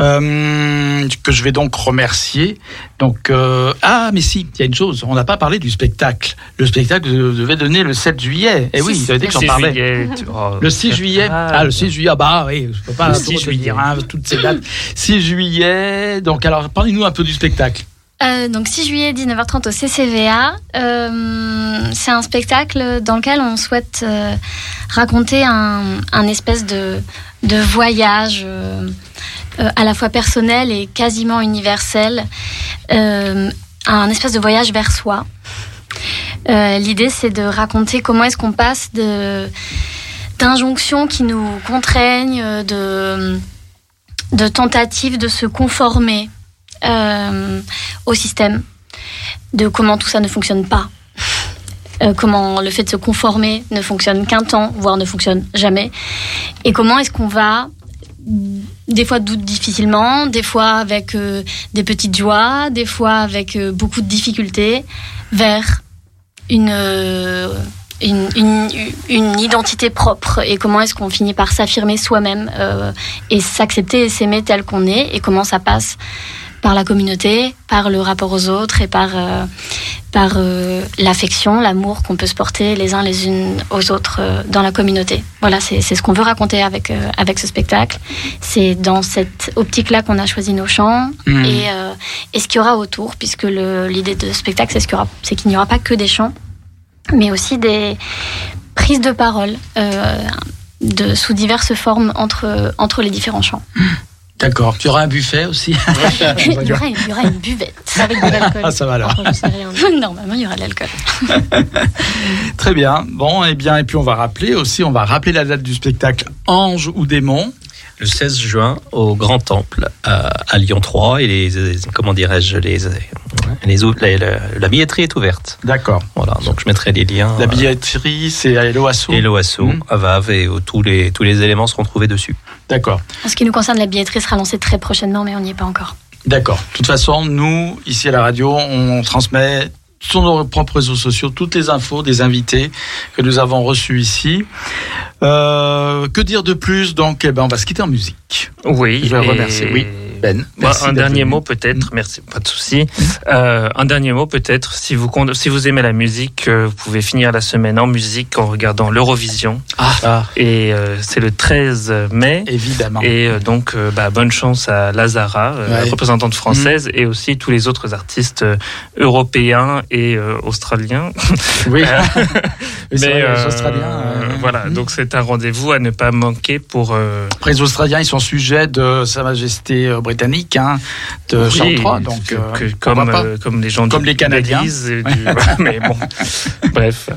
euh, que je vais donc remercier. Donc euh, ah, mais si, il y a une chose. On n'a pas parlé du spectacle. Le spectacle devait donner le 7 juillet. Eh oui, ça veut dire que j'en 6 parlais. Le 6 juillet. Ah, le 6 juillet. Ah bah oui, je peux pas Le trop 6 te juillet. dire hein, toutes ces dates. 6 juillet. Donc alors, parlez-nous un peu du spectacle. Euh, donc 6 juillet 19h30 au CCVA. Euh, c'est un spectacle dans lequel on souhaite euh, raconter un, un espèce de, de voyage euh, euh, à la fois personnel et quasiment universel. Euh, un espèce de voyage vers soi. Euh, L'idée c'est de raconter comment est-ce qu'on passe d'injonctions qui nous contraignent, de, de tentatives de se conformer euh, au système, de comment tout ça ne fonctionne pas, Euh, comment le fait de se conformer ne fonctionne qu'un temps, voire ne fonctionne jamais, et comment est-ce qu'on va des fois doute difficilement, des fois avec euh, des petites joies, des fois avec euh, beaucoup de difficultés, vers une, euh, une, une identité propre et comment est-ce qu'on finit par s'affirmer soi-même euh, et s'accepter et s'aimer tel qu'on est et comment ça passe par la communauté, par le rapport aux autres et par, euh, par euh, l'affection, l'amour qu'on peut se porter les uns les unes aux autres euh, dans la communauté. Voilà, c'est ce qu'on veut raconter avec, avec ce spectacle. C'est dans cette optique-là qu'on a choisi nos chants Mhm. et, et ce qu'il y aura autour, puisque l'idée de ce spectacle, c'est ce qu'il n'y aura pas que des chants, mais aussi des prises de parole de, sous diverses formes entre, entre les différents chants. D'accord. Tu auras un buffet aussi il, y aura, il y aura une buvette. avec de l'alcool. Ah, ça va alors. Normalement, il y aura de l'alcool. Très bien. Bon, et bien, et puis on va rappeler aussi, on va rappeler la date du spectacle Ange ou démon. Le 16 juin au Grand Temple à, à Lyon 3 et les, comment dirais-je les, les, autres- la, billetterie est ouverte. D'accord. Voilà, donc je mettrai les liens. La billetterie, c'est à Eloasso. et l'OASO Mhm. à Vave et euh, tous les tous les éléments seront trouvés dessus. D'accord. En ce qui nous concerne, la billetterie sera lancée très prochainement, mais on n'y est pas encore. D'accord. De toute façon, nous, ici à la radio, on transmet sur nos propres réseaux sociaux toutes les infos des invités que nous avons reçus ici. Euh, que dire de plus? Donc, eh ben, on va se quitter en musique. Oui. Je vais remercier, oui. Ben, Bah, un dernier venu. mot peut-être, merci, pas de souci. Euh, un dernier mot peut-être, si vous con- si vous aimez la musique, euh, vous pouvez finir la semaine en musique en regardant l'Eurovision. Ah, Et euh, c'est le 13 mai. évidemment. Et euh, donc, euh, bah, bonne chance à Lazara, euh, Ouais. représentante française, et aussi tous les autres artistes euh, européens et euh, australiens. oui. Euh, Mais c'est vrai, les euh, Australiens. euh, voilà, donc c'est est un rendez-vous à ne pas manquer pour. euh, Après, les Australiens, ils sont sujets de Sa Majesté euh, britannique, hein, de oui, Charles III. Donc, que- euh, comme, euh, comme les gens Comme du- les Canadiens. mais bon, bref.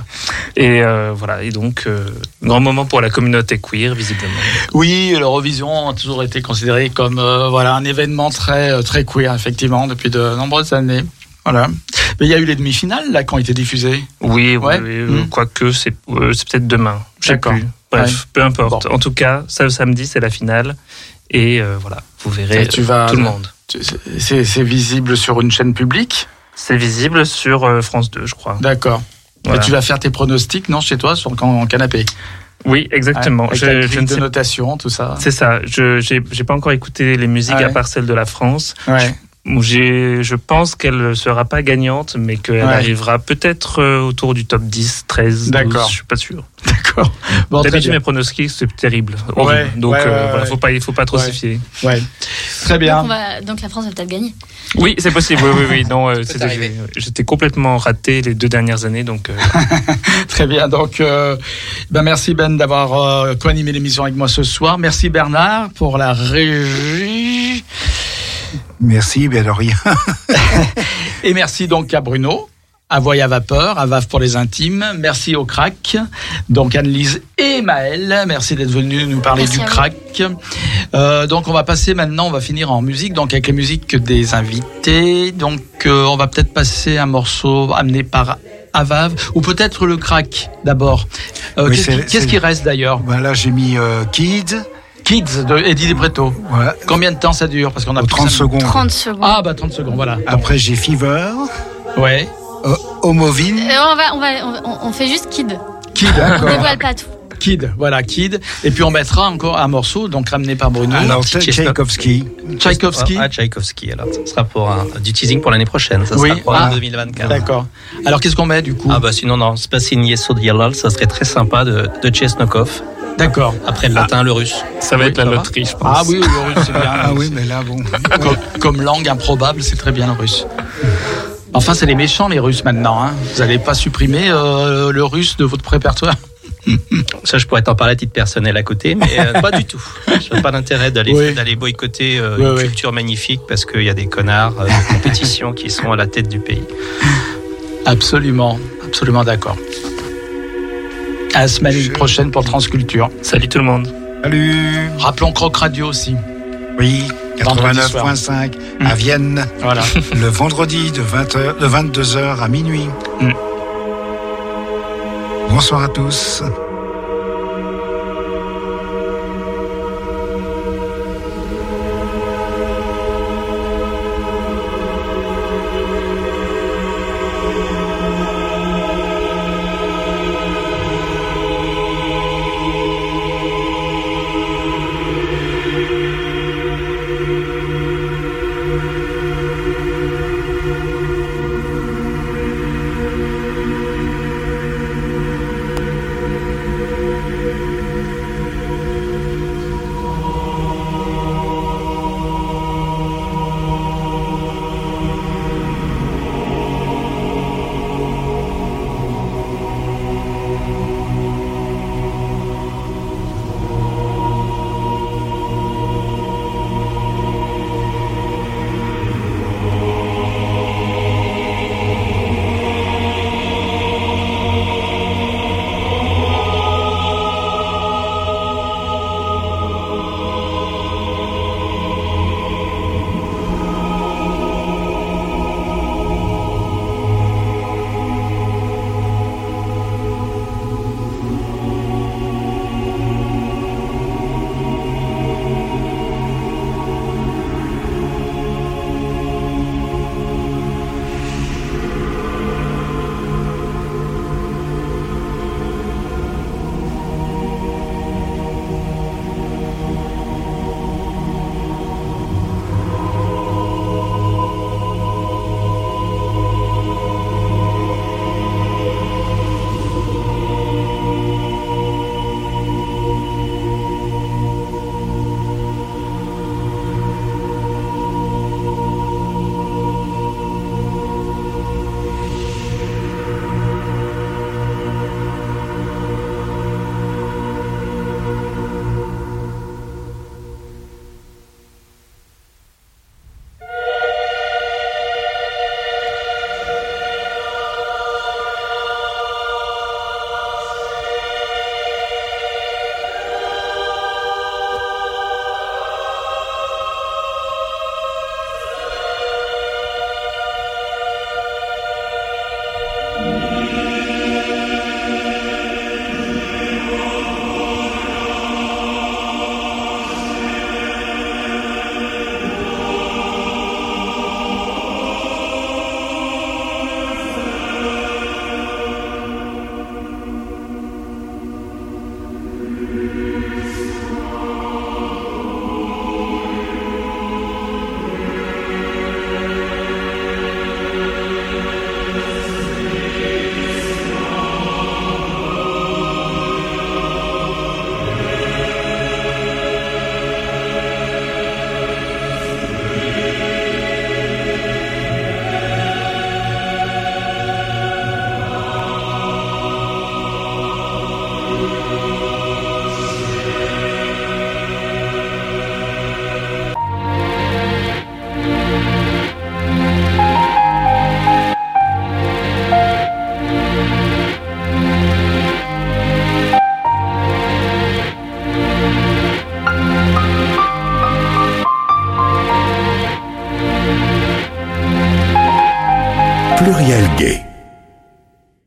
Et euh, voilà. Et donc, grand moment pour la communauté queer, visiblement. Oui, l'Eurovision a toujours été considéré comme voilà un événement très très queer effectivement depuis de nombreuses années. Voilà. Mais il y a eu les demi-finales là qui ont été diffusées. Oui, Ouais. oui, euh, Mm. quoique c'est euh, peut-être demain. Je sais plus. Bref, Ouais. peu importe. Bon. En tout cas, ça, samedi, c'est la finale. Et euh, voilà, vous verrez Et tu vas- tout le monde. C'est visible sur une chaîne publique. C'est visible sur euh, France 2, je crois. D'accord. Voilà. Tu vas faire tes pronostics non chez toi sur le can- canapé. Oui, exactement. Avec je, de notation, tout ça. C'est ça. Je j'ai j'ai pas encore écouté les musiques Ah ouais. à part celle de la France. Ouais. Je pense qu'elle ne sera pas gagnante, mais qu'elle Ouais. arrivera peut-être euh, autour du top 10, 13, 12, D'accord. je suis pas sûr. D'accord. Bon, D'habitude mes pronostics c'est terrible. Ouais, Horrible. Donc ouais, euh, voilà, ouais. faut pas il faut pas trop Ouais. s'y fier. Ouais. Très bien. Donc, on va- donc la France va peut-être gagner. Oui, c'est possible. Oui, oui, oui. Non, euh, j'étais complètement raté les deux dernières années, donc. euh, Très bien. Donc, euh, ben merci Ben d'avoir euh, co-animé l'émission avec moi ce soir. Merci Bernard pour la régie. Merci, bien de rien. Et merci donc à Bruno, à Voy à Vapeur, à Vave pour les intimes. Merci au crack, donc Anne-Lise et Maëlle. Merci d'être venus nous parler Merci du crack. Euh, donc on va passer maintenant, on va finir en musique, donc avec les musiques des invités. Donc euh, on va peut-être passer un morceau amené par Avave, ou peut-être le crack d'abord. Euh, Oui, Qu'est-ce qui, qu'est-ce c'est- qui reste d'ailleurs? Voilà, j'ai mis euh, Kids. Kids de Eddie Libretto. Voilà, Combien de temps ça dure Parce qu'on a plus 30 ça- secondes. 30 secondes. Ah bah 30 secondes, voilà. Après, j'ai Fever, Ouais. euh, Homovine. Euh, on, va, on, va, on, on fait juste Kid. Kid, On d'accord. dévoile pas tout. Kid, voilà, Kid. Et puis on mettra encore un morceau, donc ramené par Bruno. Alors. Tchaïkovski. Tchaïkovski. Ah, Tchaïkovski, alors. Ça sera pour un, du teasing pour l'année prochaine. Ça Oui. sera pour Ah. l'année 2024. D'accord. Alors qu'est-ce qu'on met du coup? Ah bah sinon, non, c'est pas signé Sodialal, ça serait très sympa de, de Chesnokov. D'accord. Après le latin, le russe. ça va Oui, être la loterie, je pense. Ah oui, le russe, c'est bien. Ah oui, mais là, bon. comme, comme langue improbable, c'est très bien le russe. Enfin, c'est les méchants, les Russes, maintenant. Hein. Vous n'allez pas supprimer euh, le russe de votre répertoire Ça, je pourrais t'en parler à titre personnel à côté, mais euh, pas du tout. Je n'ai pas d'intérêt d'aller Oui. d'aller boycotter euh, Oui, une oui. culture magnifique parce qu'il y a des connards euh, de compétition qui sont à la tête du pays. Absolument, absolument d'accord. À la semaine Je- prochaine pour Transculture. Salut tout le monde. Salut. Rappelons Croc Radio aussi. Oui, Vendredi 89.5 à Vienne, Voilà. le vendredi de, 20h, de 22h à minuit. Mm. Bonsoir à tous.